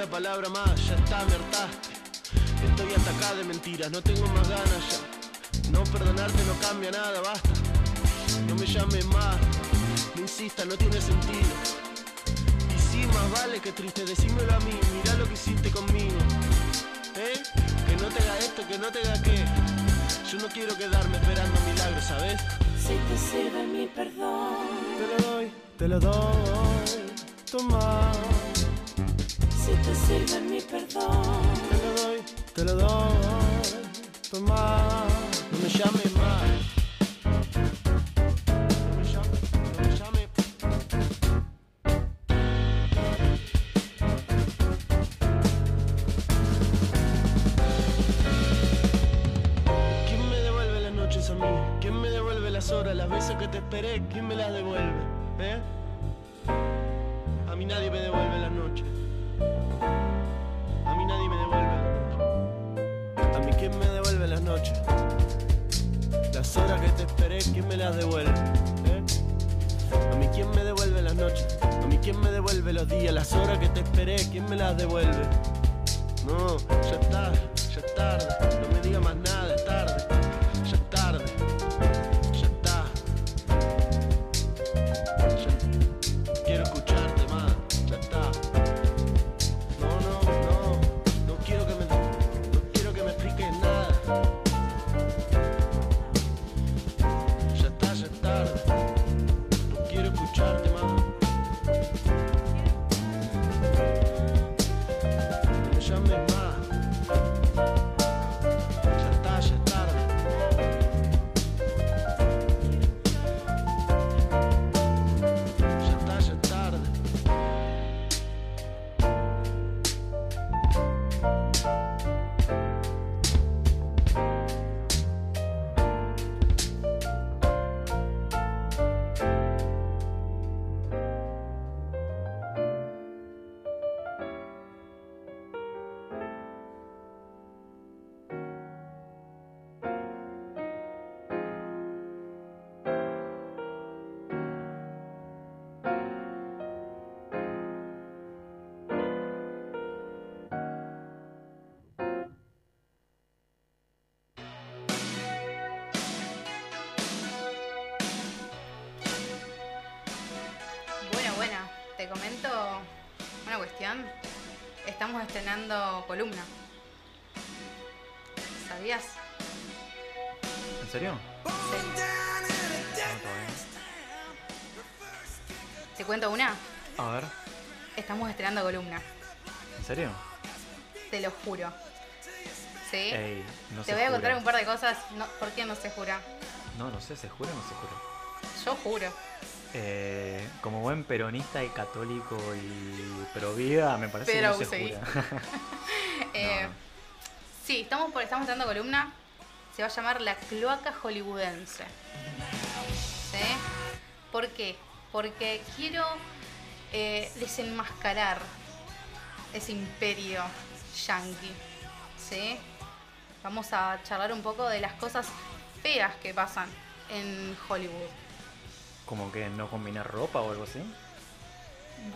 Una palabra más. Ya está, me hartaste. Estoy hasta acá de mentiras. No tengo más ganas ya. No perdonarte no cambia nada, basta. No me llames más. No insistas, no tiene sentido. Y sí, más vale que triste, decímelo a mí, mirá lo que hiciste conmigo. ¿Eh? Que no te haga esto, que que no te da qué. Yo no quiero quedarme esperando milagros, ¿sabes? Si te sirve mi perdón, Te lo doy, te lo doy. Toma, si te sirve mi perdón, te lo doy, te lo doy. Toma, no me llames más. No me llames, no me llames. ¿Quién me devuelve las noches a mí? ¿Quién me devuelve las horas, las veces que te esperé? ¿Quién me las devuelve? ¿Eh? A mí nadie me devuelve las noches. A mí nadie me devuelve. A mí quién me devuelve las noches. Las horas que te esperé, ¿quién me las devuelve? ¿Eh? A mí quién me devuelve las noches. A mí quién me devuelve los días, las horas que te esperé, ¿quién me las devuelve? No, ya está, ya es tarde. No me diga más nada, cuestión. Estamos estrenando columna. ¿Sabías? ¿En serio? Sí. ¿Te cuento una? A ver, Estamos estrenando columna. ¿en serio? Te lo juro. ¿Sí? Ey, no te voy a jura. contar un par de cosas. No, ¿Por qué no se jura? No, no sé, ¿se jura o no se jura? Yo juro. Eh, como buen peronista y católico y pro vida, me parece Pero que no se jura. Eh, no. Sí, estamos, por, estamos estrenando columna. Se va a llamar La Cloaca Hollywoodense. ¿Sí? ¿Por qué? Porque quiero eh, desenmascarar ese imperio yankee. ¿Sí? Vamos a charlar un poco de las cosas feas que pasan en Hollywood. Como que no combinar ropa o algo así.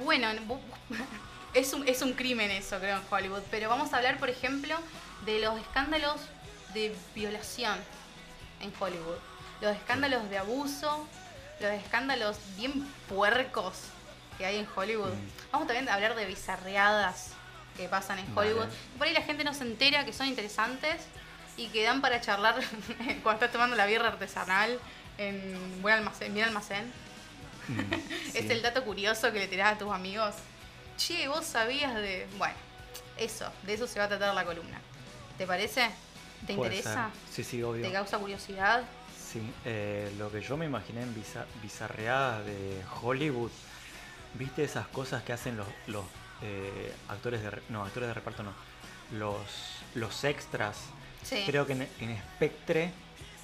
Bueno, bu- es un, es un crimen eso, creo, en Hollywood. Pero vamos a hablar, por ejemplo, de los escándalos de violación en Hollywood. Los escándalos de abuso, los escándalos bien puercos que hay en Hollywood. Mm. Vamos también a hablar de bizarreadas que pasan en Vale. Hollywood. Y por ahí la gente no se entera que son interesantes y que dan para charlar cuando estás tomando la birra artesanal en buen almacén, bien almacén. Mm, Es el dato curioso que le tirás a tus amigos. Che, vos sabías de. Bueno, eso, de eso se va a tratar la columna. ¿Te parece? ¿Te interesa? ser. Sí, sí, obvio. ¿Te causa curiosidad? Sí, eh, lo que yo me imaginé en biza- bizarreadas de Hollywood, ¿viste esas cosas que hacen los, los eh, actores de no, actores de reparto no, los, los extras? Sí. Creo que en, en Spectre,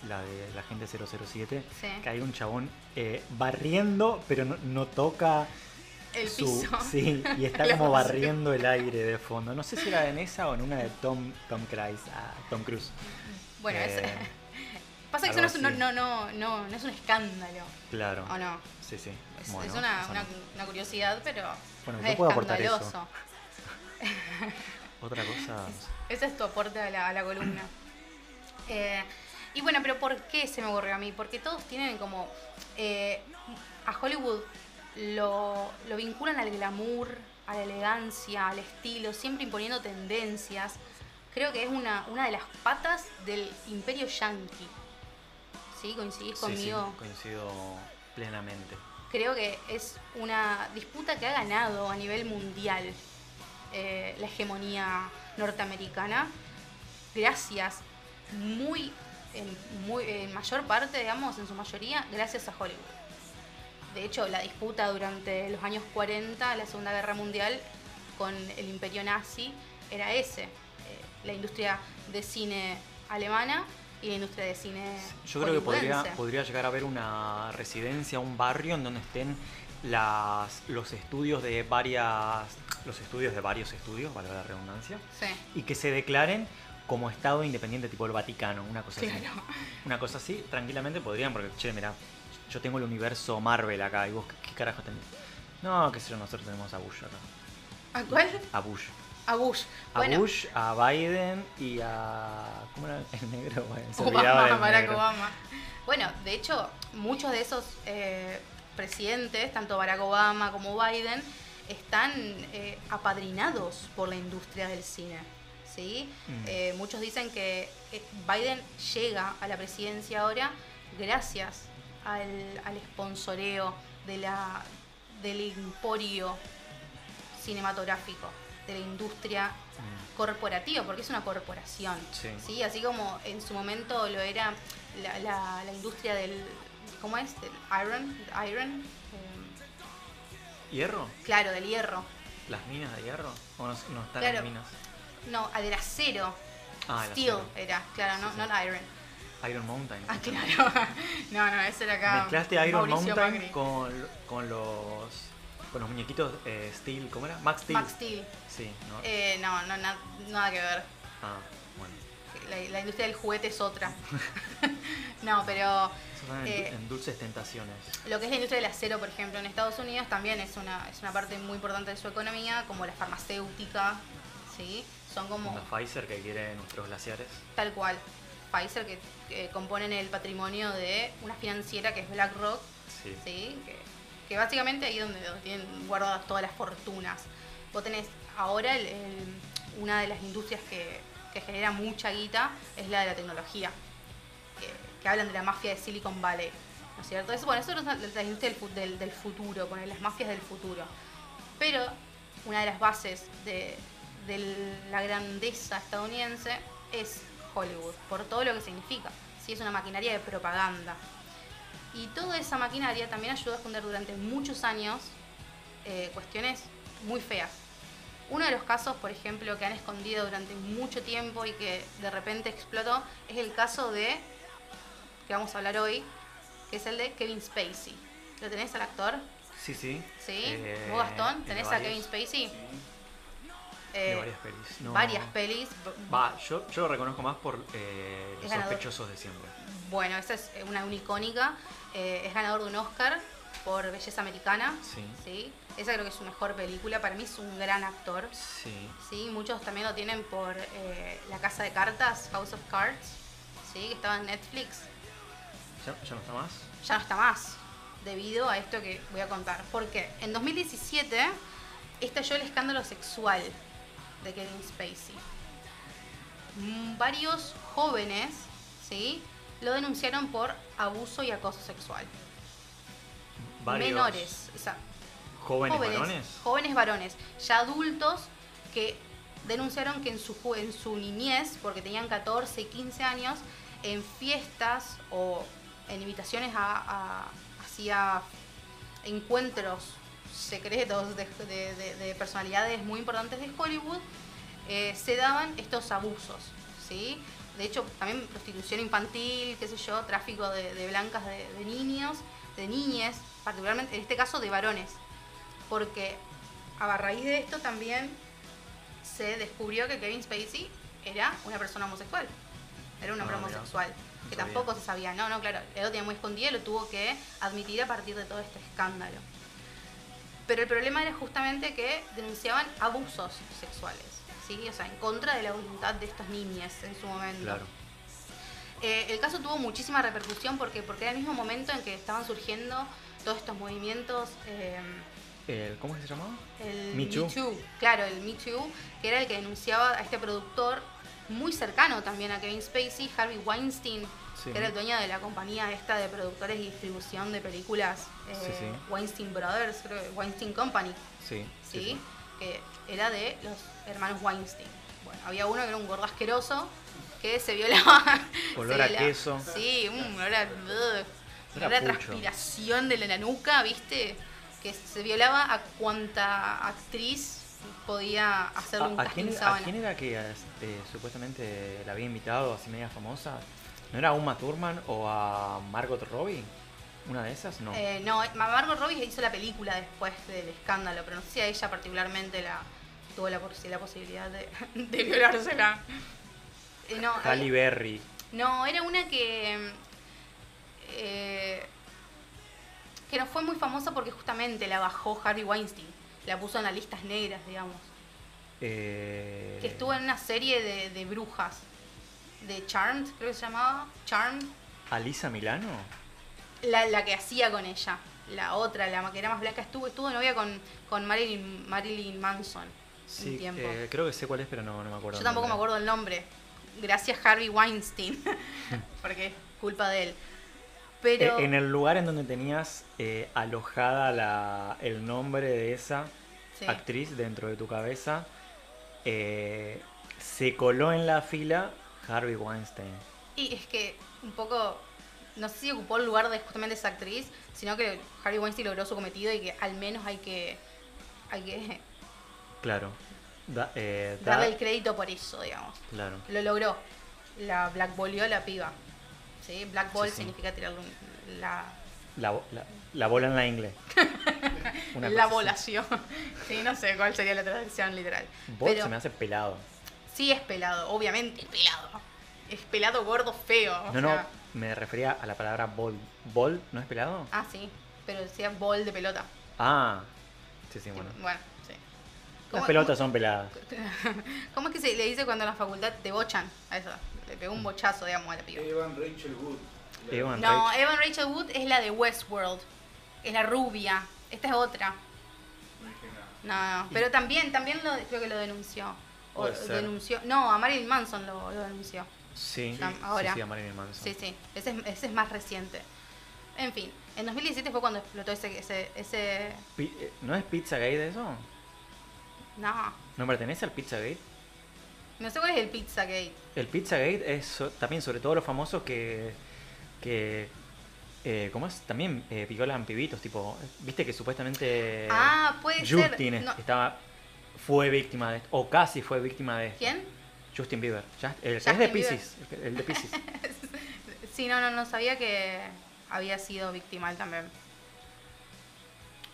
la de la gente 007, Sí. que hay un chabón eh, barriendo, pero no, no toca El su- piso. Sí, y está como barriendo el aire de fondo. No sé si era en esa o en una de Tom, Tom Cruise. ah, Tom Cruise. Bueno, es- Eh, pasa que eso no no, no, no, no, es un escándalo, Claro. ¿o no? Sí, sí. Es, Bueno, es una, curiosidad, pero Bueno, yo puedo aportar eso. Otra cosa. Ese es tu aporte a la, a la columna. Eh, y bueno, pero ¿por qué se me ocurrió a mí? Porque todos tienen como... eh, a Hollywood lo, lo vinculan al glamour, a la elegancia, al estilo, siempre imponiendo tendencias. creo que es una, una de las patas del imperio yanqui. ¿Sí? ¿Coincidís Sí, conmigo? sí, coincido plenamente. Creo que es una disputa que ha ganado a nivel mundial eh, la hegemonía norteamericana gracias muy en, muy, en mayor parte, digamos, en su mayoría, gracias a Hollywood. De hecho, la disputa durante los años 40, la Segunda Guerra Mundial, con el imperio nazi, era ese. eh, la industria de cine alemana y la industria de cine Yo creo que podría, podría llegar a haber una residencia, un barrio en donde estén las, los estudios de varias los estudios de varios estudios, valga la redundancia, Sí. y que se declaren como Estado independiente tipo el Vaticano, una cosa así. Una cosa así, tranquilamente podrían, porque, che, mira, yo tengo el universo Marvel acá, y vos, ¿qué, qué carajo tenés? No, qué sé yo, nosotros tenemos a Bush acá. ¿A cuál? A Bush. A Bush. A Bueno, Bush, a Biden y a... ¿Cómo era el negro? Bueno, se Obama, del Barack negro. Obama. Bueno, de hecho, muchos de esos eh, presidentes, tanto Barack Obama como Biden, están eh, apadrinados por la industria del cine. ¿Sí? Mm. Eh, muchos dicen que Biden llega a la presidencia ahora gracias al, al sponsoreo de la, del emporio cinematográfico, de la industria Mm. corporativa, porque es una corporación. Sí. Así como en su momento lo era la, la- la industria del. ¿Cómo es? Del iron. iron eh, ¿Hierro? claro, del hierro. ¿Las minas de hierro? ¿O no, no están Claro. en minas? No, ah, del acero. Ah, el Steel acero. era, claro, no, Sí, no sí. iron. Iron Mountain. Ah, claro. no, no, ese era acá. Mezclaste Iron Mauricio Mountain con, con los con los muñequitos eh, Steel, ¿cómo era? Max Steel. Max Steel. Sí, ¿no? Eh, no, no, na- nada que ver. Ah, bueno. La, la industria del juguete es otra. no, pero en, Eh, en dulces tentaciones. Lo que es la industria del acero, por ejemplo, en Estados Unidos también es una, es una parte muy importante de su economía, como la farmacéutica, ¿sí? Son como Como Pfizer que quiere nuestros glaciares. tal cual. Pfizer, que, que componen el patrimonio de una financiera que es BlackRock, Sí. ¿sí? Que, que básicamente ahí es donde, tienen guardadas todas las fortunas. Vos tenés ahora el- el- una de las industrias que, que genera mucha guita es la de la tecnología, que, que hablan de la mafia de Silicon Valley, ¿no es cierto? Eso, bueno, eso es la, la industria del, del, del futuro, poner las mafias del futuro. Pero una de las bases de, de la grandeza estadounidense es Hollywood, por todo lo que significa. Sí, es una maquinaria de propaganda. Y toda esa maquinaria también ayudó a esconder durante muchos años eh, cuestiones muy feas. Uno de los casos, por ejemplo, que han escondido durante mucho tiempo y que de repente explotó, es el caso de, que vamos a hablar hoy, que es el de Kevin Spacey. ¿Lo tenés al actor? Sí, sí. ¿Sí? Eh, ¿Vos, Gastón? ¿Tenés a Kevin Spacey? Sí. Eh, De varias pelis. No. varias pelis. Va, yo, yo lo reconozco más por eh, los ganador. sospechosos de siempre. Bueno, esa es una, una icónica. Eh, es ganador de un Oscar por Belleza Americana. Sí. ¿sí? Esa creo que es su mejor película. Para mí es un gran actor. Sí. ¿sí? Muchos también lo tienen por La Casa de Cartas, House of Cards, ¿sí? que estaba en Netflix. ¿Ya, ya no está más? Ya no está más, debido a esto que voy a contar. Porque en 2017 estalló el escándalo sexual de Kevin Spacey. Mm, Varios jóvenes ¿sí? lo denunciaron por abuso y acoso sexual. Varios Menores, o sea, ¿Jóvenes, varones? jóvenes varones, ya adultos que denunciaron que en su, en su niñez, porque tenían 14 y 15 años, en fiestas o en invitaciones a, a- hacia encuentros secretos de, de- de- de personalidades muy importantes de Hollywood, eh, se daban estos abusos, ¿sí? De hecho, también prostitución infantil, qué sé yo, tráfico de, de blancas de, niños, de niñes, particularmente en este caso de varones. Porque a raíz de esto también se descubrió que Kevin Spacey era una persona homosexual. Era un hombre Ah, homosexual. No Que tampoco se sabía. No, no, claro. Él lo tenía muy escondido y lo tuvo que admitir a partir de todo este escándalo. Pero el problema era justamente que denunciaban abusos sexuales. ¿sí? O sea, en contra de la voluntad de estos niños en su momento. Claro. Eh, el caso tuvo muchísima repercusión porque, porque era el mismo momento en que estaban surgiendo todos estos movimientos. eh, El- ¿Cómo se llamaba? el Me Too. Claro, el Me Too, que era el que denunciaba a este productor muy cercano también a Kevin Spacey, Harvey Weinstein, Sí. que era el dueño de la compañía esta de productores y distribución de películas, eh, Sí, sí. Weinstein Brothers, creo, que- Weinstein Company, Sí, ¿sí? Que era de los hermanos Weinstein. Bueno, había uno que era un gordo asqueroso que se violaba. Olor se a violaba- queso. Sí, un olor a, Era olor a pucho. transpiración de la nuca, ¿viste? Que se violaba a cuanta actriz podía hacerle un ¿A, a casting quién, a quién era que este, supuestamente la había invitado así media famosa? ¿No era a Uma Thurman o a Margot Robbie? ¿Una de esas? No. Eh, no, Margot Robbie hizo la película después del escándalo, pero no sé si a ella particularmente la tuvo la, la posibilidad de, de violársela. Eh, no, Halle eh, Berry. no, era una que eh, que no fue muy famosa porque justamente la bajó Harvey Weinstein, la puso en las listas negras, digamos. Eh, Que estuvo en una serie de, de brujas, de Charmed, creo que se llamaba, Charmed, ¿Alisa Milano? la, la que hacía con ella, la otra, la que era más blanca, estuvo, estuvo de novia con, con Marilyn, Marilyn Manson Sí, eh, creo que sé cuál es, pero no, no me acuerdo. Yo tampoco me acuerdo el nombre. Gracias Harvey Weinstein, porque es culpa de él. Pero Eh, en el lugar en donde tenías eh, alojada la, el nombre de esa sí. actriz dentro de tu cabeza, eh, se coló en la fila Harvey Weinstein. Y es que un poco, no sé si ocupó el lugar de justamente esa actriz, sino que Harvey Weinstein logró su cometido y que al menos hay que, hay que Claro. Da- eh, da- darle el crédito por eso, digamos. Claro. Lo logró. La blackballeó la piba. ¿Sí? Blackball Sí, sí. significa tirar la, La, la- la bola en la ingle. Una la volación. sí, no sé cuál sería la traducción literal. Bol Pero se me hace pelado. Sí es pelado, obviamente es pelado. Es pelado, gordo, feo. o No, no, sea, me refería a la palabra bol. ¿Bol no es pelado? Ah, sí, pero decía bol de pelota. Ah, sí, sí, bueno. Bueno, sí. Las ¿Cómo- pelotas son peladas. ¿Cómo es que se le dice cuando en la facultad te bochan a eso? Le pegó un bochazo, digamos, a la piba. Evan Rachel Wood. Evan No, Rachel. Evan Rachel Wood es la de Westworld. Es la rubia. Esta es otra. No, no. Pero también, también lo, creo que lo denunció. O denunció. No, a Marilyn Manson lo, lo denunció. Sí, Tam- ahora. sí, sí, a Marilyn Manson. Sí, sí. Ese es, ese es más reciente. En fin, en 2017 fue cuando explotó ese. ese, ese... Eh, ¿No es Pizzagate eso? No. ¿No pertenece al Pizzagate? No sé cuál es el Pizzagate. El Pizzagate es también sobre todo los famosos que. que eh, ¿Cómo es? También eh, violan pibitos, tipo. ¿Viste que supuestamente. ah, puede Justin ser. No, estaba. Fue víctima de esto. O casi fue víctima de esto. ¿Quién? Justin Bieber. El es de. Pisces. El, de Pisces. Sí, no, no, no sabía que había sido víctima él también.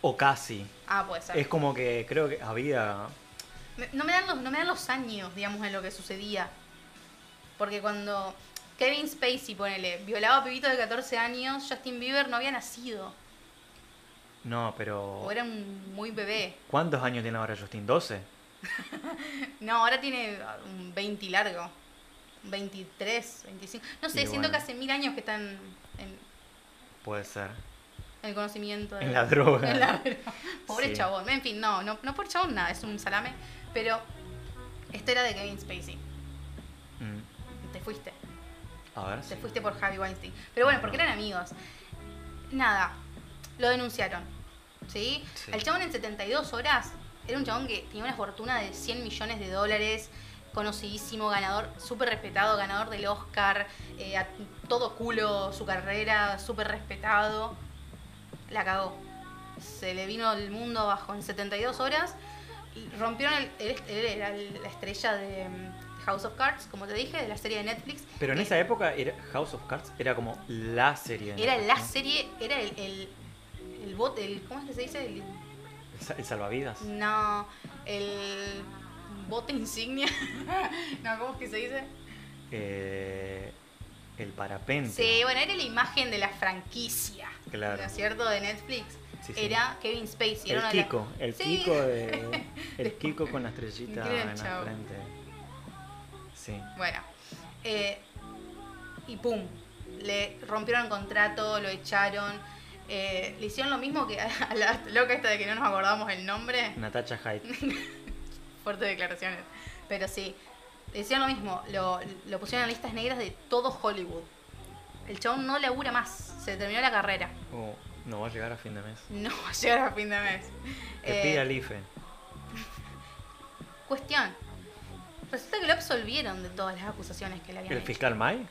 o casi. Ah, puede ser. Es como que creo que había. Me- No me, dan los, no me dan los años, digamos, en lo que sucedía. Porque cuando Kevin Spacey, ponele, violaba a pibitos de 14 años, Justin Bieber no había nacido. No, pero. O era un muy bebé. ¿Cuántos años tiene ahora Justin? ¿12? No, ahora tiene un 20 y largo. Un 23, 25. No sé, Y siento bueno. que hace mil años que están en, Puede ser. en el conocimiento. de- En la droga. en la droga. Pobre Sí. chabón. En fin, no, no, no por chabón nada, es un salame. Pero esto era de Kevin Spacey. Mm, Te fuiste. A ver. Sí. fuiste por Harvey Weinstein. Pero bueno, porque eran amigos. Nada, lo denunciaron. ¿Sí? Sí. El chabón en 72 horas era un chabón que tenía una fortuna de 100 millones de dólares, conocidísimo, ganador, súper respetado, ganador del Oscar, eh, a todo culo su carrera, súper respetado. La cagó. Se le vino el mundo abajo en 72 horas. y Rompieron el. Él, él era la estrella de mm, House of Cards, como te dije, de la serie de Netflix. Pero en esa época era House of Cards era como la serie. de Era la ¿no? serie, era el, el, el bot, el, ¿cómo es que se dice? El, El, sa- el salvavidas. no, el bote insignia. no, ¿cómo es que se dice? Eh, el parapente. Sí, bueno, era la imagen de la franquicia. Claro. ¿No es cierto? De Netflix. Sí, sí. Era Kevin Spacey. era El Kiko. El Sí. Kiko de. El Kiko con la estrellita Increíble, en la frente. Sí. Bueno. eh, y pum. Le rompieron el contrato, lo echaron. Eh, le hicieron lo mismo que a la loca esta de que no nos acordamos el nombre. Natacha Hyde. Fuertes declaraciones. Pero sí. Decían lo mismo, lo, lo pusieron en listas negras de todo Hollywood. El chabón no labura más, se terminó la carrera. Oh, no va a llegar a fin de mes. No va a llegar a fin de mes. Que Eh, pida el IFE. Cuestión. Resulta que lo absolvieron de todas las acusaciones que le habían ¿El hecho. fiscal May?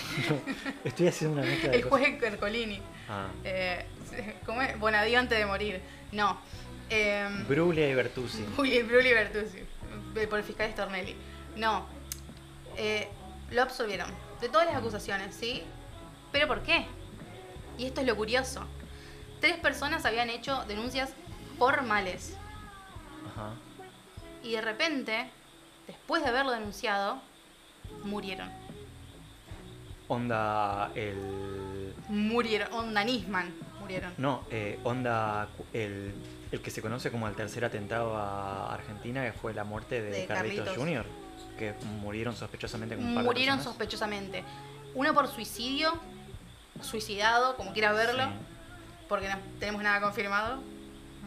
Estoy haciendo una mezcla de El juez Ercolini. Ah, Eh, ¿Cómo es? Bonadío antes de morir. No. Eh, Bruglia y Bertuzzi. Juli Bruli Bertuzzi. Por el fiscal Stornelli. No. Eh, lo absolvieron de todas las acusaciones, ¿sí? ¿Pero por qué? Y esto es lo curioso. Tres personas habían hecho denuncias formales. Ajá. Y de repente, después de haberlo denunciado, murieron. Onda el. Murieron. Onda Nisman. Murieron. No, eh, onda el, el que se conoce como el tercer atentado a Argentina, que fue la muerte de, De Carlitos, Carlitos. Jr., que murieron sospechosamente con un par de Murieron personas. sospechosamente. Uno por suicidio, suicidado, como quieras verlo, Sí. porque no tenemos nada confirmado.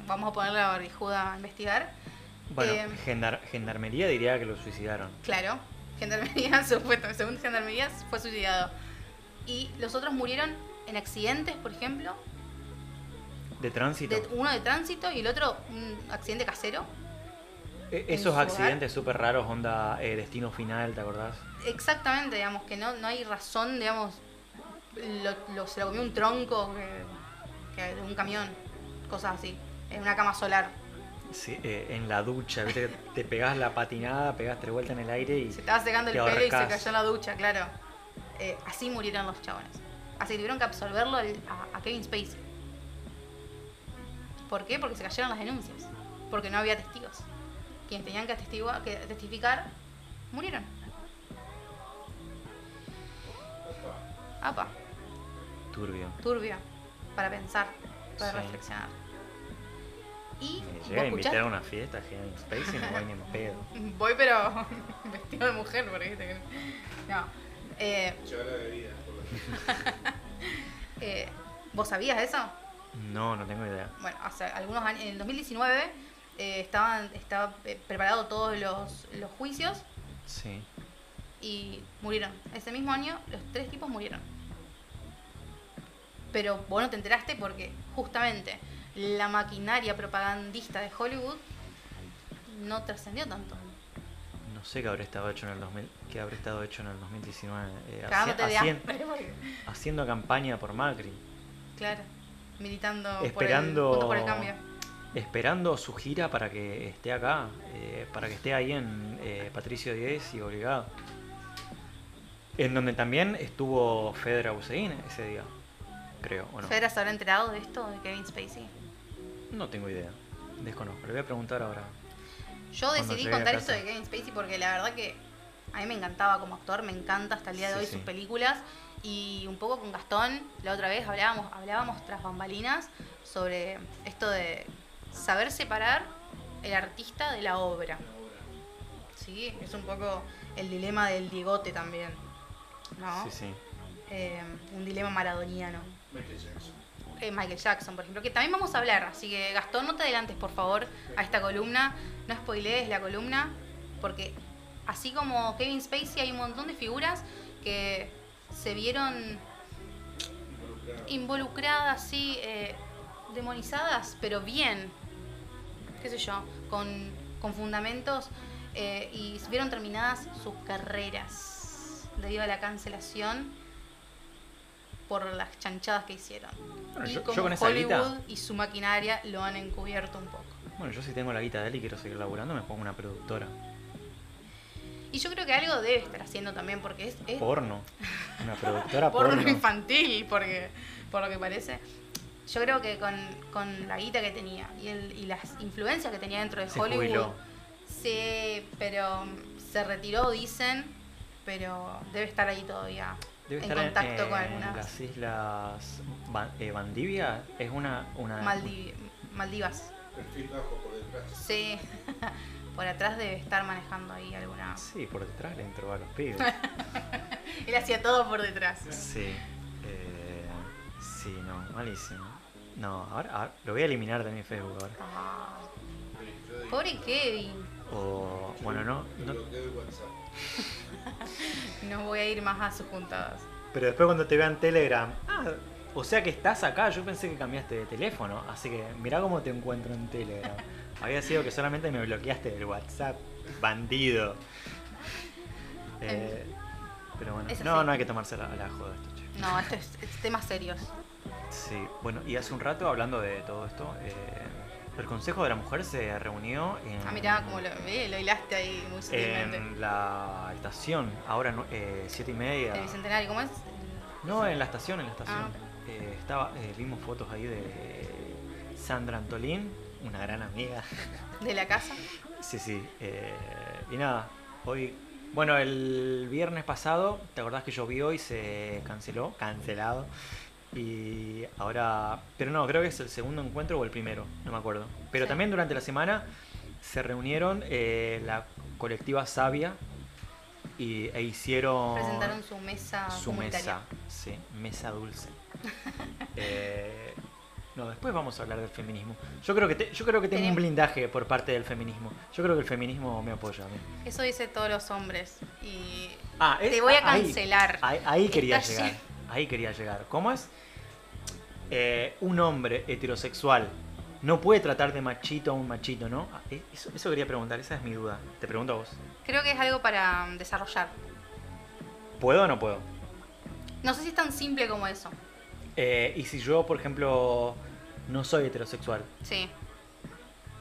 Vamos a ponerle la barbijuda a investigar. Bueno, Eh, gendar- gendarmería diría que lo suicidaron. Claro, Gendarmería, supuesto, según Gendarmería, fue suicidado. Y los otros murieron en accidentes, por ejemplo. De tránsito. De, uno de tránsito y el otro un accidente casero. E- Esos accidentes súper raros, onda eh, destino final, ¿te acordás? Exactamente, digamos, que no, no hay razón, digamos, lo, lo- se lo comió un tronco que, un camión, cosas así, en una cama solar. Sí, eh, en la ducha, ¿viste? Te pegás la patinada, pegás tres vueltas en el aire y Se estaba secando el pelo y se cayó en la ducha, claro. Eh, así murieron los chabones. Así tuvieron que absolverlo al- a, a Kevin Spacey. ¿Por qué? Porque se cayeron las denuncias. Porque no había testigos. Quienes tenían que, testificar murieron. Apa, turbio. turbio. Para pensar, para Sí. reflexionar. Y Me ¿vos llega a invitar a una fiesta, Kevin Spacey, no voy ni en pedo. Voy pero vestido de mujer, porque viste que... No. Eh, Lleva la bebida. por eh, ¿Vos sabías eso? No, no tengo idea. Bueno, hace algunos años, en el 2019 eh, estaban estaba eh, preparado todos los, los juicios Sí. y murieron. Ese mismo año los tres tipos murieron. Pero vos no te enteraste porque justamente la maquinaria propagandista de Hollywood no trascendió tanto. No sé qué habrá estado hecho en el 2000, qué habrá estado hecho en el 2019. eh, haci- Cagándote de haciendo campaña por Macri. Claro, militando por el, Esperando por el cambio. esperando su gira para que esté acá, eh, para que esté ahí en eh, Patricio Díez y Obligado. En donde también estuvo Fedra Hussein ese día, creo, ¿o no? ¿Federer se habrá enterado de esto, de Kevin Spacey? No tengo idea, desconozco, le voy a preguntar ahora. Yo decidí contar esto de Kevin Spacey porque la verdad que a mí me encantaba como actor, me encanta hasta el día de Sí, hoy sí. sus películas y un poco con Gastón, la otra vez hablábamos, hablábamos tras bambalinas sobre esto de saber separar el artista de la obra. Sí, es un poco el dilema del Diegote también, ¿no? Sí, sí. Eh, un dilema maradoniano. Michael Jackson. Michael Jackson, por ejemplo, que también vamos a hablar. Así que, Gastón, no te adelantes, por favor, a esta columna. No spoilees la columna, porque así como Kevin Spacey, hay un montón de figuras que se vieron involucradas, sí, eh, demonizadas, pero bien, qué sé yo, con, con fundamentos eh, y vieron terminadas sus carreras debido a la cancelación por las chanchadas que hicieron. Bueno, y yo- yo como con esa Hollywood guita- y su maquinaria lo han encubierto un poco. Bueno, yo si tengo la guita de él y quiero seguir laburando, me pongo una productora. Y yo creo que algo debe estar haciendo también, porque es, es Porno. Una productora porno porno. infantil, porque por lo que parece. Yo creo que con, con la guita que tenía y, el, y las influencias que tenía dentro de Se Hollywood, jubiló. sí, pero se retiró, dicen, pero debe estar ahí todavía Debe en estar contacto en, con algunas las islas eh, Valdivia. Es una... una Maldi- Maldivas. Perfil bajo por detrás. Sí, por atrás debe estar manejando ahí alguna... Sí, por detrás le entró a los pibes. Él hacía todo por detrás. Sí. Eh, sí, no, malísimo. No, ahora, ahora lo voy a eliminar de mi Facebook ahora. Ah, Peligroso. pobre Kevin. O, bueno, no, no-. No voy a ir más a sus juntadas. Pero después cuando te vean Telegram, ah, o sea que estás acá, yo pensé que cambiaste de teléfono, así que mirá cómo te encuentro en Telegram. Había sido que solamente me bloqueaste del WhatsApp, bandido. Eh, pero bueno, no, no hay que tomarse la, la joda esto, che. No, esto es, es temas serios. Sí, bueno, y hace un rato hablando de todo esto, eh, el Consejo de la Mujer se reunió en, Ah, mirá, como lo, eh, lo hilaste ahí muy sutilmente. en la estación, ahora no- eh, siete y media. El bicentenario, ¿cómo es? No, en la estación, en la estación. Ah. Eh, estaba, eh, vimos fotos ahí de Sandra Antolín, una gran amiga. De la casa. sí, sí. eh, y nada, hoy, bueno, el viernes pasado, ¿te acordás que llovió y se canceló? Cancelado. Y ahora, pero no, creo que es el segundo encuentro o el primero, no me acuerdo. Pero Sí. también durante la semana se reunieron eh, la colectiva Sabia y, e hicieron Presentaron su mesa su mesa, sí, mesa dulce. Eh, no, después vamos a hablar del feminismo. Yo creo que te- yo creo que tengo un blindaje por parte del feminismo. Yo creo que el feminismo me apoya a mí. Eso dice todos los hombres. Y Ah, es- te voy a ahí- cancelar. Ahí, ahí quería Está llegar. Ahí quería llegar. ¿Cómo es? Eh, un hombre heterosexual no puede tratar de machito a un machito, ¿no? Ah, eh, Eso, eso quería preguntar, esa es mi duda. Te pregunto a vos. Creo que es algo para mm, desarrollar. ¿Puedo o no puedo? No sé si es tan simple como eso. Eh, y si yo, por ejemplo, no soy heterosexual, Sí.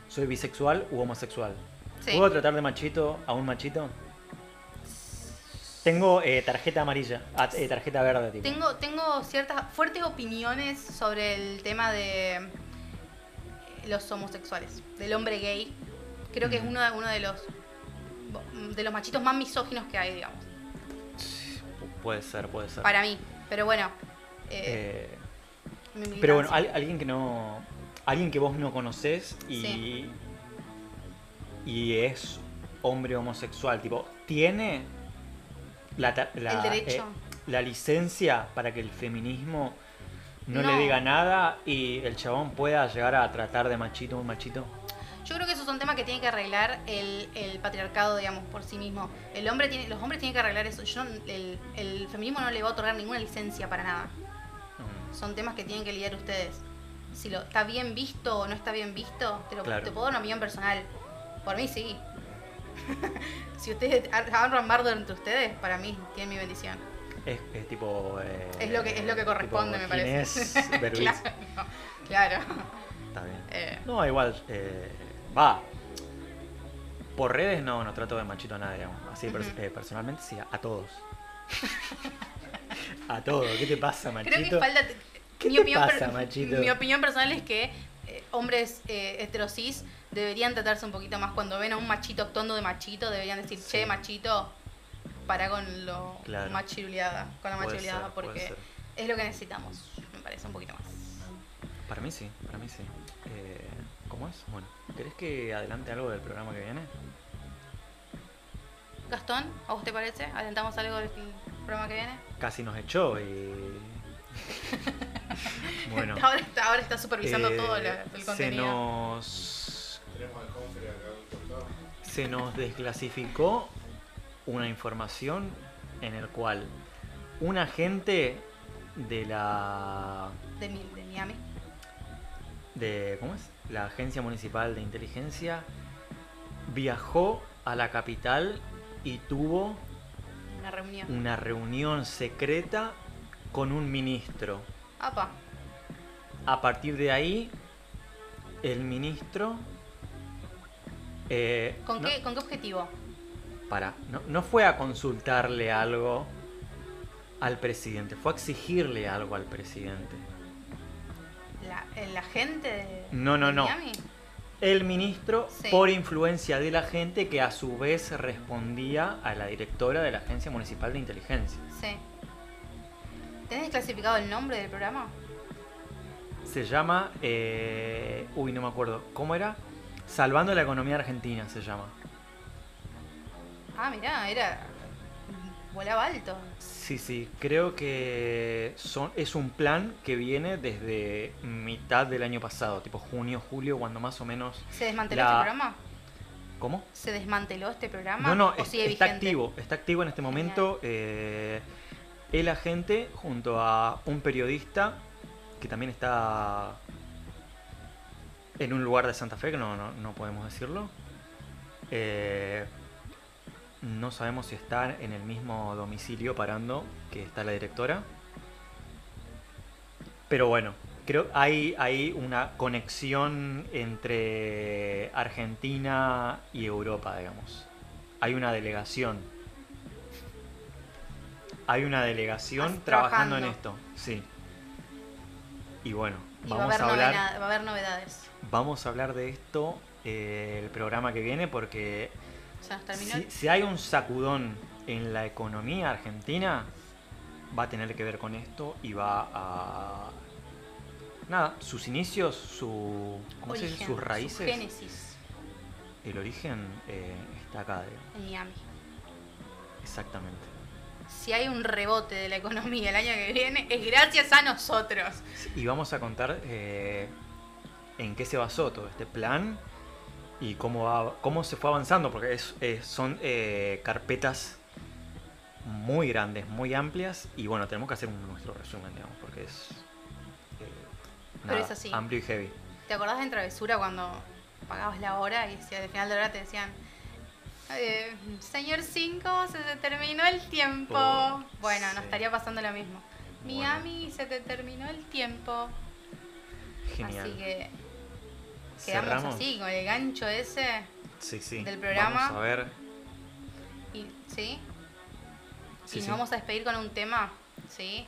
soy bisexual u homosexual, Sí. ¿puedo tratar de machito a un machito? Tengo eh, tarjeta amarilla, ah, eh, tarjeta verde, tipo. Tengo, tengo ciertas fuertes opiniones sobre el tema de eh, los homosexuales, del hombre gay. Creo que es Ujú. uno, de- uno de los de los machitos más misóginos que hay, digamos. Pu- Puede ser, puede ser. Para mí. Pero bueno. eh, Eh, pero bueno, al- alguien que no. Alguien que vos no conocés y. Sí. Y es hombre homosexual, tipo, tiene la, la, El derecho. eh, la licencia para que el feminismo no, le diga nada y el chabón pueda llegar a tratar de machito un machito. Yo creo que esos son temas que tiene que arreglar el, el patriarcado, digamos, por sí mismo. El hombre tiene, los hombres tienen que arreglar eso. Yo, el, el feminismo no le va a otorgar ninguna licencia para nada. Mm. Son temas que tienen que lidiar ustedes. Si lo está bien visto o no está bien visto, te, lo, Claro. te puedo dar una opinión personal. Por mí sí. Si ustedes ar- arman bardo entre ustedes, para mí tienen mi bendición. Es, es tipo. eh, Es lo que, es lo que corresponde, tipo me parece. Claro, claro. Está bien. Eh, No, igual, eh, va. Por redes no, no trato de machito a nadie. Así eh, personalmente sí, a, todos. a todos. ¿Qué te pasa, machito? Creo que falta. ¿Qué mi, te opinión pasa, machito? mi opinión personal es que eh, hombres eh, heterosis deberían tratarse un poquito más. Cuando ven a un machito actuando de machito, deberían decir, Sí. che, machito, para con lo Claro. machiruleada, con la machiruleada, porque es lo que necesitamos, me parece un poquito más. Para mí sí, para mí sí. Eh, ¿Cómo es? Bueno, ¿querés que adelante algo del programa que viene? Gastón, ¿a vos te parece? ¿Alentamos algo del programa que viene? Casi nos echó y. bueno. Ahora está, ahora está supervisando eh, todo la- el se contenido. nos. Al costado. se nos desclasificó una información en el cual un agente de la De, Mi- de Miami. de ¿cómo es? la agencia municipal de inteligencia viajó a la capital y tuvo Una reunión. una reunión secreta con un ministro. Apa, A partir de ahí, el ministro eh, ¿con, no- qué, ¿con qué objetivo? Para, no, no fue a consultarle algo al presidente, fue a exigirle algo al presidente. ¿La, el agente de, No, no, de no. Miami? El ministro, Sí. por influencia de la gente que a su vez respondía a la directora de la Agencia Municipal de Inteligencia. Sí. ¿Tenés clasificado el nombre del programa? Se llama, eh, uy, no me acuerdo, ¿cómo era? Salvando la economía argentina se llama. Ah, mirá, era. volaba alto. Sí, sí, creo que son, es un plan que viene desde mitad del año pasado, tipo junio, julio, cuando más o menos ¿Se desmanteló La- este programa? ¿Cómo? ¿Se desmanteló este programa? No, no, ¿O es- sigue está vigente? activo, está activo en este momento. eh, el agente junto a un periodista que también está en un lugar de Santa Fe, que no, no, no podemos decirlo. Eh, no sabemos si está en el mismo domicilio parando que está la directora. Pero bueno, creo hay, hay una conexión entre Argentina y Europa, digamos. Hay una delegación. Hay una delegación trabajando en esto, sí. Y bueno, Y va a, vamos haber a hablar, va a haber novedades. vamos a hablar de esto eh, el programa que viene porque Se nos terminó. si, si hay un sacudón en la economía argentina, va a tener que ver con esto y va a... Nada, sus inicios, su, ¿cómo se dice? origen, sus su raíces, génesis el origen eh, está acá, digamos. en Miami. exactamente. Si hay un rebote de la economía el año que viene, es gracias a nosotros. Y vamos a contar eh, en qué se basó todo este plan y cómo, va- cómo se fue avanzando, porque es, es- son eh, carpetas muy grandes, muy amplias, y bueno, tenemos que hacer un, nuestro resumen, digamos, porque es, eh, Pero es así. amplio y heavy. ¿Te acordás de en Travesura cuando pagabas la hora y decía, al final de la hora te decían, eh, señor 5, se te terminó el tiempo? Oh, bueno, sí. nos estaría pasando lo mismo. Bueno. Miami, se te terminó el tiempo. Genial. Así que quedamos Cerramos. así, con el gancho ese. Sí, sí. del programa. Vamos a ver. Y, ¿Sí? Sí, y nos vamos a despedir con un tema, ¿sí?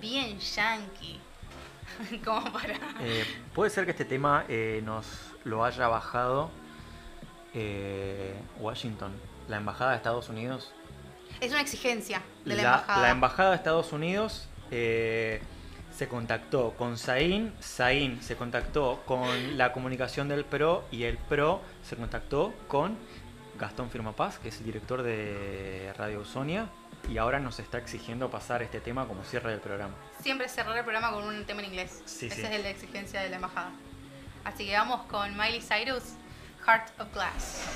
Bien yankee. Como para... Eh, puede ser que este tema eh, nos lo haya bajado eh, Washington, la embajada de Estados Unidos. Es una exigencia de la, la, embajada. la embajada de Estados Unidos eh, se contactó con Zain, Zain se contactó con la comunicación del PRO y el PRO se contactó con Gastón Firmapaz, que es el director de Radio Sonia, y ahora nos está exigiendo pasar este tema como cierre del programa. Siempre cerrar el programa con un tema en inglés. Sí, Esa sí. es la exigencia de la embajada. Así que vamos con Miley Cyrus, Cart of Glass.